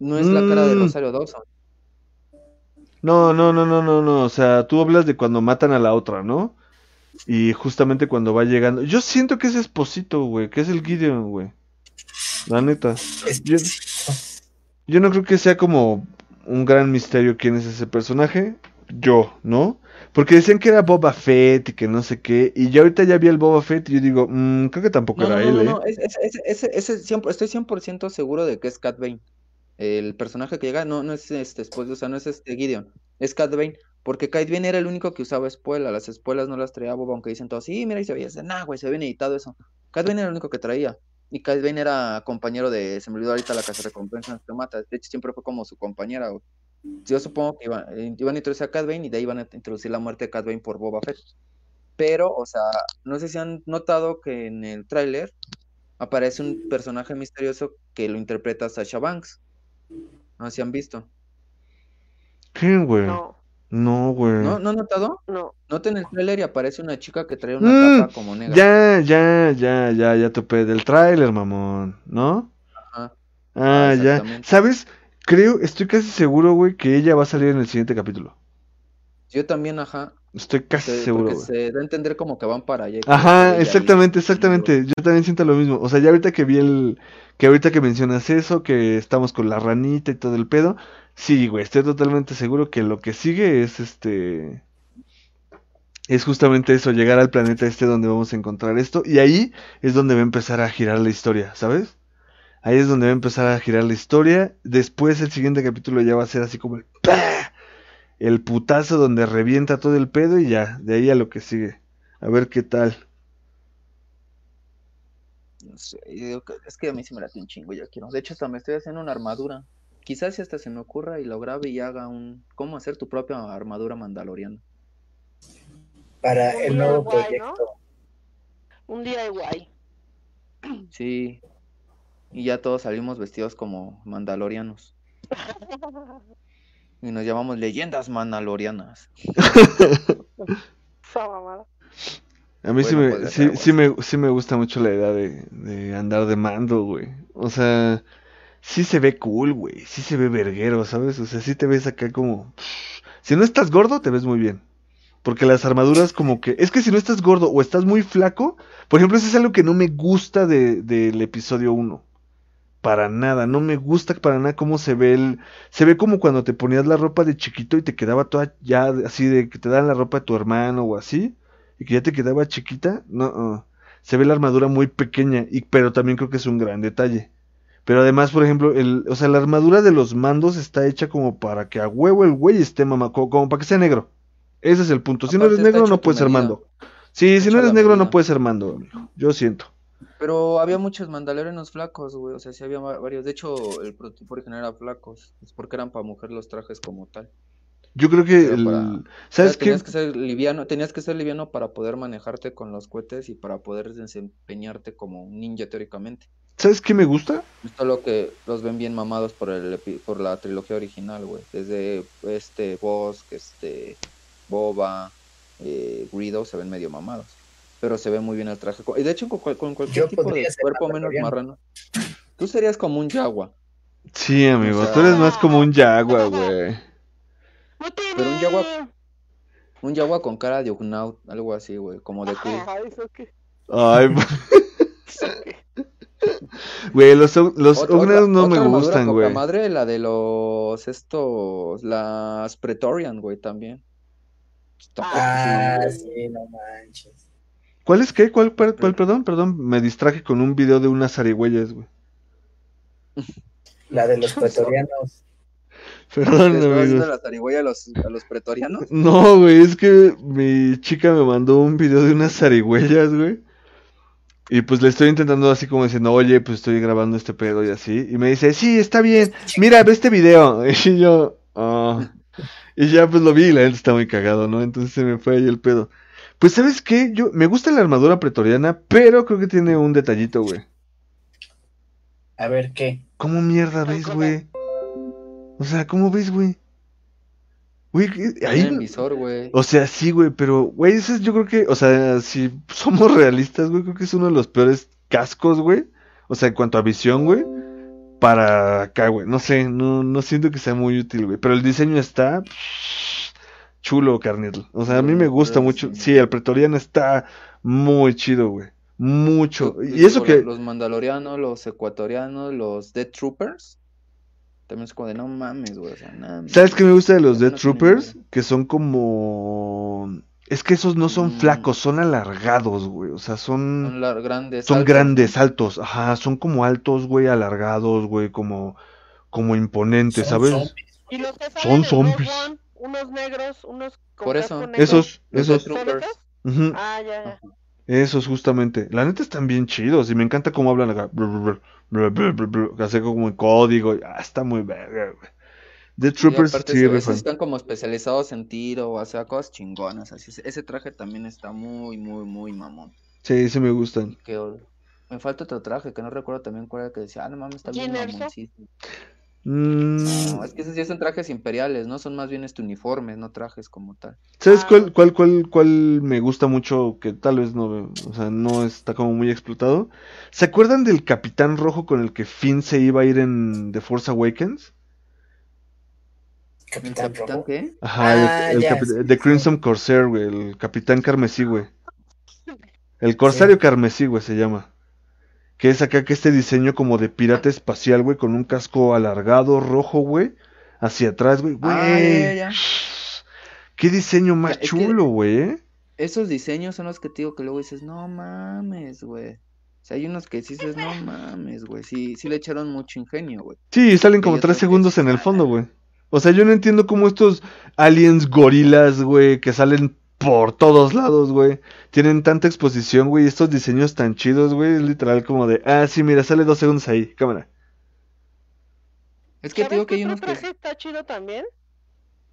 no es la cara de Mm. Rosario Dawson. No, no, no, no, no, no. O sea, tú hablas de cuando matan a la otra, ¿no? Y justamente cuando va llegando. Yo siento que es Esposito, güey. Que es el Gideon, güey. La neta. Yo no creo que sea como un gran misterio quién es ese personaje. Yo, ¿no? Porque decían que era Boba Fett y que no sé qué. Y yo ahorita ya vi el Boba Fett y yo digo, "Mm, creo que tampoco No, era no, él, no, ¿eh? no, es- es- es- 100 estoy 100% seguro de que es Cat Bane. El personaje que llega no, no es este esposo, o sea, no es este Gideon, es Cat Bane, porque Cat Bane era el único que usaba espuela, las espuelas no las traía Boba, aunque dicen todos, sí, mira, y se veía, nah, güey, se ve editado eso. Cat Bane era el único que traía, y Cat Bane era compañero de, se me olvidó ahorita la casa de recompensas que mata, de hecho siempre fue como su compañera, güey. Yo supongo que iban, eh, iban a introducir a Bane y de ahí iban a introducir la muerte de Bane por Boba Fett. Pero, o sea, no sé si han notado que en el tráiler aparece un personaje misterioso que lo interpreta Sasha Banks. No sé si han visto. ¿Quién, güey? No, No, güey. ¿No? ¿No han notado? no. Noten el tráiler y aparece una chica que trae una Mm, capa como negra. Ya, ya, ya, ya, ya topé del tráiler, mamón, ¿no? Ajá. Ah, ya. ¿Sabes? Creo, estoy casi seguro, güey, que ella va a salir en el siguiente capítulo. Yo también, ajá. Estoy casi se- seguro, porque se da a entender como que van para allá. Ajá, exactamente, ahí- exactamente. Yo también siento lo mismo. O sea, ya ahorita que vi el, que ahorita que mencionas eso, que estamos con la ranita y todo el pedo, sí, güey, estoy totalmente seguro que lo que sigue es este, es justamente eso, llegar al planeta este donde vamos a encontrar esto, y ahí es donde va a empezar a girar la historia, ¿sabes? Ahí es donde va a empezar a girar la historia. Después el siguiente capítulo ya va a ser así como el ¡pah! el putazo donde revienta todo el pedo y ya, de ahí a lo que sigue. A ver qué tal. No sé, es que a mí sí me late un chingo, yo quiero. De hecho, hasta me estoy haciendo una armadura. Quizás si hasta se me ocurra y lo grabe y haga un... ¿Cómo hacer tu propia armadura mandaloriana? Para Un el día nuevo guay, ¿no? proyecto. Un día de guay. Sí. Y ya todos salimos vestidos como mandalorianos. Y nos llamamos leyendas mandalorianas. A mí sí, me, podría sí, sí me, sí me gusta mucho la idea de, de andar de mando, güey. O sea, sí se ve cool, güey. Sí se ve verguero, ¿sabes? O sea, sí te ves acá como... Si no estás gordo, te ves muy bien. Porque las armaduras como que... Es que si no estás gordo o estás muy flaco... Por ejemplo, eso es algo que no me gusta de, del episodio 1. Para nada, no me gusta para nada cómo se ve el... Se ve como cuando te ponías la ropa de chiquito y te quedaba toda ya así de que te dan la ropa de tu hermano o así y que ya te quedaba chiquita, no, no. se ve la armadura muy pequeña, y, pero también creo que es un gran detalle. Pero además, por ejemplo, el, o sea, la armadura de los mandos está hecha como para que a huevo el güey esté mamá, como, como para que sea negro. Ese es el punto. Si no eres negro, no puedes ser mando. Sí, si no eres negro, no puedes ser mando, amigo. Yo siento. Pero había muchos mandalorianos flacos, güey. O sea, sí había va- varios. De hecho, el prototipo original era flacos. Es porque eran para mujer los trajes como tal. Yo creo que Pero el... para- O ¿Sabes qué? tenías que ser liviano, tenías que ser liviano para poder manejarte con los cohetes y para poder desempeñarte como un ninja teóricamente. ¿Sabes qué me gusta? Esto es lo que los ven bien mamados por el epi- por la trilogía original, güey. Desde este Bosque, este Boba, eh, Greedo se ven medio mamados. Pero se ve muy bien el traje. Y de hecho, con, cual- con cualquier Yo tipo de cuerpo menos marrano. Tú serías como un Yagua. Sí, amigo, O sea- tú eres más como un Yagua, güey. Pero un Yagua, un Yagua con cara de Ugnaught, algo así, güey, como de Queen. Ajá, ¿eso qué? Ay, ¿Eso qué? güey, los, los Otra- no me otra gustan, güey. madre, la de los estos, las Pretorian, güey, también. Ah, sí, no manches. ¿Cuál es qué? ¿Cuál, per- cuál, perdón? Perdón, me distraje con un video de unas zarigüeyas, güey. La de los pretorianos. Perdón, ¿Les estabas haciendo amigos. la zarigüeya a los, a los pretorianos? No, güey, es que mi chica me mandó un video de unas zarigüeyas, güey. Y pues le estoy intentando así como diciendo, oye, pues estoy grabando este pedo y así. Y me dice, sí, está bien, mira, ve este video. Y yo, ah. Y ya pues lo vi y la gente está muy cagado, ¿no? Entonces se me fue ahí el pedo. Pues, ¿sabes qué? Yo, me gusta la armadura pretoriana, pero creo que tiene un detallito, güey. A ver, ¿qué? ¿Cómo mierda ves, ¿cómo? güey? O sea, ¿cómo ves, güey? Güey, ¿qué- Tiene ahí... el visor, güey. O sea, sí, güey, pero, güey, ese es, yo creo que, o sea, si somos realistas, güey, creo que es uno de los peores cascos, güey. O sea, en cuanto a visión, güey, para acá, güey. No sé, no, no siento que sea muy útil, güey. Pero el diseño está psh, chulo, carnal. O sea, a mí me gusta mucho. Sí, el pretoriano está muy chido, güey. Mucho. Y eso que, Los mandalorianos, los ecuatorianos, los Death Troopers. También es como de no mames, güey. O sea, nada. ¿sabes qué me gusta de los Death tiene Troopers? Que son como... Es que esos no son Mm. flacos, son alargados, güey. O sea, Son lar- grandes. Son altos, grandes, altos, ajá, son como altos, güey, alargados, güey, como, como imponentes, Son ¿sabes? zombies. Y los que salen Son zombies. Unos negros, unos con Por eso. negro. Esos, esos, Death ¿Son Troopers. Ah, ya, ya. esos justamente. La neta están bien chidos y me encanta cómo hablan acá, así como en código, ah, está muy verga. The Troopers, aparte sí, esos están como especializados en tiro, o sea, cosas chingonas. Así, ese- traje también está muy, muy, muy mamón. Sí, sí me gustan. Que me falta otro traje que no recuerdo también cuál era que decía, ah, no mames, está bien ¿Quién era? Mm, No, es que esos sí son trajes imperiales, ¿no? Son más bien este uniformes, no trajes como tal. ¿Sabes Ah. cuál, cuál, cuál, cuál me gusta mucho? Que tal vez no, o sea, no está como muy explotado. ¿Se acuerdan del Capitán Rojo con el que Finn se iba a ir en The Force Awakens? ¿El Capitán Rojo. qué? Ajá, el- Ah, el, capi- sí, The. Crimson Corsair, güey, el Capitán Carmesí, güey. El Corsario Sí. Carmesí, güey, se llama. Que es acá que este diseño como de pirata espacial, güey, con un casco alargado, rojo, güey, hacia atrás, güey. Ah, ya, Güey. ya. Qué diseño más chulo, güey, ¿eh? Esos diseños son los que te digo que luego dices, no mames, güey. O sea, hay unos que dices, no mames, güey. Sí, sí le echaron mucho ingenio, güey. Sí, salen como tres segundos en el "Ah". fondo, güey. O sea, yo no entiendo cómo estos aliens gorilas, güey, que salen por todos lados, güey. Tienen tanta exposición, güey, y estos diseños tan chidos, güey, es literal como de, ah, sí, mira, sale dos segundos ahí, cámara. Es que te ¿Sabes digo que hay otro unos que... traje está chido también?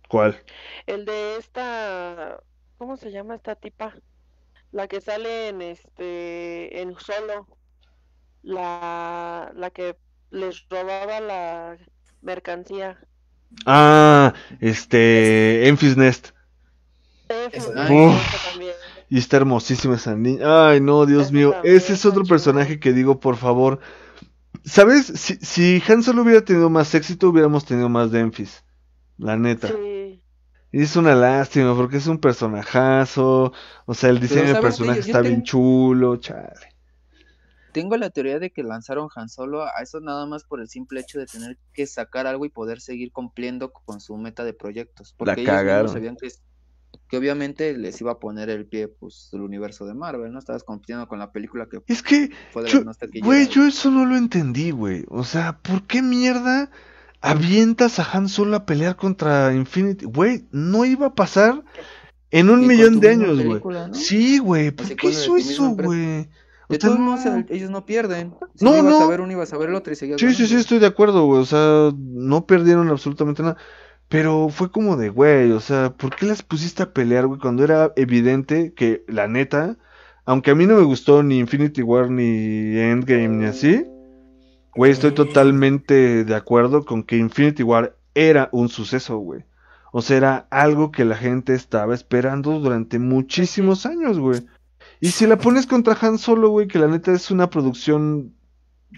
¿Cuál? El de esta, ¿cómo se llama esta tipa? La que sale en este, en solo, la, la que les robaba la mercancía. Ah, este, Enfys Nest. Eso. Y está hermosísima esa niña. Ay, no, Dios mío. también Ese es otro personaje que digo, por favor. ¿Sabes? Si, si Han Solo hubiera tenido más éxito, hubiéramos tenido más de Enfys. La neta. Sí. Y es una lástima porque es un personajazo. O sea, el diseño del personaje Yo- yo está bien chulo, chale. Tengo la teoría de que lanzaron Han Solo a eso nada más por el simple hecho de tener que sacar algo y poder seguir cumpliendo con su meta de proyectos. Porque ellos mismos cagaron. sabían que, que obviamente les iba a poner el pie pues el universo de Marvel, ¿no? Estabas compitiendo con la película que Es que, fue de yo- güey, yo eso no lo entendí, güey. O sea, ¿por qué mierda avientas a Han Solo a pelear contra Infinity? Güey, no iba a pasar en un Y millón de años, güey. Sí, güey, ¿por Así qué hizo eso, güey? De todos no. ellos no pierden. Si No, no, ibas no. a ver uno, ibas a ver el otro y seguías Sí, sí, sí, estoy de acuerdo, güey. O sea, no perdieron absolutamente nada. Pero fue como de, güey, o sea, ¿por qué las pusiste a pelear, güey? Cuando era evidente que, la neta, aunque a mí no me gustó ni Infinity War, ni Endgame, ni así, güey, estoy totalmente de acuerdo con que Infinity War era un suceso, güey. O sea, era algo que la gente estaba esperando durante muchísimos años, güey. Y si la pones contra Han Solo, güey, que la neta es una producción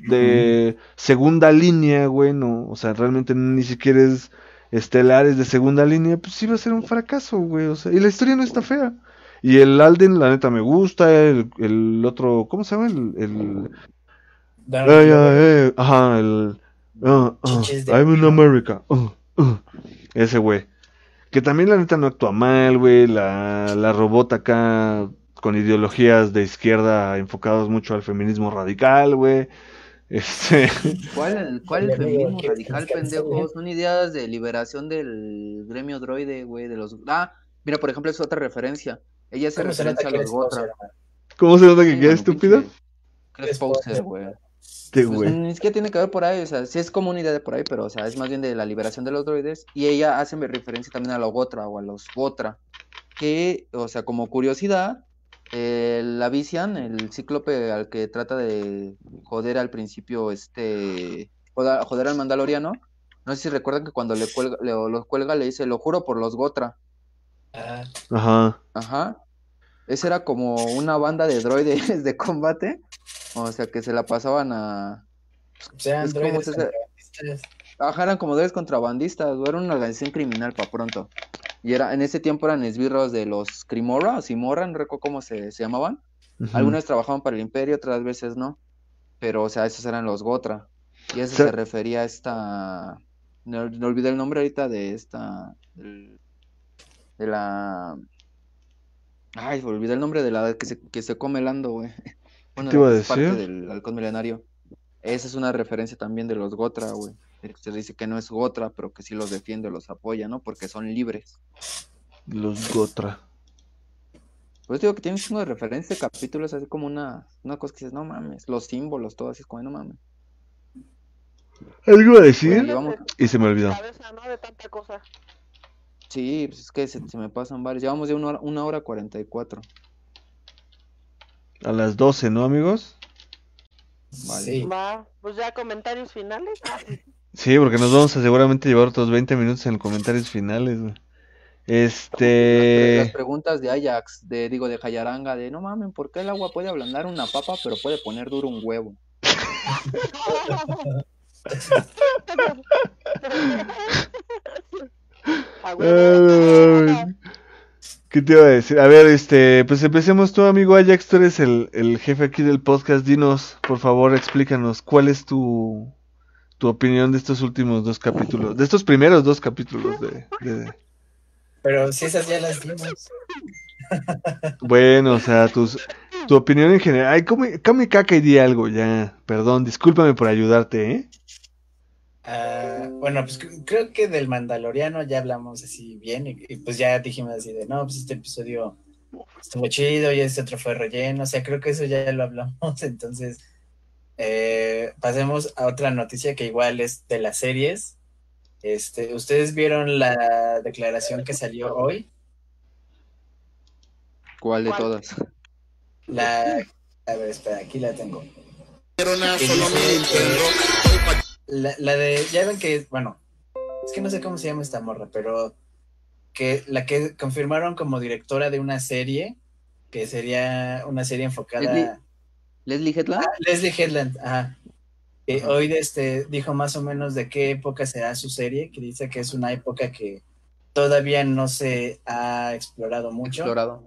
de segunda línea, güey, no, o sea, realmente ni siquiera es estelar, es de segunda línea, pues sí va a ser un fracaso, güey, o sea, y la historia no está fea. Y el Alden, la neta, me gusta, el, el otro, ¿cómo se llama? El, Ay, ay, ajá, el, ah, ah, I'm in. America, ah, ese güey. Que también la neta no actúa mal, güey, la, la robot acá con ideologías de izquierda enfocados mucho al feminismo radical, güey. Este, ¿Cuál, cuál feminismo ¿qué radical, descansa, pendejo? güey? Son ideas de liberación del gremio droide, güey, de los... Ah, mira, por ejemplo, es otra referencia. Ella hace ¿Cómo se nota referencia a que los Gotra. ¿Cómo se nota que queda que eres Es poser. güey. Este Pues, güey. ni siquiera tiene que ver por ahí, o sea, sí es como una idea de por ahí, pero, o sea, es más bien de la liberación de los droides. Y ella hace referencia también a los Gotra o a los Gotra, que, o sea, como curiosidad, eh, la Visian, el cíclope al que trata de joder al principio, este, joder, joder al Mandaloriano, no sé si recuerdan que cuando le cuelga, le, lo cuelga le dice, lo juro por los Gotra. Ajá. Ajá. Esa era como una banda de droides de combate, o sea, que se la pasaban a... o sea, Es como. Ajá, eran como droides contrabandistas, o era una organización criminal para pronto. Y era, en ese tiempo eran esbirros de los Crimorra o Simorra, no recuerdo cómo se, se llamaban. ujú. Algunas trabajaban para el Imperio, otras veces no. Pero, o sea, esos eran los Gotra. Y eso se refería a esta. No, no olvidé el nombre ahorita de esta. de la. Ay, olvidé el nombre de la que se, que se come el ando, güey. Bueno, te iba a es parte decir? del halcón milenario. Esa es una referencia también de los Gotra, güey. Se dice que no es Gotra, pero que sí los defiende, los apoya, ¿no? Porque son libres. Los Gotra. Pues digo que tiene un chingo de referencias, capítulos, así como una, una cosa que dices, no mames, los símbolos, todo así es como, no mames. Algo a Bueno, decir llevamos, y se me olvidó. Cabeza, ¿no? De tanta cosa. sí, pues es que se, se me pasan varios, llevamos ya una hora, una hora cuarenta y cuatro. A las 12, ¿no, amigos? Vale. Sí. Va, pues ya comentarios finales. Sí, porque nos vamos a seguramente llevar otros 20 minutos en comentarios finales, güey. Las Este... preguntas de Ajax, de, digo, de Hayaranga, de, no mames, ¿por qué el agua puede ablandar una papa, pero puede poner duro un huevo? A huevo. Ay, ¿Qué te iba a decir? A ver, este, pues empecemos tú, amigo Ajax, tú eres el, el jefe aquí del podcast. Dinos, por favor, explícanos, ¿cuál es tu, tu opinión de estos últimos dos capítulos? De estos primeros dos capítulos de... de- Pero si esas ya las dimos. Bueno, o sea, tus, tu opinión en general. Ay, come, come caca y di algo, ya. Perdón, discúlpame por ayudarte, ¿eh? Ah, bueno, pues creo que del Mandaloriano ya hablamos así bien y, y pues ya dijimos así de, no, pues este episodio estuvo chido y este otro fue relleno, o sea, creo que eso ya lo hablamos, entonces eh, pasemos a otra noticia que igual es de las series. Este, ¿ustedes vieron la declaración que salió hoy? ¿Cuál de ¿Cuál? todas? La, a ver, espera, aquí la tengo. La, la de, ya ven que, bueno, es que no sé cómo se llama esta morra, pero que la que confirmaron como directora de una serie, que sería una serie enfocada Leslie- ¿Leslie Headland? Ah, Leslie Headland, ajá. Hoy este, dijo más o menos de qué época será su serie, que dice que es una época que todavía no se ha explorado mucho. Explorado.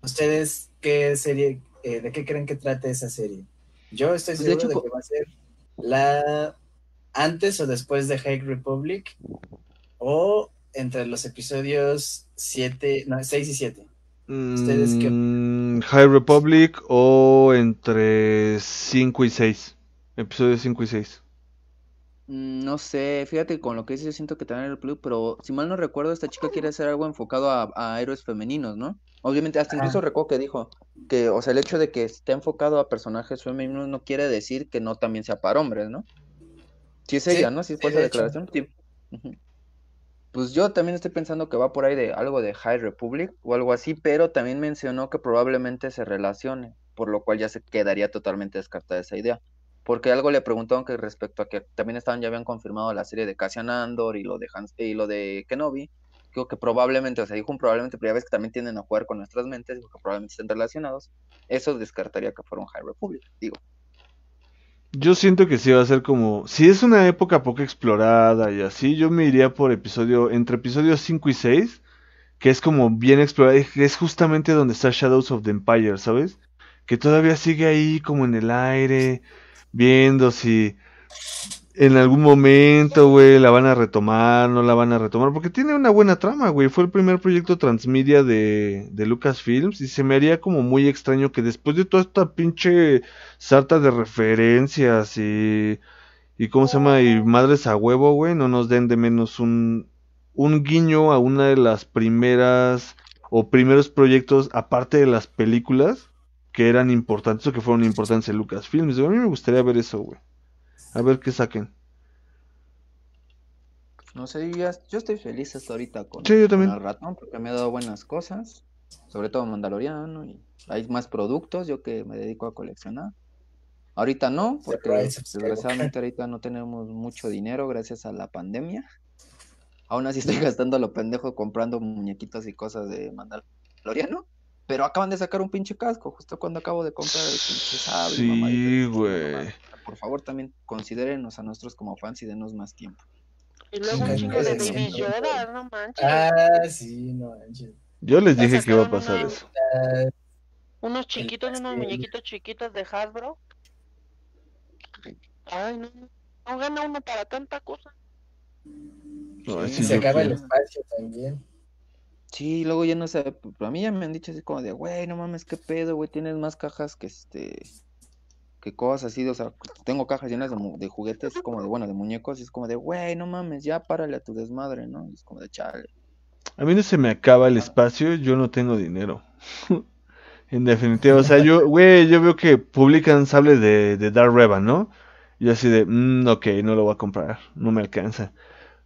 ¿Ustedes qué serie, eh, de qué creen que trate esa serie? Yo estoy Pues, de seguro de, que va a ser la antes o después de High Republic o entre los episodios 7, no, 6 y 7. ¿Ustedes qué Mm, High Republic o entre 5 y 6. Episodios 5 y 6. Mm, No sé, fíjate, con lo que dices, yo siento que también el club, pero si mal no recuerdo, esta chica quiere hacer algo enfocado a, a héroes femeninos, ¿no? Obviamente, hasta incluso recuerdo que dijo que, o sea, el hecho de que esté enfocado a personajes femeninos no quiere decir que no también sea para hombres, ¿no? Si es Sí, ella, ¿no? Si sí, fue esa de declaración, sí. Pues yo también estoy pensando que va por ahí de algo de High Republic o algo así, pero también mencionó que probablemente se relacione, por lo cual ya se quedaría totalmente descartada esa idea. Porque algo le preguntaron que respecto a que también estaban, ya habían confirmado la serie de Cassian Andor y lo de Hans, y lo de Kenobi. Digo que probablemente, o sea, dijo un probablemente, pero ya ves que también tienden a jugar con nuestras mentes, que probablemente estén relacionados. Eso descartaría que fuera un High Republic, digo. Yo siento que sí va a ser como. Si es una época poco explorada y así, yo me iría por episodio. Entre episodios 5 y 6. Que es como bien explorada. es justamente donde está Shadows of the Empire, ¿sabes? Que todavía sigue ahí como en el aire. Viendo si. En algún momento, güey, la van a retomar, no la van a retomar. Porque tiene una buena trama, güey. Fue el primer proyecto transmedia de, de Lucasfilms. Y se me haría como muy extraño que después de toda esta pinche sarta de referencias y, y cómo se llama, y madres a huevo, güey, no nos den de menos un, un guiño a una de las primeras o primeros proyectos, aparte de las películas, que eran importantes o que fueron importantes en Lucasfilms. A mí me gustaría ver eso, güey. A ver qué saquen. No sé, yo, ya- yo estoy feliz hasta ahorita con, Sí, yo con también. el ratón porque me ha dado buenas cosas, sobre todo Mandaloriano y hay más productos, yo que me dedico a coleccionar. Ahorita no, porque desgraciadamente ahorita no tenemos mucho dinero gracias a la pandemia. Aún así estoy gastando lo pendejo comprando muñequitos y cosas de Mandaloriano, pero acaban de sacar un pinche casco justo cuando acabo de comprar el pinche sable. Sí, güey. Por favor, también considérenos a nosotros como fans y denos más tiempo. Y luego un Sí, chingo de Baby. Yoda, no manches. Ah, sí, no manches. Yo les dije que iba a pasar una- eso. Unos chiquitos, unos muñequitos chiquitos de Hasbro. Ay, no. No gana uno para tanta cosa. No, sí, sí, se acaba el espacio también. Sí, luego ya no sé, pero a mí ya me han dicho así como de, güey, no mames, qué pedo, güey, tienes más cajas que este, que cosas así, o sea, tengo cajas llenas de, juguetes, como de, bueno, de muñecos, y es como de, güey, no mames, ya párale a tu desmadre, ¿no? Y es como de, chale. A mí no se me acaba el espacio, yo no tengo dinero. En definitiva, o sea, yo, güey, yo veo que publican sable de, de Dark Revan, ¿no? Y así de, mmm, ok, no lo voy a comprar, no me alcanza.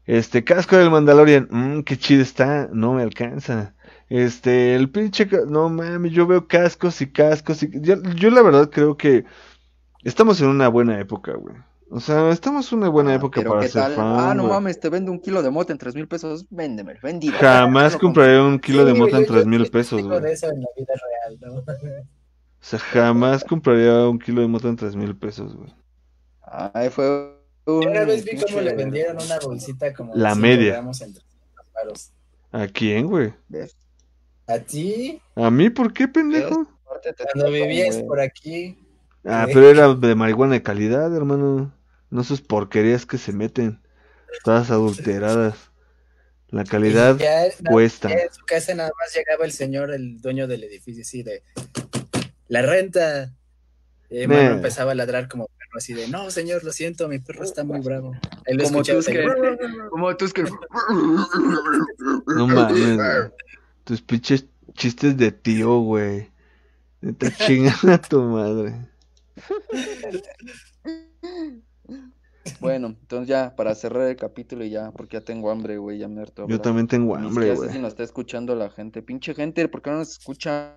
Este, casco del Mandalorian, mmm, qué chido está, no me alcanza. Este, el pinche, no mames, yo veo cascos y cascos y... Yo, yo la verdad creo que estamos en una buena época, güey. O sea, estamos en una buena Ah, época para ¿qué ser tal? fan, Ah, no mames, te vendo un kilo de mota en tres mil pesos, véndemelo, vendido. Jamás lo compraré un kilo de mota en tres mil pesos, güey. de eso en la vida real, ¿no? O sea, jamás compraría un kilo de mota en tres mil pesos, güey. Ay, fue una vez vi cómo le vendieron una bolsita como La media. gramos en 300 varos. ¿A quién, güey? ¿A ti? ¿A mí por qué, pendejo? Cuando vivías por aquí. Ah, ¿Qué? pero era de marihuana de calidad, hermano. No sus porquerías que se meten. Todas adulteradas. La calidad ya, cuesta. en su casa nada más llegaba el señor, el dueño del edificio, así de la renta. Y hermano empezaba a ladrar como así de, no, señor, lo siento, mi perro está muy bravo. Como tú, que, como tú, que... No mames. Tus pinches chistes de tío, güey. Neta chingada a tu madre. Bueno, entonces ya, para cerrar el capítulo y ya, porque ya tengo hambre, güey, ya me harto Yo también tengo hambre, güey. si nos está escuchando la gente. Pinche gente, ¿por qué no nos escucha?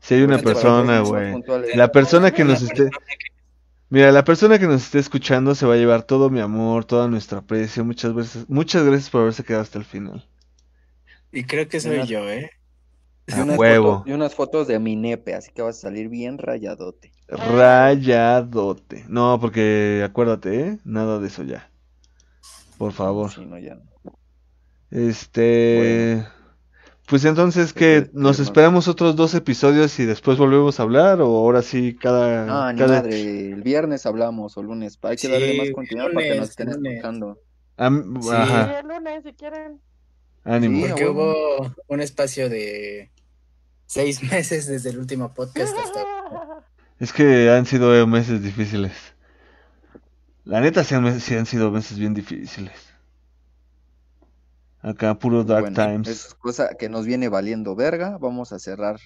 Si hay una persona, güey. puntuales. La persona que nos esté... Mira, la persona que nos esté escuchando se va a llevar todo mi amor, toda nuestra aprecio. Muchas veces, muchas gracias por haberse quedado hasta el final. Y creo que soy Una- yo, ¿eh? Y A unas huevo. fotos- y unas fotos de mi nepe, así que vas a salir bien rayadote. Rayadote. No, porque acuérdate, ¿eh? Nada de eso ya. Por favor. Sí, no, ya no. Este... Pues entonces, Hay que que ¿Nos esperamos otros dos episodios y después volvemos a hablar? ¿O ahora sí cada... No, ni cada... madre, el viernes hablamos o lunes. Hay que Sí, darle más continuidad para que nos estén lunes. escuchando. Am- Sí. Ajá, el lunes, si quieren. ánimo. Sí, Porque hubo un espacio de seis meses desde el último podcast hasta... Es que han sido meses difíciles. La neta sí han, sí han sido meses bien difíciles. Acá puro Dark Bueno, Times. es cosa que nos viene valiendo verga. Vamos a cerrar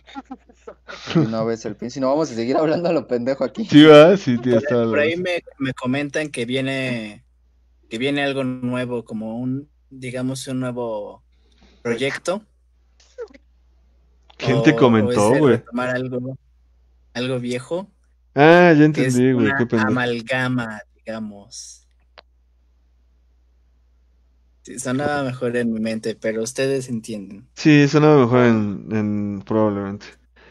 una vez el fin. Si no, vamos a seguir hablando a lo pendejo aquí. Sí, va, sí, toda la Por ahí me, me comentan que viene que viene algo nuevo, como un, digamos, un nuevo proyecto. ¿Quién te comentó, güey? algo, algo viejo, Ah, ya entendí, güey, qué pendejo. amalgama, digamos. Sí, sonaba mejor en mi mente, pero ustedes entienden. Sí, sonaba mejor en, en probablemente.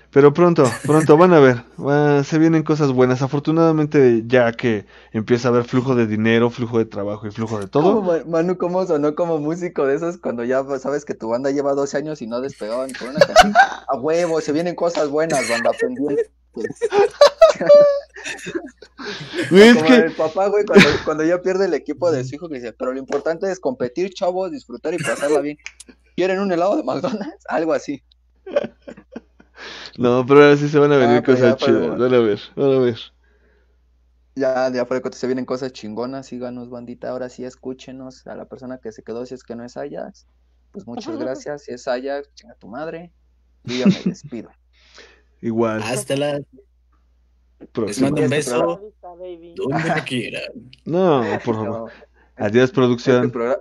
Pero pronto, pronto van a ver, va- se vienen cosas buenas. Afortunadamente, ya que empieza a haber flujo de dinero, flujo de trabajo y flujo de ¿Cómo, todo. Ma- Manu, ¿cómo sonó como músico de esos cuando ya sabes que tu banda lleva 12 años y no despegaban con una canción? A huevo, se vienen cosas buenas, banda pendiente. Güey, es Como que el papá, güey, cuando, cuando ya pierde el equipo de su hijo, que dice, pero lo importante es competir, chavos, disfrutar y pasarla bien. ¿Quieren un helado de McDonald's? Algo así. No, pero ahora sí se van a venir Ah, cosas chidas. Van a ver, van a ver. Ya, ya fuera se vienen cosas chingonas, síganos, bandita, ahora sí escúchenos a la persona que se quedó, si es que no es Ajax, pues muchas gracias, si es Ajax, chinga tu madre, yo ya me despido. Igual, Hasta la les mando un Este beso donde quieran. No, por favor. No, Adiós, este, producción. progra-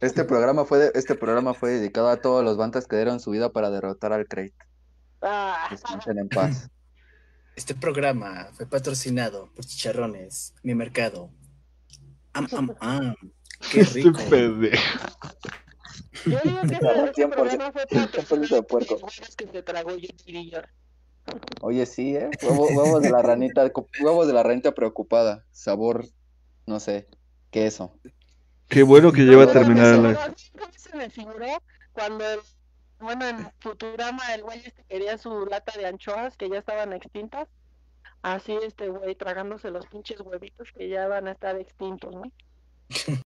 este programa fue de- este programa fue dedicado a todos los bandas que dieron su vida para derrotar al Crate. Ah, Descansen en paz. Este programa fue patrocinado por Chicharrones, mi mercado. Am, am, am. Qué Este rico. pendejo. Yo digo que este 100%, programa fue 100% de puerco. los huevos que se tragó Yuri Oye, sí, ¿eh? Huevo- huevos de la ranita, huevos de la ranita preocupada. Sabor, no sé, queso. Qué bueno que lleva a terminar ¿cómo se me figuró cuando, el- bueno, en Futurama el güey este quería su lata de anchoas que ya estaban extintas? Así este güey tragándose los pinches huevitos que ya van a estar extintos, ¿no?